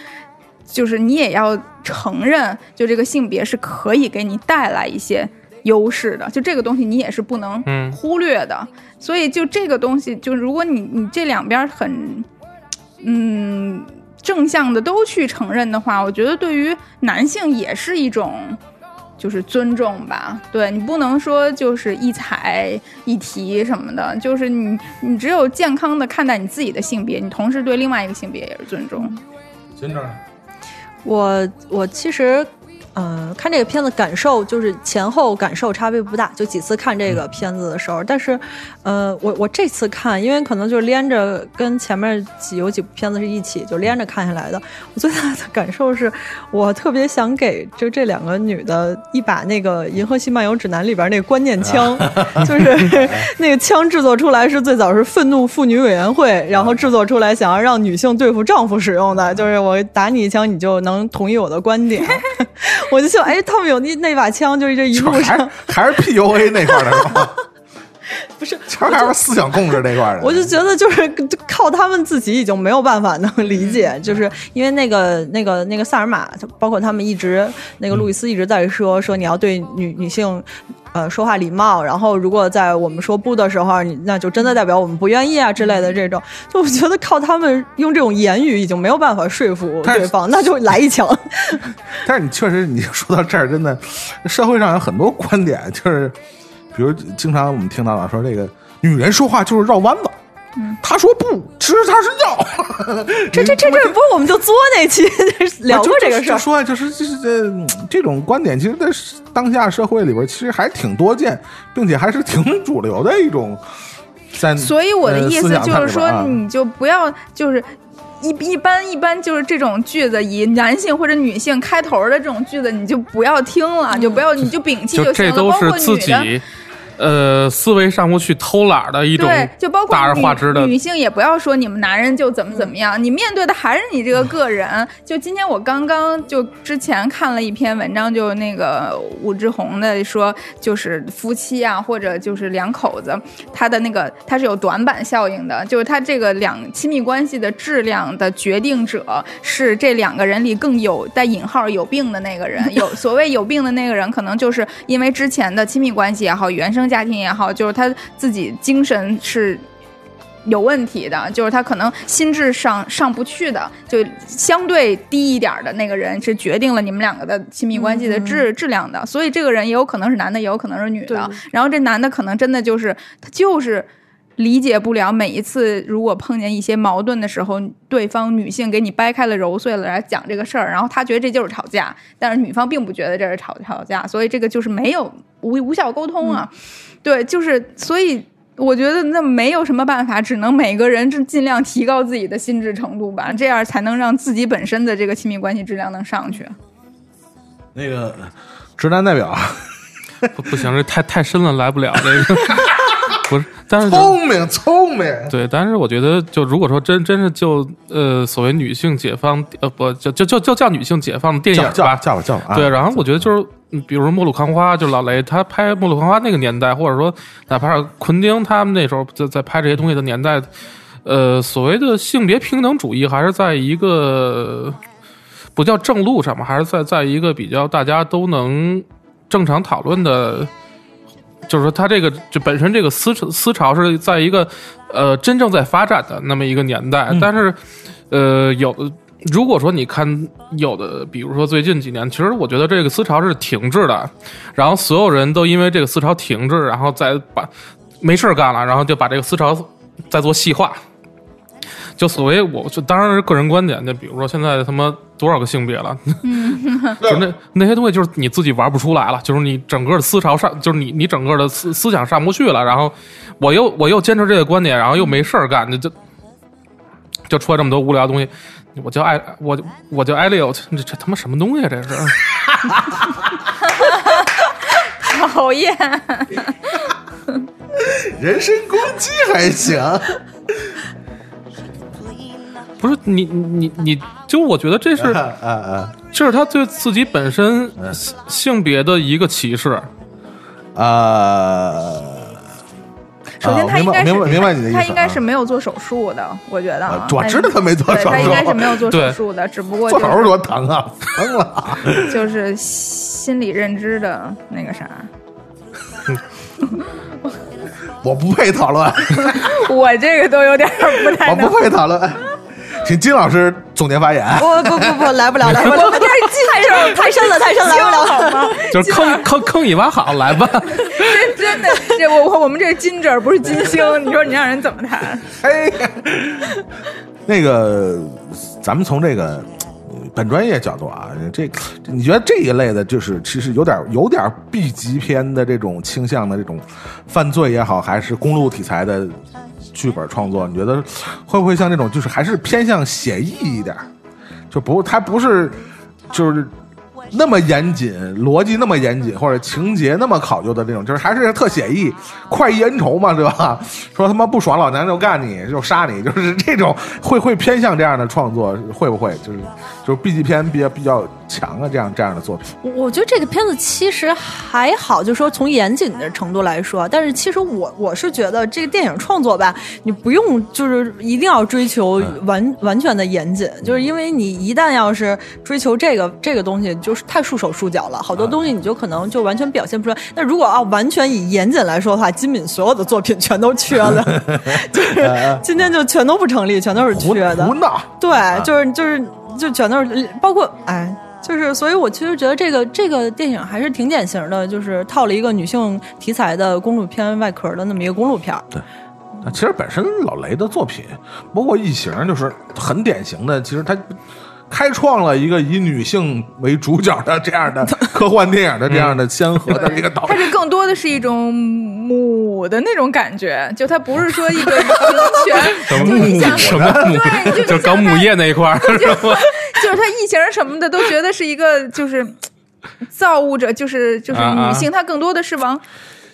就是你也要承认，就这个性别是可以给你带来一些优势的，就这个东西你也是不能嗯忽略的。所以就这个东西，就如果你你这两边很，嗯，正向的都去承认的话，我觉得对于男性也是一种。就是尊重吧，对你不能说就是一踩一提什么的，就是你你只有健康的看待你自己的性别，你同时对另外一个性别也是尊重。尊重，我我其实，呃，看这个片子感受就是前后感受差别不大，就几次看这个片子的时候，但是，呃，我我这次看，因为可能就是连着跟前面几有几部片子是一起就连着看下来的，我最大的感受是我特别想给就这两个女的一把那个《银河系漫游指南》里边那个观念枪，就是那个枪制作出来是最早是愤怒妇女委员会，然后制作出来想要让女性对付丈夫使用的，就是我打你一枪，你就能同意我的观点。我就想，哎，他们有那那把枪，就是这一路上还是 PUA 那块的是吧？不是，全还是思想控制这块儿的。我就觉得就是靠他们自己已经没有办法能理解，就是因为那个那个那个萨尔玛，包括他们一直那个路易斯一直在说说你要对女女性。呃，说话礼貌，然后如果在我们说不的时候，你那就真的代表我们不愿意啊之类的这种，就我觉得靠他们用这种言语已经没有办法说服对方，那就来一枪。但是你确实，你说到这儿，真的，社会上有很多观点，就是，比如经常我们听到了说，这个女人说话就是绕弯子，她说不，其实她是要。这这这这不是我们就作那期 聊过这个事儿，就说就是就是这嗯这种观点，其实在当下社会里边，其实还挺多见，并且还是挺主流的一种。在所以我的意思就是说，你就不要就是。一一般一般就是这种句子，以男性或者女性开头的这种句子，你就不要听了，就不要你就摒弃就行了。这都是包括女的，自己呃思维上不去偷懒的一种对，就包括大而女化之的女性也不要说你们男人就怎么怎么样，你面对的还是你这个个人。就今天我刚刚就之前看了一篇文章，就那个武志红的说，就是夫妻啊，或者就是两口子，他的那个他是有短板效应的，就是他这个两亲密关系的质量的决定者是这两个人里更有带引号有病的那个人。有所谓有病的那个人，可能就是因为之前的亲密关系也好，原生家庭也好，就是他自己精神是。有问题的，就是他可能心智上上不去的，就相对低一点的那个人是决定了你们两个的亲密关系的质、质量的，所以这个人也有可能是男的，也有可能是女的。然后这男的可能真的就是他就是理解不了，每一次如果碰见一些矛盾的时候，对方女性给你掰开了揉碎了来讲这个事儿，然后他觉得这就是吵架，但是女方并不觉得这是吵吵架，所以这个就是没有无无效沟通啊。对，就是所以。我觉得那没有什么办法，只能每个人是尽量提高自己的心智程度吧，这样才能让自己本身的这个亲密关系质量能上去。那个直男代表 不不行，这太太深了，来不了这个。不是，但是聪明聪明，对，但是我觉得，就如果说真真是就呃所谓女性解放呃不就就就就叫女性解放电影叫吧，叫叫吧叫吧啊！对，然后我觉得就是，嗯比如说《末路狂花》，就老雷他拍《末路狂花》那个年代，或者说哪怕是昆汀他们那时候在在拍这些东西的年代，呃，所谓的性别平等主义还是在一个不叫正路上嘛，还是在在一个比较大家都能正常讨论的。就是说，他这个就本身这个思思潮是在一个呃真正在发展的那么一个年代，但是呃有如果说你看有的，比如说最近几年，其实我觉得这个思潮是停滞的，然后所有人都因为这个思潮停滞，然后再把没事干了，然后就把这个思潮再做细化。就所谓，我就当然是个人观点，就比如说现在他妈多少个性别了，就那那些东西就是你自己玩不出来了，就是你整个的思潮上，就是你你整个的思思想上不去了，然后我又我又坚持这个观点，然后又没事儿干，就就就出来这么多无聊的东西。我叫艾，我我叫艾利欧，这这他妈什么东西啊？这是讨厌，人身攻击还行，不是你你你就我觉得这是 啊啊这是他对自己本身性性别的一个歧视。啊！首先啊他应该是、明白明白你的意思啊他应该是没有做手术的，我觉得啊啊。我知道他没做手术他应该是没有做手术的，只不过做手术多疼啊，疼了！就是心理认知的那个啥。我不配讨论，我这个都有点不太我不。配讨论，请金老师总结发言。不不不不，来不了来不了，我们这是太深太深了太深了，来不了。好吗？就是坑坑坑你挖好，来吧。真真的，这我我我们这是金这儿不是金星，你说你让人怎么谈？哎，那个，咱们从这个呃本专业角度啊，这你觉得这一类的，就是其实有点有点 B 级片的这种倾向的这种犯罪也好，还是公路题材的剧本创作，你觉得会不会像这种，就是还是偏向写意一点，就不它不是就是。那么严谨，逻辑那么严谨，或者情节那么考究的这种，就是还是特写意，快意恩仇嘛，对吧？说他妈不爽，老娘就干你，就杀你，就是这种会会偏向这样的创作，会不会？就是就就是 B 级片比较比较强啊，这样这样的作品。我我觉得这个片子其实还好，就说从严谨的程度来说，但是其实我我是觉得这个电影创作吧，你不用就是一定要追求完、完全的严谨，就是因为你一旦要是追求这个这个东西，就是太束手束脚了，好多东西你就可能就完全表现不出来。那如果啊完全以严谨来说的话，金敏所有的作品全都缺了，就是今天就全都不成立，全都是缺的。胡闹，对，就是就是就全都是，包括哎，就是，所以我其实觉得这个这个电影还是挺典型的，就是套了一个女性题材的公路片外壳的那么一个公路片对。其实本身老雷的作品，包括《异形》，就是很典型的，其实他开创了一个以女性为主角的这样的 科幻电影的这样的先河的一个导演。它是更多的是一种母的那种感觉，就它不是说一个平权，就你想什么母对，就就搞母业那一块儿？就是它异形什么的都觉得是一个就是 造物者，就是就是女性，它更多的是往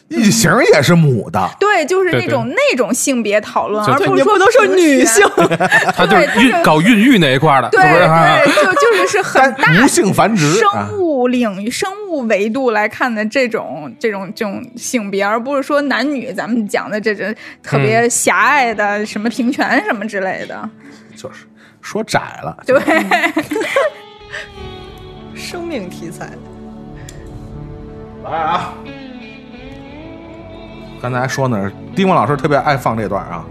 异形也是母的，对，就是那种那种性别讨论，而不是说你不能说女性，他就是孕搞孕育那一块儿的，对是不是？啊对，就就是是很大无性繁殖啊生物领域、生物维度来看的这种这种这种性别，而不是说男女咱们讲的这种特别狭隘的什么平权什么之类的。就是说窄了。对，生命题材。来啊！刚才说呢，丁文老师特别爱放这段啊。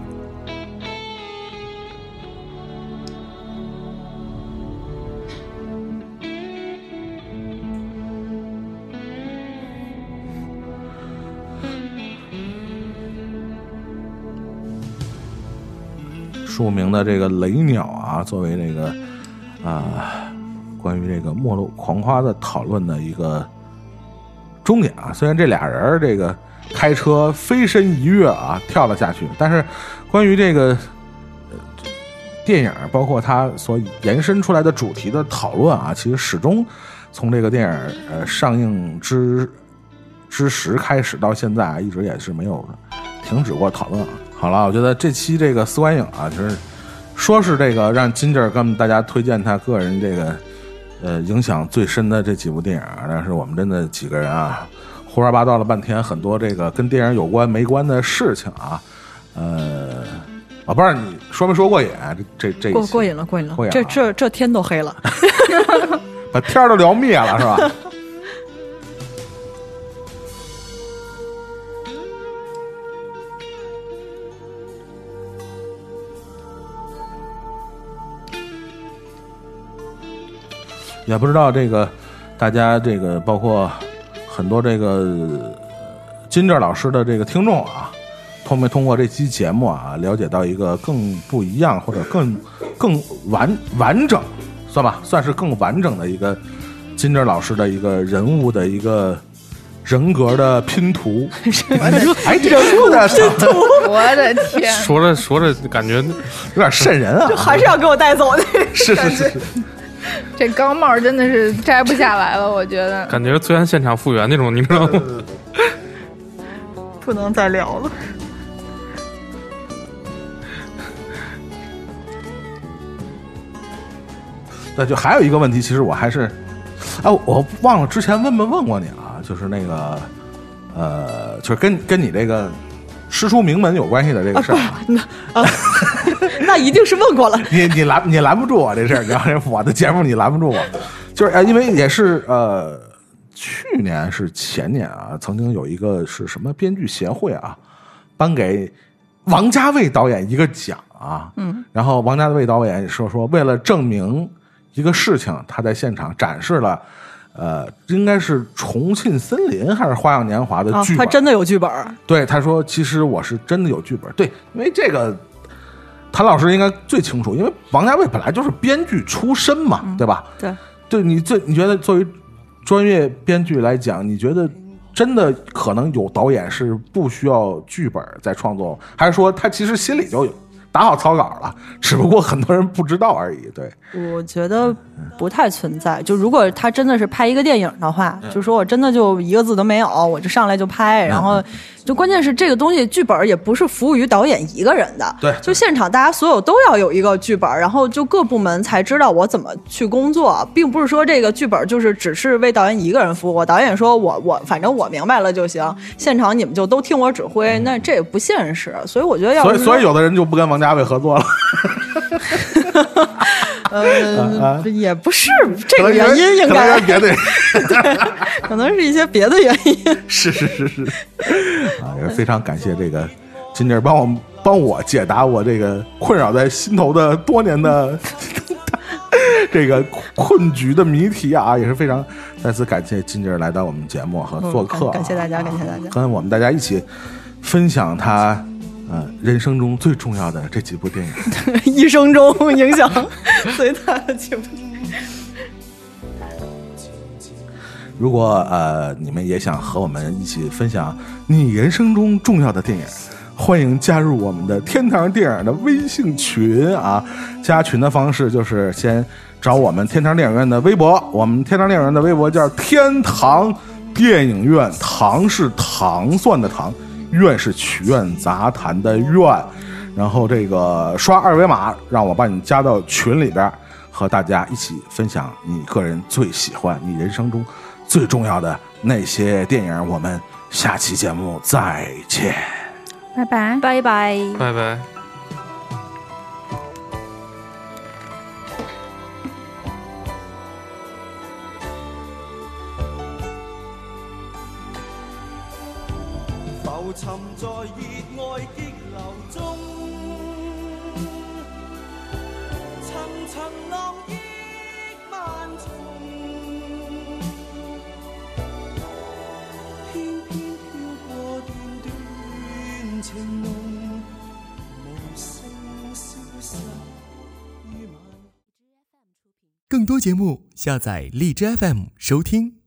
著名的这个雷鸟啊，作为这个啊、关于这个《末路狂花》的讨论的一个终点啊。虽然这俩人这个开车飞身一跃啊，跳了下去，但是关于这个呃电影，包括它所延伸出来的主题的讨论啊，其实始终从这个电影呃上映之之时开始到现在啊，一直也是没有停止过讨论。好了，我觉得这期这个四观影啊，就是说是这个让金儿跟大家推荐他个人这个呃影响最深的这几部电影，但是我们真的几个人啊胡说八道了半天，很多这个跟电影有关没关的事情啊，呃，我不知道你说没说过瘾啊？这这这过过瘾了，过瘾了，过瘾了这这这天都黑了。把天儿都聊灭了是吧？也不知道这个大家这个包括很多这个金正老师的这个听众啊，通没通过这期节目啊，了解到一个更不一样或者更更完完整，算吧，算是更完整的一个金正老师的一个人物的一个人格的拼图。哎，这说的拼图我的天，说着说着，感觉有点瘆人啊！还是要给我带走的。是是是是，这高帽真的是摘不下来了，我觉得。感觉最安现场复原那种，你知道吗？不能再聊了。对，就还有一个问题，其实我还是，哎，我忘了之前问没问过你了，就是那个，呃，就是跟跟你这个师出名门有关系的这个事儿啊，那一定是问过了。你你拦你拦不住我这事儿，你要是我的节目你拦不住我，就是呃，因为也是呃，去年是前年啊，曾经有一个是什么编剧协会啊，颁给王家卫导演一个奖啊，嗯，然后王家卫导演说说为了证明一个事情，他在现场展示了。呃，应该是《重庆森林》还是《花样年华》的啊剧，本、他真的有剧本儿。对，他说其实我是真的有剧本，对，因为这个谭老师应该最清楚，因为王家卫本来就是编剧出身嘛，对吧？对，对你这你觉得作为专业编剧来讲，你觉得真的可能有导演是不需要剧本在创作，还是说他其实心里就有打好草稿了，只不过很多人不知道而已。对，我觉得不太存在。就如果他真的是拍一个电影的话，就说我真的就一个字都没有，我就上来就拍，然后就关键是这个东西剧本也不是服务于导演一个人的，对就现场大家所有都要有一个剧本，然后就各部门才知道我怎么去工作，并不是说这个剧本就是只是为导演一个人服务。导演说我我反正我明白了就行，现场你们就都听我指挥，那这也不现实。所以我觉得要所以所以有的人就不跟王家卫合作了，呃也不是这个原因，应该是别的。可能是一些别的原因。是是是是，啊，也是非常感谢这个金姐帮我帮我解答我这个困扰在心头的多年的 这个困局的谜题啊，也是非常再次感谢金姐来到我们节目和做客、啊嗯感感谢大家，感谢大家。跟我们大家一起分享他呃人生中最重要的这几部电影。一生中影响最大的几部。如果呃你们也想和我们一起分享你人生中重要的电影，欢迎加入我们的天堂电影的微信群啊！加群的方式就是先找我们天堂电影院的微博，我们天堂电影院的微博叫天堂电影院，糖是糖蒜的糖，院是曲苑杂谈的院。然后这个刷二维码，让我把你加到群里边，和大家一起分享你个人最喜欢、你人生中最重要的那些电影。我们下期节目再见。拜拜。拜拜。拜拜。更多节目，下载荔枝 FM 收听。